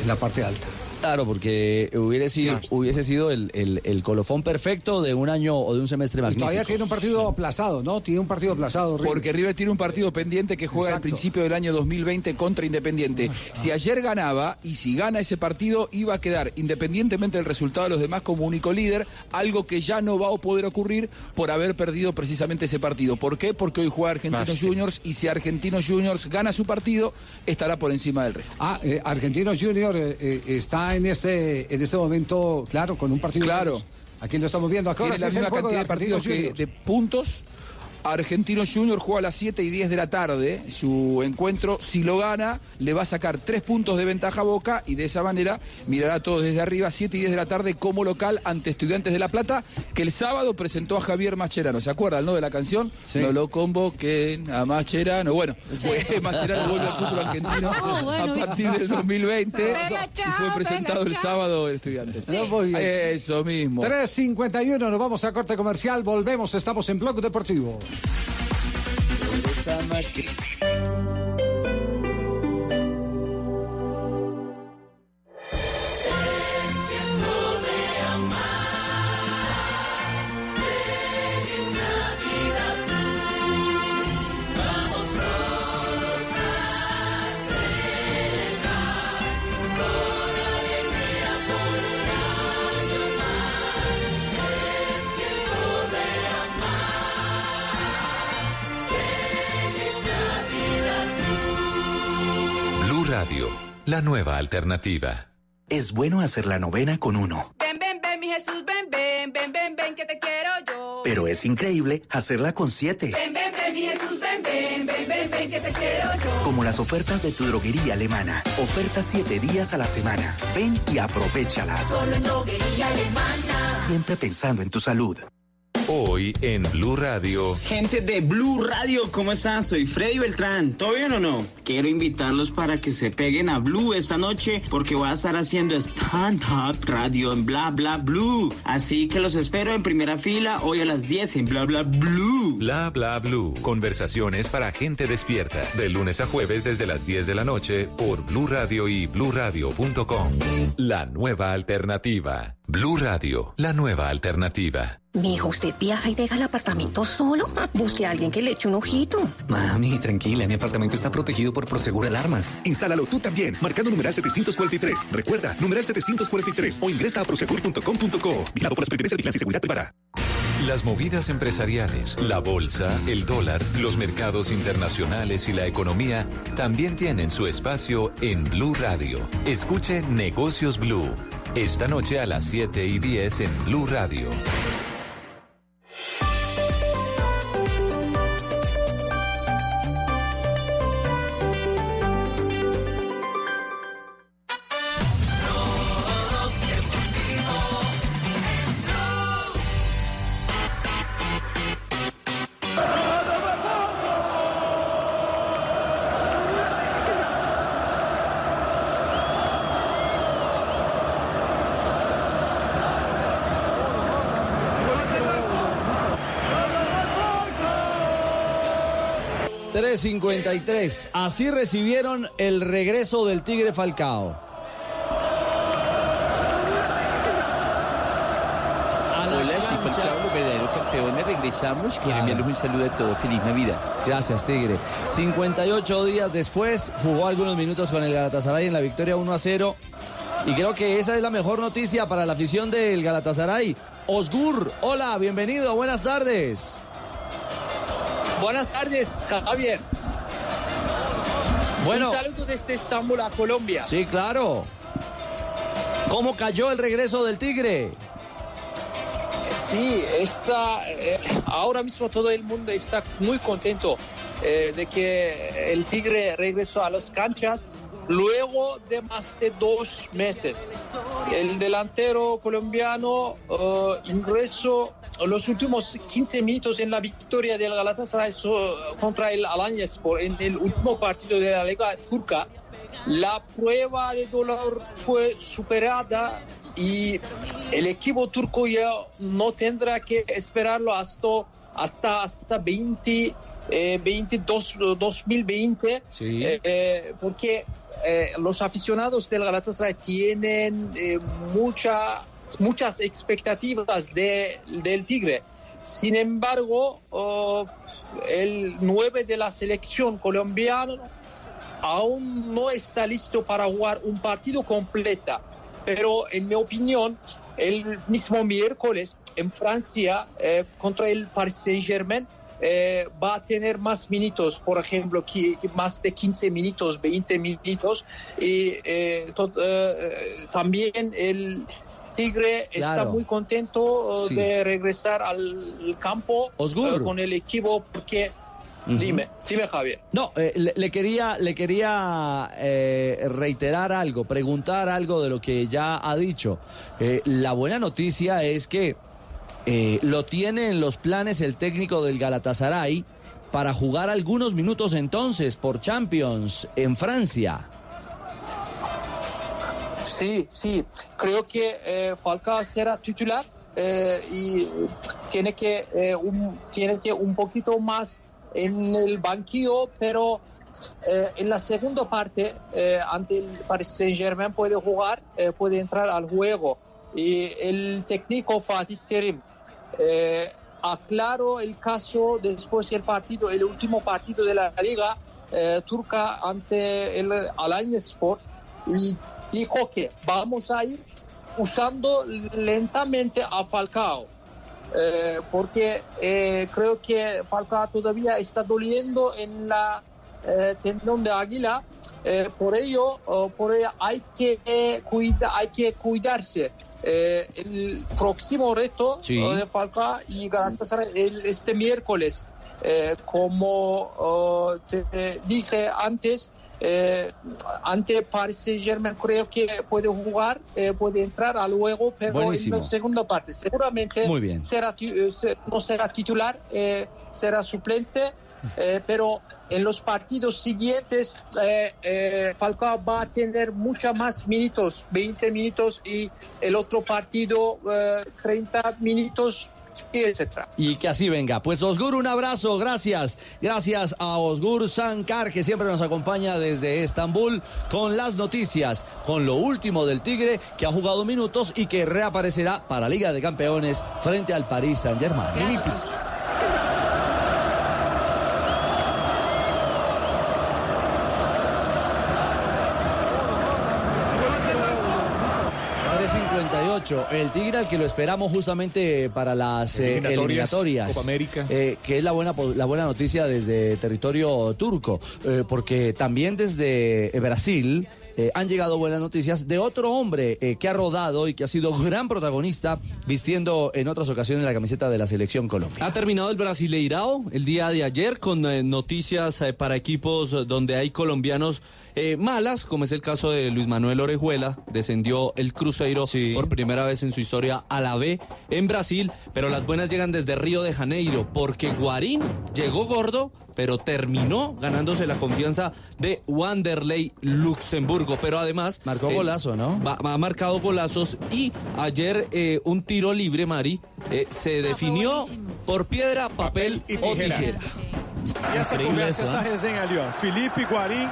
En la parte alta. Claro, porque hubiese sido, hubiese sido el, el- el colofón perfecto de un año o de un semestre Y magnífico. todavía tiene un partido aplazado, ¿no? Tiene un partido aplazado. River. Porque River tiene un partido pendiente que juega al principio del año 2020 contra Independiente. Si ayer ganaba y si gana ese partido, iba a quedar, independientemente del resultado de los demás, como único líder, algo que ya no va a poder ocurrir por haber perdido precisamente ese partido. ¿Por qué? Porque hoy juega Argentinos Ah. Juniors y si Argentinos Juniors gana su partido, estará por encima del resto. Ah, eh, Argentinos Junior eh, eh, está en este en este momento, claro, con un partido. Claro. menos. Aquí lo estamos viendo. ¿A qué hora Tiene la misma cantidad de partidos que de puntos. Argentinos Junior juega a las 7 y 10 de la tarde su encuentro. Si lo gana, le va a sacar tres puntos de ventaja a Boca y de esa manera mirará todo desde arriba, 7 y 10 de la tarde como local ante Estudiantes de La Plata, que el sábado presentó a Javier Mascherano. ¿Se acuerdan, no, de la canción? Sí. No lo convoquen a Mascherano. Bueno, fue Mascherano vuelve al fútbol argentino bueno, a partir del 2020 Venga, y fue presentado el sábado en Estudiantes. No, muy bien. Eso mismo. 3.51, nos vamos a corte comercial, volvemos, estamos en Blog Deportivo. Vamos la nueva alternativa. Es bueno hacer la novena con uno, Ven, ven, ven, mi Jesús, ven, ven, ven, ven, ven, que te quiero yo. pero es increíble hacerla con siete. Ven, ven, ven, mi Jesús, ven, ven, ven, ven, ven, que te quiero yo. Como las ofertas de tu droguería alemana. Ofertas siete días a la semana. Ven y aprovechalas. Solo en droguería alemana. Siempre pensando en tu salud. Hoy en Blue Radio. Gente de Blue Radio, ¿cómo están? Soy Freddy Beltrán. ¿Todo bien o no? Quiero invitarlos para que se peguen a Blue esta noche porque voy a estar haciendo stand-up radio en Bla Bla Blue. Así que los espero en primera fila hoy a las 10 en Bla Bla Blue. Bla bla blue. Conversaciones para gente despierta. De lunes a jueves desde las 10 de la noche por Blue Radio y bluradio.com. La nueva alternativa. Blue Radio, la nueva alternativa. Mi hijo, ¿usted viaja y deja el apartamento solo? Busque a alguien que le eche un ojito. Mami, tranquila, mi apartamento está protegido por Prosegur Alarmas. Instálalo tú también, marcando numeral 743. Recuerda, numeral 743 o ingresa a prosegur.com.co. Vigilado por la Superintendencia de y Seguridad Privada. Las movidas empresariales, la bolsa, el dólar, los mercados internacionales y la economía también tienen su espacio en Blue Radio. Escuche Negocios Blue. Esta noche a las 7 y 10 en Blue Radio. $3.53. Así recibieron el regreso del Tigre Falcao. Hola, soy Falcao, los verdaderos campeones. Regresamos. Quiero enviarles un saludo a todos. Feliz Navidad. Gracias, Tigre. 58 días después, jugó algunos minutos con el Galatasaray en la victoria 1 a 0. Y creo que esa es la mejor noticia para la afición del Galatasaray. Osgur, hola, bienvenido, buenas tardes. Buenas tardes, Javier. Bueno. Un saludo desde Estambul a Colombia. Sí, claro. ¿Cómo cayó el regreso del Tigre? Sí, está, eh, ahora mismo todo el mundo está muy contento eh, de que el Tigre regresó a las canchas luego de más de dos meses. El delantero colombiano eh, ingresó los últimos 15 minutos en la victoria del Galatasaray contra el Alanyaspor en el último partido de la Liga Turca. La prueba de dolor fue superada y el equipo turco ya no tendrá que esperarlo hasta, hasta, hasta 20, eh, 22, 2020 Sí. eh, eh, porque eh, los aficionados del Galatasaray tienen eh, mucha, muchas expectativas de- del Tigre. Sin embargo, oh, el 9 de la selección colombiana aún no está listo para jugar un partido completo. Pero en mi opinión, el mismo miércoles en Francia eh, contra el Paris Saint-Germain eh, va a tener más minutos, por ejemplo, que, más de 15 minutos, 20 minutos. Y eh, to- eh, también el Tigre está muy contento eh, Sí. de regresar al campo eh, con el equipo porque... Dime, dime Javier. No, eh, le, le quería, le quería eh, reiterar algo, preguntar algo de lo que ya ha dicho. Eh, la buena noticia es que eh, lo tiene en los planes el técnico del Galatasaray para jugar algunos minutos entonces por Champions en Francia. Sí, sí. Creo que eh, Falcao será titular eh, y tiene que, eh, un, tiene que un poquito más en el banquillo, pero en la segunda parte, ante el Paris Saint-Germain puede jugar, puede entrar al juego. Y el técnico Fatih Terim eh, aclaró el caso después del partido, el último partido de la liga eh, turca ante el Alanyaspor y dijo que vamos a ir usando lentamente a Falcao. Eh, porque eh, creo que Falcao todavía está doliendo en la tendón de águila. Por ello, por hay que cuida, hay que cuidarse. Eh, el próximo reto Sí. oh, de Falcao y Galatasaray el- este miércoles, eh, como oh, te dije antes, eh, ante Paris Saint Germain creo que puede jugar, eh, puede entrar a luego, pero Buenísimo. en la segunda parte seguramente Muy bien. Será, eh, no será titular, eh, será suplente, eh, pero en los partidos siguientes eh, eh, Falcao va a tener muchos más minutos, 20 minutos y el otro partido eh, 30 minutos y etcétera. Y que así venga. Pues Osgur, un abrazo, gracias. Gracias a Osgur Sankar, que siempre nos acompaña desde Estambul con las noticias, con lo último del Tigre, que ha jugado minutos y que reaparecerá para Liga de Campeones frente al París Saint-Germain. Minitis. Nueve 58. El Tigre al que lo esperamos justamente para las eh, Eliminatorias. Copa América. Eh, que es la buena, la buena noticia desde territorio turco. eh, porque también desde eh, Brasil. Eh, han llegado buenas noticias de otro hombre eh, que ha rodado y que ha sido gran protagonista vistiendo en otras ocasiones la camiseta de la selección Colombia. Ha terminado el Brasileirao el día de ayer con eh, noticias para equipos donde hay colombianos malas, como es el caso de Luis Manuel Orejuela. Descendió el Cruzeiro por primera vez en su historia a la B en Brasil, pero las buenas llegan desde Río de Janeiro porque Guarín llegó gordo. Pero terminó ganándose la confianza de Wanderlei Luxemburgo. Pero además. Marcó eh, golazo, ¿no? ha marcado golazos y ayer eh, un tiro libre, Mari, eh, se definió por piedra, papel, y o tijera. tijera. E né? resenha ali, ó. Felipe, Guarim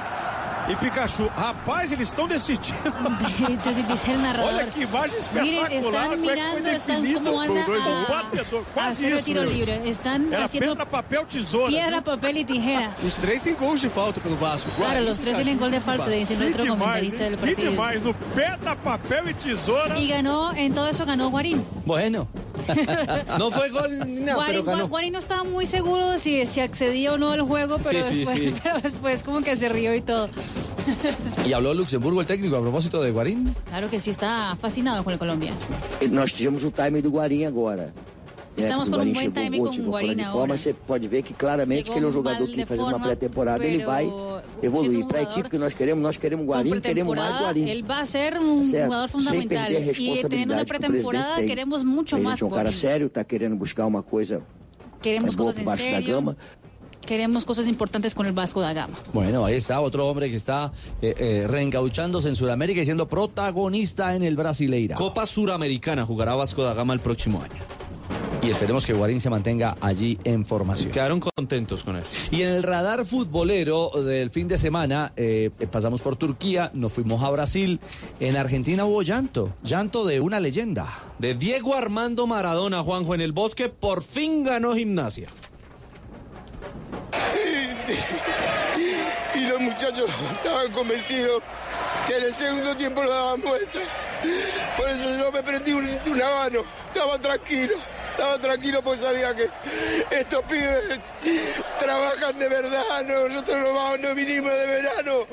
e Pikachu. Rapaz, eles estão decidindo. Entonces dice el narrador. Olha que imagem espetacular. Miren, están mirando, están como van a, batedor, a quase hacer el isso. tiro libre. Están Era haciendo pedra, papel, tesoura. piedra, papel y tijera. Os três têm gols de falta pelo Vasco. Claro, los tres tienen gol de falta, dice otro comentarista del partido. demais, no pedra, papel e tesoura. Y ganó, en todo eso ganó Guarín. Bueno. no fue gol ni nada, Guarín, pero ganó. Guarín no estaba muy seguro de si, si accedía o no al juego, pero, Sí, sí, después, sí. pero después como que se rió y todo. Y habló Luxemburgo el técnico a propósito de Guarín. Claro que sí, está fascinado con el Colombia. Nós tivemos o time do Guarim agora. né? Estamos O com um Guarim bom chegou time gol, com o chegou fora Guarim de agora. forma, você pode ver que claramente Chegou que ele é um jogador mal que de faz uma forma, pré-temporada, ele pero vai evoluir. siendo un Para a jugador equipe que nós queremos, nós queremos Con Guarim, queremos mais pretemporada, Guarim. él va a ser un Certo. jugador Sem fundamental. perder a Y teniendo una responsabilidade que o pretemporada presidente tem. queremos mucho a más gente é um cara Guarín. sério, está querendo buscar uma coisa Queremos boa cosas por en baixo da serio. gama. Queremos cosas importantes con el Vasco da Gama. Bueno, ahí está otro hombre que está eh, eh, reencauchándose en Sudamérica y siendo protagonista en el Brasileira. Copa Suramericana jugará Vasco da Gama el próximo año. Y esperemos que Guarín se mantenga allí en formación. Quedaron contentos con él. Y en el radar futbolero del fin de semana, eh, eh, pasamos por Turquía, nos fuimos a Brasil. En Argentina hubo llanto, llanto de una leyenda. De Diego Armando Maradona, Juanjo, en el bosque, por fin ganó gimnasia. Y los muchachos estaban convencidos que en el segundo tiempo lo daban vuelta. Por eso yo me prendí un, un habano. Estaba tranquilo. Estaba tranquilo porque sabía que estos pibes trabajan de verdad. No, nosotros no, vamos, no vinimos de verano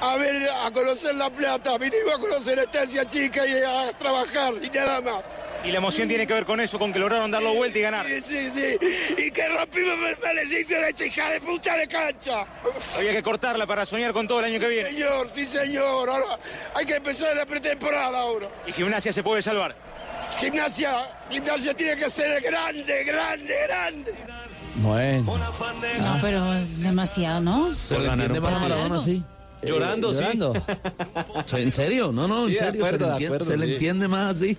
a ver, a conocer La Plata. Vinimos a conocer Estancia Chica y a trabajar y nada más. Y la emoción tiene que ver con eso, con que lograron darlo vuelta y ganar. Sí, sí, sí. Y que rompimos el maleficio de esta hija de puta de cancha. Había que cortarla para soñar con todo el año que viene. Señor, sí, señor. Ahora hay que empezar la pretemporada ahora. Y Gimnasia se puede salvar. Gimnasia, gimnasia tiene que ser grande, grande, grande. Bueno. No, pero es demasiado, ¿no? Se le entiende más a Maradona así. Llorando, sí. ¿En serio? No, no, en Sí, serio. acuerdo, se le, de entiende, acuerdo, se le sí. entiende más así.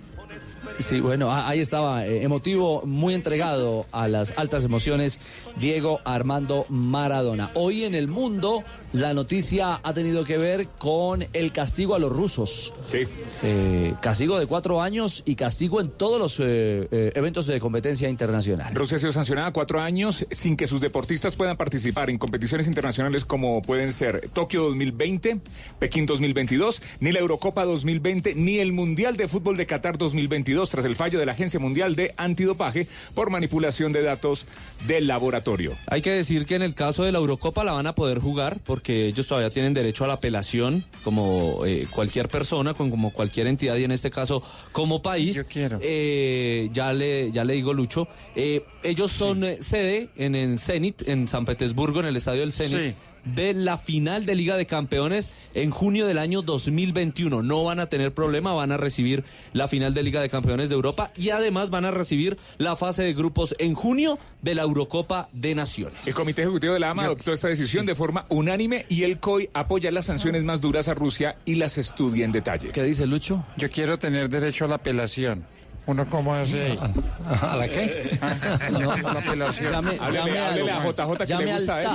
Sí, bueno, a- ahí estaba, eh, emotivo, muy entregado a las altas emociones, Diego Armando Maradona. Hoy en el mundo, la noticia ha tenido que ver con el castigo a los rusos. Sí. Eh, castigo de cuatro años y castigo en todos los eh, eventos de competencia internacional. Rusia ha sido sancionada cuatro años sin que sus deportistas puedan participar en competiciones internacionales como pueden ser Tokio 2020, Pekín 2022, ni la Eurocopa 2020, ni el Mundial de Fútbol de Qatar 2022 tras el fallo de la Agencia Mundial de Antidopaje por manipulación de datos del laboratorio. Hay que decir que en el caso de la Eurocopa la van a poder jugar porque ellos todavía tienen derecho a la apelación como eh, cualquier persona, con, como cualquier entidad y en este caso como país. Yo quiero. ya, le, ya le digo Lucho. Eh, ellos son eh, sede en, en Zenit, en San Petersburgo, en el estadio del Zenit. Sí. De la final de Liga de Campeones en junio del año 2021. No van a tener problema, van a recibir la final de Liga de Campeones de Europa y además van a recibir la fase de grupos en junio de la Eurocopa de Naciones. El Comité Ejecutivo de la AMA adoptó esta decisión de forma unánime y el COI apoya las sanciones más duras a Rusia y las estudia en detalle. ¿Qué dice Lucho? Yo quiero tener derecho a la apelación. ¿Uno cómo hace? ¿A la qué? No, a la apelación. Llame, llame a JJ que le gusta él.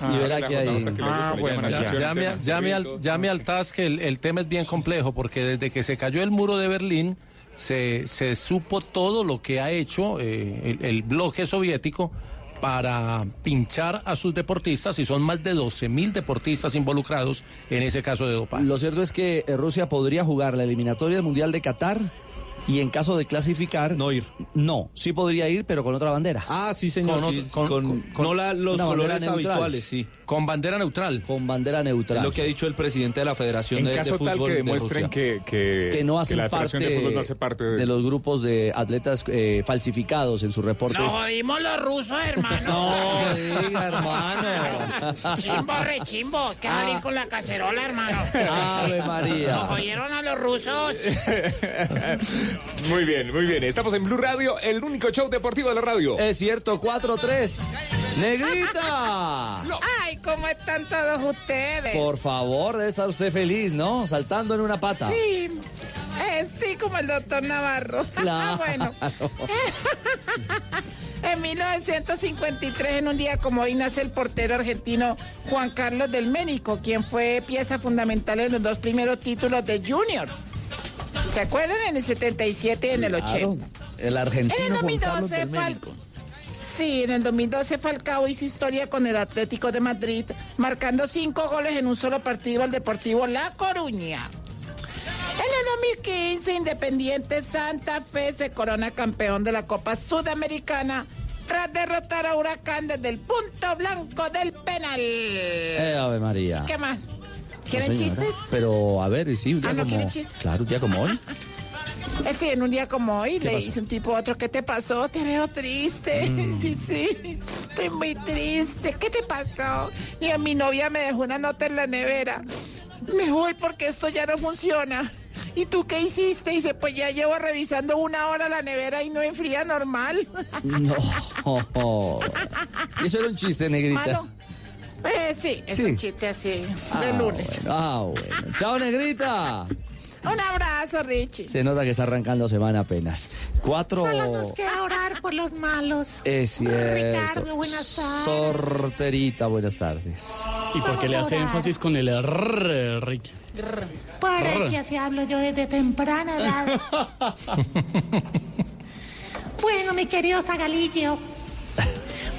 TAS Ah, y verá que hay... Ah, bueno, Llame, llame, al, llame al TAS que el, el tema es bien complejo porque desde que se cayó el muro de Berlín se, se supo todo lo que ha hecho eh, el, el bloque soviético para pinchar a sus deportistas y son más de 12 mil deportistas involucrados en ese caso de dopaje. Lo cierto es que eh, Rusia podría jugar la eliminatoria del Mundial de Qatar y en caso de clasificar... No ir. No, sí podría ir, pero con otra bandera. Ah, sí, señor. Con sí, otro- con- con- con- no la- los colores habituales, sí. Con bandera neutral. Con bandera Es neutral. lo que ha dicho el presidente de la Federación En de, de caso Fútbol tal que de demuestren que, que, que no hacen la Federación parte de Fútbol no hace parte de, de los grupos de atletas eh, falsificados en sus reportes. Nos jodimos los rusos, hermano. No diga, hermano. Chimbo, rechimbo. Que Ah. salir con la cacerola, hermano. Ave María. Nos oyeron a los rusos. Muy bien, muy bien. Estamos en Blue Radio, el único show deportivo de la radio. Es cierto, 4-3. Negrita. Ay, ¿cómo están todos ustedes? Por favor, debe estar usted feliz, ¿no? Saltando en una pata. Sí, eh, sí, como el doctor Navarro. Claro. bueno, en 1953, en un día como hoy, nace el portero argentino Juan Carlos del Ménico, quien fue pieza fundamental en los dos primeros títulos de Junior. ¿Se acuerdan? En el 77 y en el 80. El argentino En el Juan Carlos 2012 del México. Sí, en el 2012 Falcao hizo historia con el Atlético de Madrid, marcando cinco goles en un solo partido al Deportivo La Coruña. En el 2015, Independiente Santa Fe se corona campeón de la Copa Sudamericana tras derrotar a Huracán desde el punto blanco del penal. Eh, Ave María. ¿Qué más? No, ¿Quieren señora. chistes? Pero, a ver, sí, un día Ah, ¿no como... chistes? Claro, un día como hoy. Eh, Sí, en un día como hoy le dice un tipo a otro, ¿qué te pasó? Te veo triste. Mm. Sí, sí, estoy muy triste. ¿Qué te pasó? Y a mi novia me dejó una nota en la nevera. Me voy porque esto ya no funciona. ¿Y tú qué hiciste? Dice, pues ya llevo revisando una hora la nevera y no enfría normal. No. Y eso era un chiste, negrita. Malo. Eh, sí, es Sí. un chiste así, de Ah, lunes. bueno, ah, bueno. Chao, negrita. Un abrazo, Richie. Se nota que está arrancando semana apenas. Cuatro. Solo nos queda orar por los malos. Es cierto. Ricardo, buenas tardes. Sorterita, buenas tardes. ¿Y por qué le hace énfasis con el rrr, Ricky? Para que así hablo yo desde temprana edad. bueno, mi querido Zagalillo,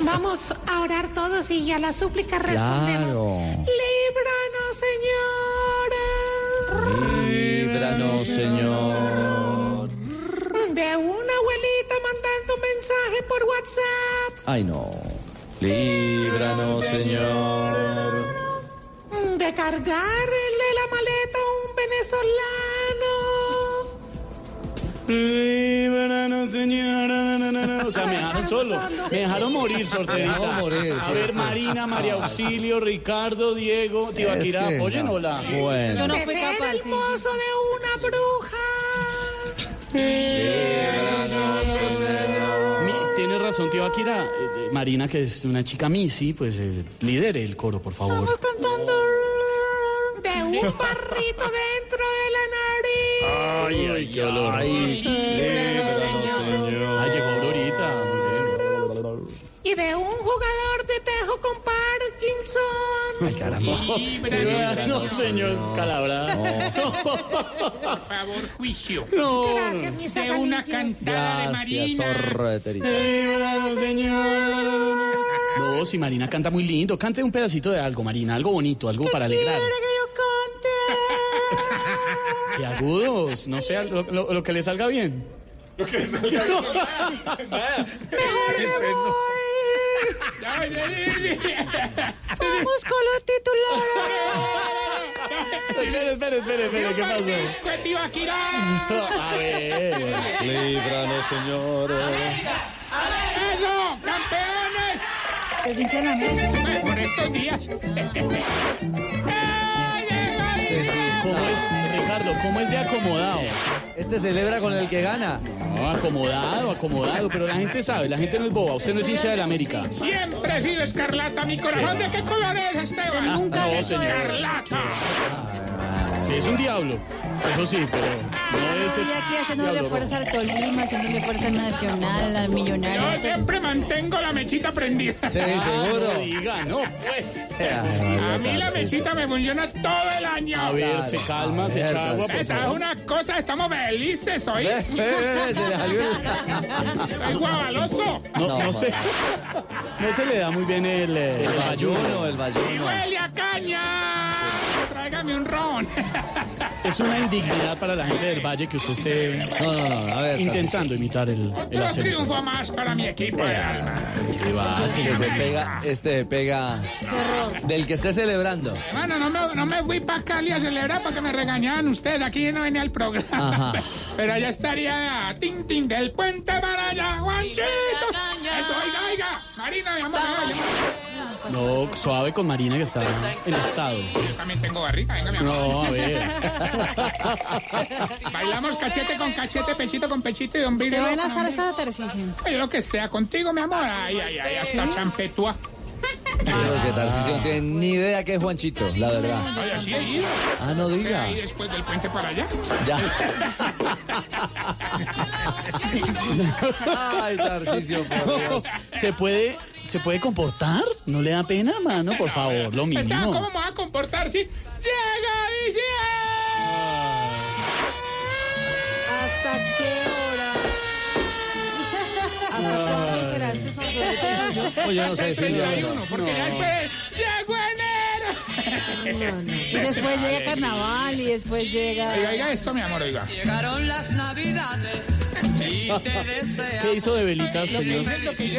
vamos a orar todos y a la súplica respondemos. Claro. ¡Líbranos, Señor! Líbranos, Señor. De una abuelita mandando un mensaje por WhatsApp. Ay, no. Líbranos, Señor. De cargarle la maleta a un venezolano. O sea, me dejaron solo. Me dejaron morir, sorterita. Me dejaron morir, A ver, sí. María, María Auxilio, Ricardo, Diego, Tibaquirá, no. hola. Bueno. Yo no de fui capaz. el mozo de una bruja. Mi- Tiene razón, Tibaquirá. Eh, eh, Marina, que es una chica misi, pues eh, lidere el coro, por favor. Estamos cantando de un barrito dentro de la nariz. Ay, ay, qué olor. Ay, Líbranos, Señor. Ay, llegó Aurorita. Y de un jugador de tejo con Parkinson. Ay, caramba. No, señor Calabra. Por favor, juicio. No. Gracias, mis De una zagalillos. Gracias, sorterita. Líbranos, Señor. No, si Marina canta muy lindo. Cante un pedacito de algo, Marina. Algo bonito, algo para alegrar. ¿Quiere que? Y agudos. No sé, lo, lo- lo que le salga bien. Mejor me voy. Vamos con los titulares. Espere, espere, espere, espere, ¿qué pasó? A ver. Líbranos, Señor. ¡Eso! ¡Campeones! Es hincha la mesa. Por estos días. ¿Cómo es, Ricardo, cómo es de acomodado? Este celebra con el que gana. No, acomodado, acomodado, pero la gente sabe, la gente no es boba, usted no es hincha de la América. Siempre he sido escarlata. ¿Mi corazón de qué color es, Esteban? Yo nunca no, he escarlata. Sí, es un diablo, eso sí, pero no es... Y aquí haciéndole fuerza al Tolima, haciéndole fuerza al Nacional, al Millonario. Yo siempre mantengo la mechita prendida. Sí, seguro. No diga, no, pues. A mí la mechita me funciona todo el año. A ver, se calma, se echa agua. por Esa es una cosa, estamos felices hoy. Le salió Soy guavaloso. No, no, sé. No se le da muy bien el, eh, el Bayuno, el Y bayuno. huele a caña. Tráigame un ron. Es una indignidad para la gente del Valle que usted esté No, no, no, a ver. intentando imitar el, el Otro acento. triunfo más para mi equipo de alma. ¿Qué va? Sí, Que se pega, este pega del que esté celebrando. Hermano, no me, no me fui para Cali a celebrar para que me regañaran ustedes. Aquí no venía al programa. Ajá. Pero allá estaría Tin Tin del puente para allá, Juanchito. Eso, oiga, oiga. Marina, mi amor, oiga, No, suave con Marina que está en estado. Yo también tengo barriga, venga, mi amor. No, a ver. Bailamos cachete con cachete, pechito con pechito y ¿Te ombligo. va a con lanzar ombligo. esa Tarcisio? Yo lo que sea, contigo, mi amor. Ay, ay, ay, hasta champetúa. Creo que Tarcisio no tiene ni idea que es Juanchito, la verdad. Oye, así he ido. Ah, no diga. Ahí después del puente para allá. Ya. Ay, Tarcisio, por Dios. ¿Se puede, ¿Se puede comportar? ¿No le da pena, mano? Por favor, lo O sea, mínimo. ¿cómo me va a comportar si llega diciembre? ¿Hasta qué hora? ¿Hasta cuándo será este suyo? Pues yo no sé, Silvia. 31, porque ya después llegó enero. No, no. Y después llega Carnaval y después llega... Oiga, oiga esto, mi amor, oiga. Llegaron las navidades y te desea. ¿Qué hizo de velitas, señor?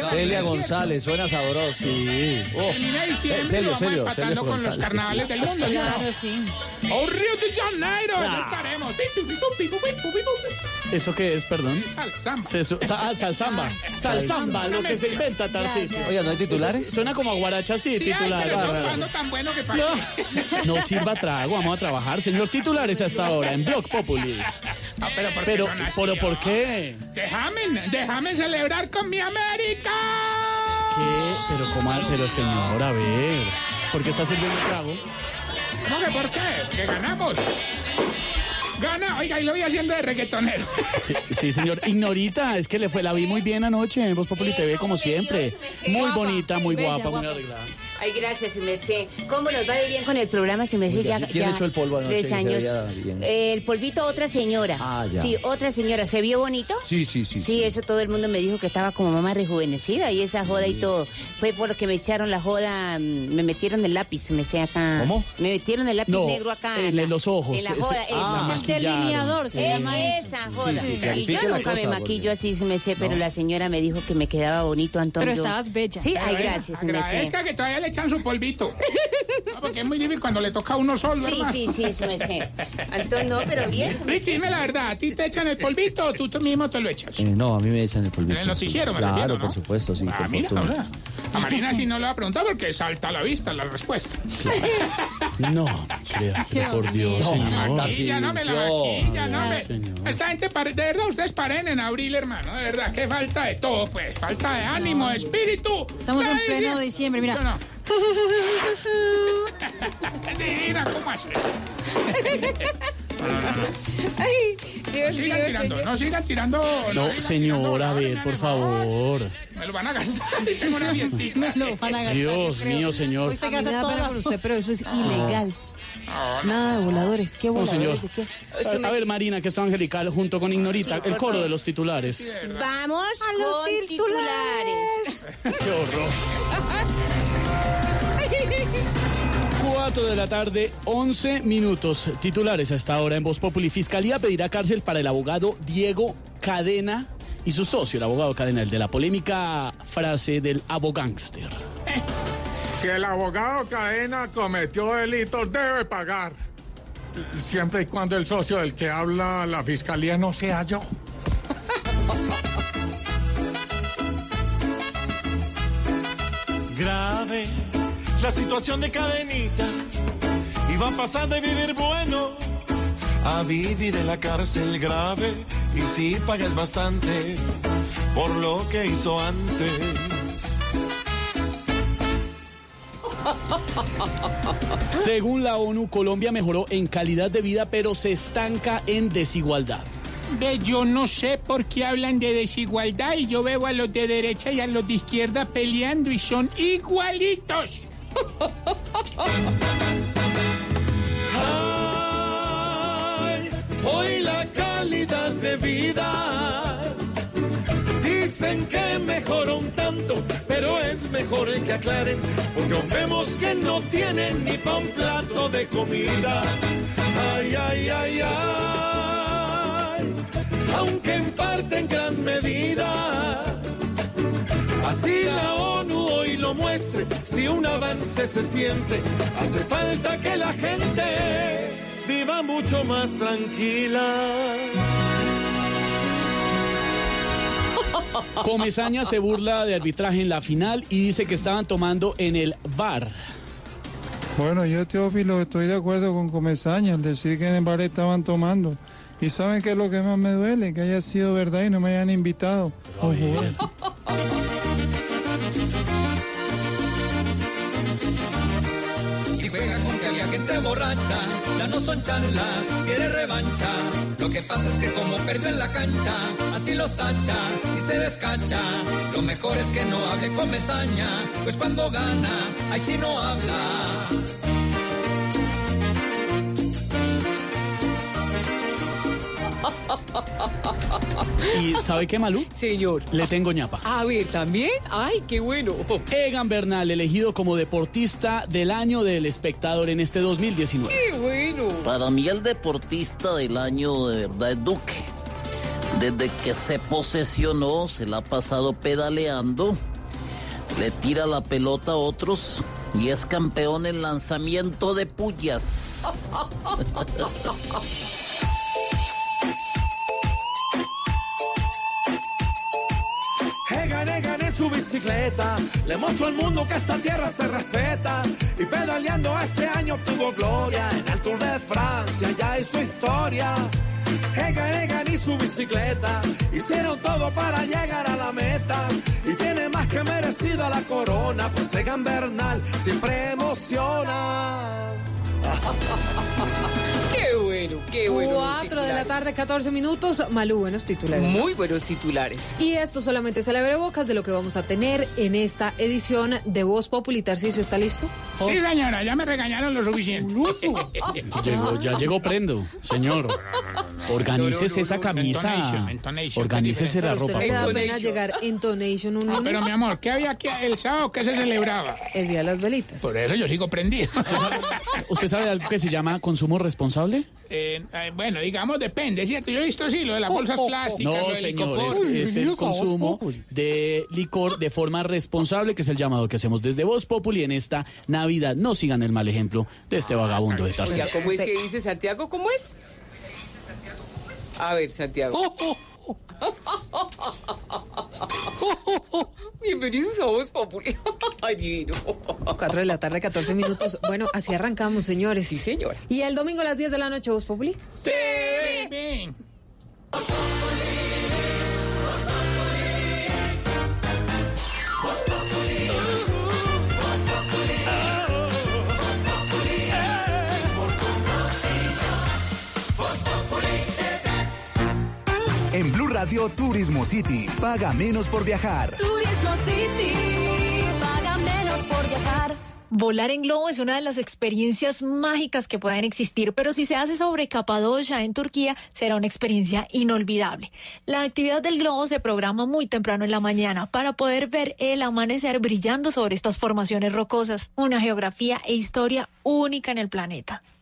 Celia González, suena sabroso. Sí. Oh. Eh, serio, serio, empatando serio con los carnavales del mundo. Claro, sí. ¡Oh, Río de Janeiro! Estaremos. ¿Eso qué es, perdón? Salsamba. Ah, salsamba. Salsamba, lo que se inventa, Tarcisio. Oiga, ¿no hay titulares? Suena como a guaracha, sí, Sí, ay, titular. pero Bárbaro. no jugando tan bueno que para qué. No sirva trago, vamos a trabajar. Señor, titulares hasta ahora en Blog Populi. Ah, pero ¿por qué Pero, son así, ¿pero ah? por qué? Déjame, déjame celebrar con mi América. ¿Qué? Pero, ¿cómo? Pero, señor, a ver. ¿Por qué está sirviendo trago? ¿Cómo que por qué? Que ganamos. Gana, oiga, y lo voy haciendo de reggaetonero. Sí, sí, señor. Ignorita, es que le fue, la vi muy bien anoche en Voz Populi TV, como siempre. Muy bonita, muy guapa, muy arreglada. Ay, gracias, se me sé. ¿Cómo nos va de bien con el programa? Se me ya. ¿Quién ya echó el polvo anoche tres que se años. El polvito, otra señora. Ah, ya. Sí, otra señora. ¿Se vio bonito? Sí, sí, sí. Sí, eso todo el mundo me dijo que estaba como mamá rejuvenecida y esa joda y todo. Fue por lo que me echaron la joda, mm, me metieron el lápiz, me sé acá. ¿Cómo? Me metieron el lápiz No, negro acá. en la- los ojos. En la Ese- joda, ah, esa. El maquillaron. delineador se llama eso. esa joda. sí, y yo nunca me maquillo porque- así, se me sé, pero la señora me dijo que me quedaba bonito, Antonio. Pero estabas bella. Sí, ay, Pero, gracias, se me sé. Agradezca que todavía le echan su polvito. No, porque es muy difícil cuando le toca a uno solo, Sí, hermano. sí, sí, se me sé. Antonio, no, pero bien. Richie, dime la verdad, ¿a ti te echan el polvito o tú, tú mismo te lo echas? Eh, no, a mí me echan el polvito. El noticiero, me Claro, refiero, ¿no? por supuesto, sí, Ah, mira, ahora. A Marina sí no le va a preguntar porque salta a la vista la respuesta. No, criatura, por Dios, No, señor. Maquilla, no me la maquilla, no me... señor. Esta gente, pare- de verdad, ustedes paren en abril, hermano. De verdad, qué falta de todo, pues. Falta de ánimo, de espíritu. Estamos en pleno diciembre, Yo mira. no. ¿cómo así? No, no, no, no. Ay, No Dios sigan mío, tirando, señor. no sigan tirando. No, sigan señor, tirando a ver, por favor. Me lo van a gastar. Tengo una fiestita. Lo van a gastar, Dios mío, señor. Hoy se A mí me gasta da toda pena la- por usted, pero eso es ilegal. No, no. Nada de voladores. ¿Qué No, voladores? señor. ¿De qué? A, a ver, Marina, que está angelical junto con Ignorita, Sí, el coro de los titulares. Vamos A los con titulares. Qué horror. 4 de la tarde, 11 minutos. Titulares hasta ahora en Voz Populi. Fiscalía pedirá cárcel para el abogado Diego Cadena y su socio, el abogado Cadena, el de la polémica frase del abogánster. Si el abogado Cadena cometió delitos, debe pagar. Siempre y cuando el socio del que habla la fiscalía no sea yo. Grave la situación de cadenita y va a pasar de vivir bueno a vivir en la cárcel grave y si pagas bastante por lo que hizo antes. Según la ONU, Colombia mejoró en calidad de vida, pero se estanca en desigualdad. Ve, yo no sé por qué hablan de desigualdad y yo veo a los de derecha y a los de izquierda peleando y son igualitos. Ay, hoy la calidad de vida. Dicen que mejoró un tanto, pero es mejor que aclaren, porque vemos que no tienen ni pa' un plato de comida. Ay, ay, ay, ay, aunque en parte en gran medida. Así la ONU hoy lo muestre, si un avance se siente, hace falta que la gente viva mucho más tranquila. Comesaña se burla de arbitraje en la final y dice que estaban tomando en el bar. Bueno, yo, Teófilo, estoy de acuerdo con Comesaña al decir que en el bar estaban tomando. ¿Y saben qué es lo que más me duele? Que haya sido verdad y no me hayan invitado. a jugar. Si juega con que había que te borracha, ya no son charlas, quiere revancha. Lo que pasa es que como perdió en la cancha, así los tacha y se descacha. Lo mejor es que no hable con mesaña, pues cuando gana, ahí sí no habla. ¿Y sabe qué, Malú? Señor. Le tengo ñapa. A ver, ¿también? Ay, qué bueno. Egan Bernal, elegido como deportista del año del espectador en este 2019. Qué bueno. Para mí el deportista del año de verdad es Duque. Desde que se posesionó, se la ha pasado pedaleando, le tira la pelota a otros y es campeón en lanzamiento de pullas. En su bicicleta, le mostró al mundo que esta tierra se respeta. Y pedaleando este año obtuvo gloria en el Tour de Francia, ya hizo historia. Egan, Egan su bicicleta hicieron todo para llegar a la meta. Y tiene más que merecida la corona, pues Egan Bernal siempre emociona. Qué bueno, qué bueno. los 4 de la tarde, 14 minutos. Malú, buenos titulares. Muy buenos titulares. Y esto solamente es el abrebocas de lo que vamos a tener en esta edición de Voz Populi. Tarcisio, ¿está listo? Sí, señora, ya me regañaron lo suficiente. Llegó, ya llegó prendo, señor. Organícese esa camisa. Organícese la usted ropa. Me da pena llegar Intonation un Ah, lunes. pero mi amor, ¿qué había aquí el sábado? ¿Qué se celebraba? El Día de las Velitas. Por eso yo sigo prendido. ¿Usted sabe de algo que se llama consumo responsable? Eh, eh, bueno, digamos, depende, ¿cierto? Yo he visto sí, lo de las bolsas plásticas, lo No, del señores, es el consumo de licor de forma responsable, que es el llamado que hacemos desde Voz Populi en esta Navidad. No sigan el mal ejemplo de este vagabundo de Tarcisio. ¿cómo es que dice Santiago? ¿Cómo es? A ver, Santiago. Bienvenidos a Voz Populi. Ay, divino. 4 de la tarde, 14 minutos. Bueno, así arrancamos, señores. Sí, señora. Y el domingo a las 10 de la noche, Voz Populi. Ven. En Blue Radio Turismo City, paga menos por viajar. Turismo City, viajar. Volar en globo es una de las experiencias mágicas que pueden existir, pero si se hace sobre Capadocia en Turquía, será una experiencia inolvidable. La actividad del globo se programa muy temprano en la mañana para poder ver el amanecer brillando sobre estas formaciones rocosas, una geografía e historia única en el planeta.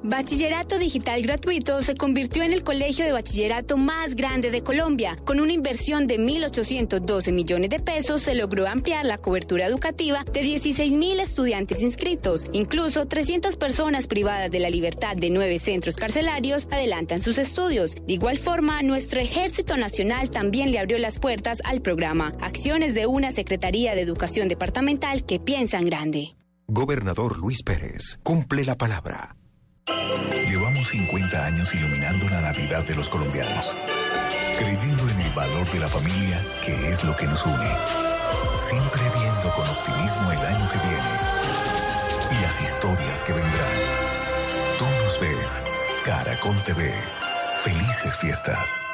Bachillerato Digital Gratuito se convirtió en el colegio de bachillerato más grande de Colombia. Con una inversión de 1.812 millones de pesos se logró ampliar la cobertura educativa de 16.000 estudiantes inscritos. Incluso 300 personas privadas de la libertad de nueve centros carcelarios adelantan sus estudios. De igual forma, nuestro Ejército Nacional también le abrió las puertas al programa. Acciones de una Secretaría de Educación Departamental que piensan grande. Gobernador Luis Pérez, cumple la palabra. Llevamos 50 años iluminando la Navidad de los colombianos, creyendo en el valor de la familia, que es lo que nos une. Siempre viendo con optimismo el año que viene y las historias que vendrán. Tú nos ves, Caracol TV. Felices fiestas.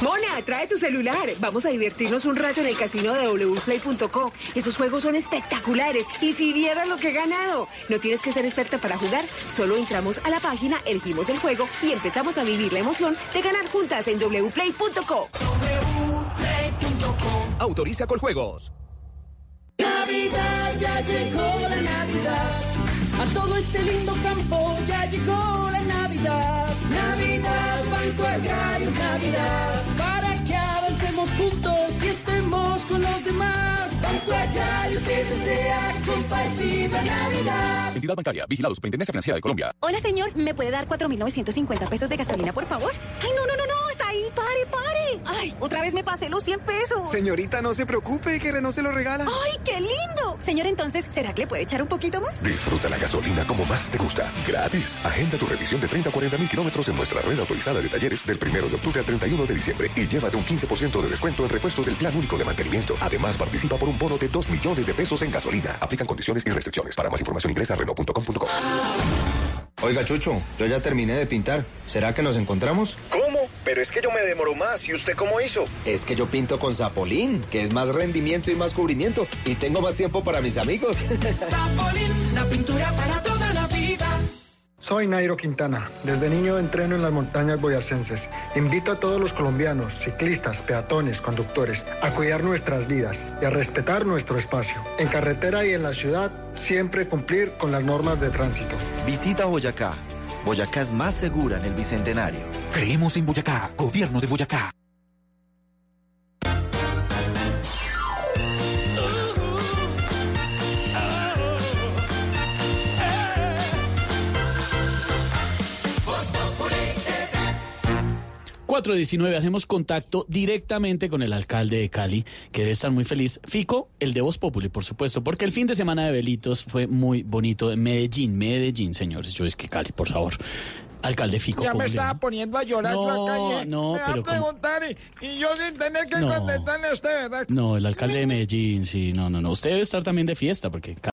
Mona, trae tu celular. Vamos a divertirnos un rato en el casino de wplay.co. Esos juegos son espectaculares. Y si vieras lo que he ganado. No tienes que ser experta para jugar. Solo entramos a la página, elegimos el juego y empezamos a vivir la emoción de ganar juntas en wplay.co. Autoriza con juegos. Navidad, ya llegó la Navidad. A todo este lindo campo ya llegó la Navidad. Navidad, Navidad. Para que avancemos juntos y estemos con los demás. Banco Agrario te desea compartir la Navidad. Entidad bancaria, vigilado Superintendencia Financiera de Colombia. Hola, señor. ¿Me puede dar 4.950 pesos de gasolina, por favor? Ay, no, no, no, no. Está ahí. Pare, pare. Ay, otra vez me pasé los 100 pesos. Señorita, no se preocupe, que Renault se lo regala. Ay, qué lindo. Señor, entonces, ¿será que le puede echar un poquito más? Disfruta la gasolina como más te gusta. Gratis. Agenda tu revisión de 30 a 40 mil kilómetros en nuestra red autorizada de talleres del 1 de octubre al 31 de diciembre y llévate un 15% de descuento en repuesto del plan único de mantenimiento. Además, participa por un bono de 2 millones de pesos en gasolina. Aplican condiciones y restricciones. Para más información ingresa a Renault.com.co. Oiga, Chucho, yo ya terminé de pintar. ¿Será que nos encontramos? ¿Cómo? Pero es que yo me demoro más. ¿Y usted cómo hizo? Es que yo pinto con Zapolín, que es más rendimiento y más cubrimiento. Y tengo más tiempo para mis amigos. Zapolín, la pintura para vida. Soy Nairo Quintana. Desde niño entreno en las montañas boyacenses. Invito a todos los colombianos, ciclistas, peatones, conductores, a cuidar nuestras vidas y a respetar nuestro espacio. En carretera y en la ciudad, siempre cumplir con las normas de tránsito. Visita Boyacá. Boyacá es más segura en el Bicentenario. Creemos en Boyacá, Gobierno de Boyacá. 419, hacemos contacto directamente con el alcalde de Cali, que debe estar muy feliz. Fico, el de Voz Populi, por supuesto, porque el fin de semana de Belitos fue muy bonito. En Medellín, Medellín, señores. Yo es que Cali, por favor. Alcalde Fico. Ya ¿cómo me va? estaba poniendo a llorar No, acá y no, me va pero a preguntar y, y yo sin tener que No. contestarle a usted, ¿verdad? No, el alcalde de Medellín, sí, no, no, no. Usted debe estar también de fiesta, porque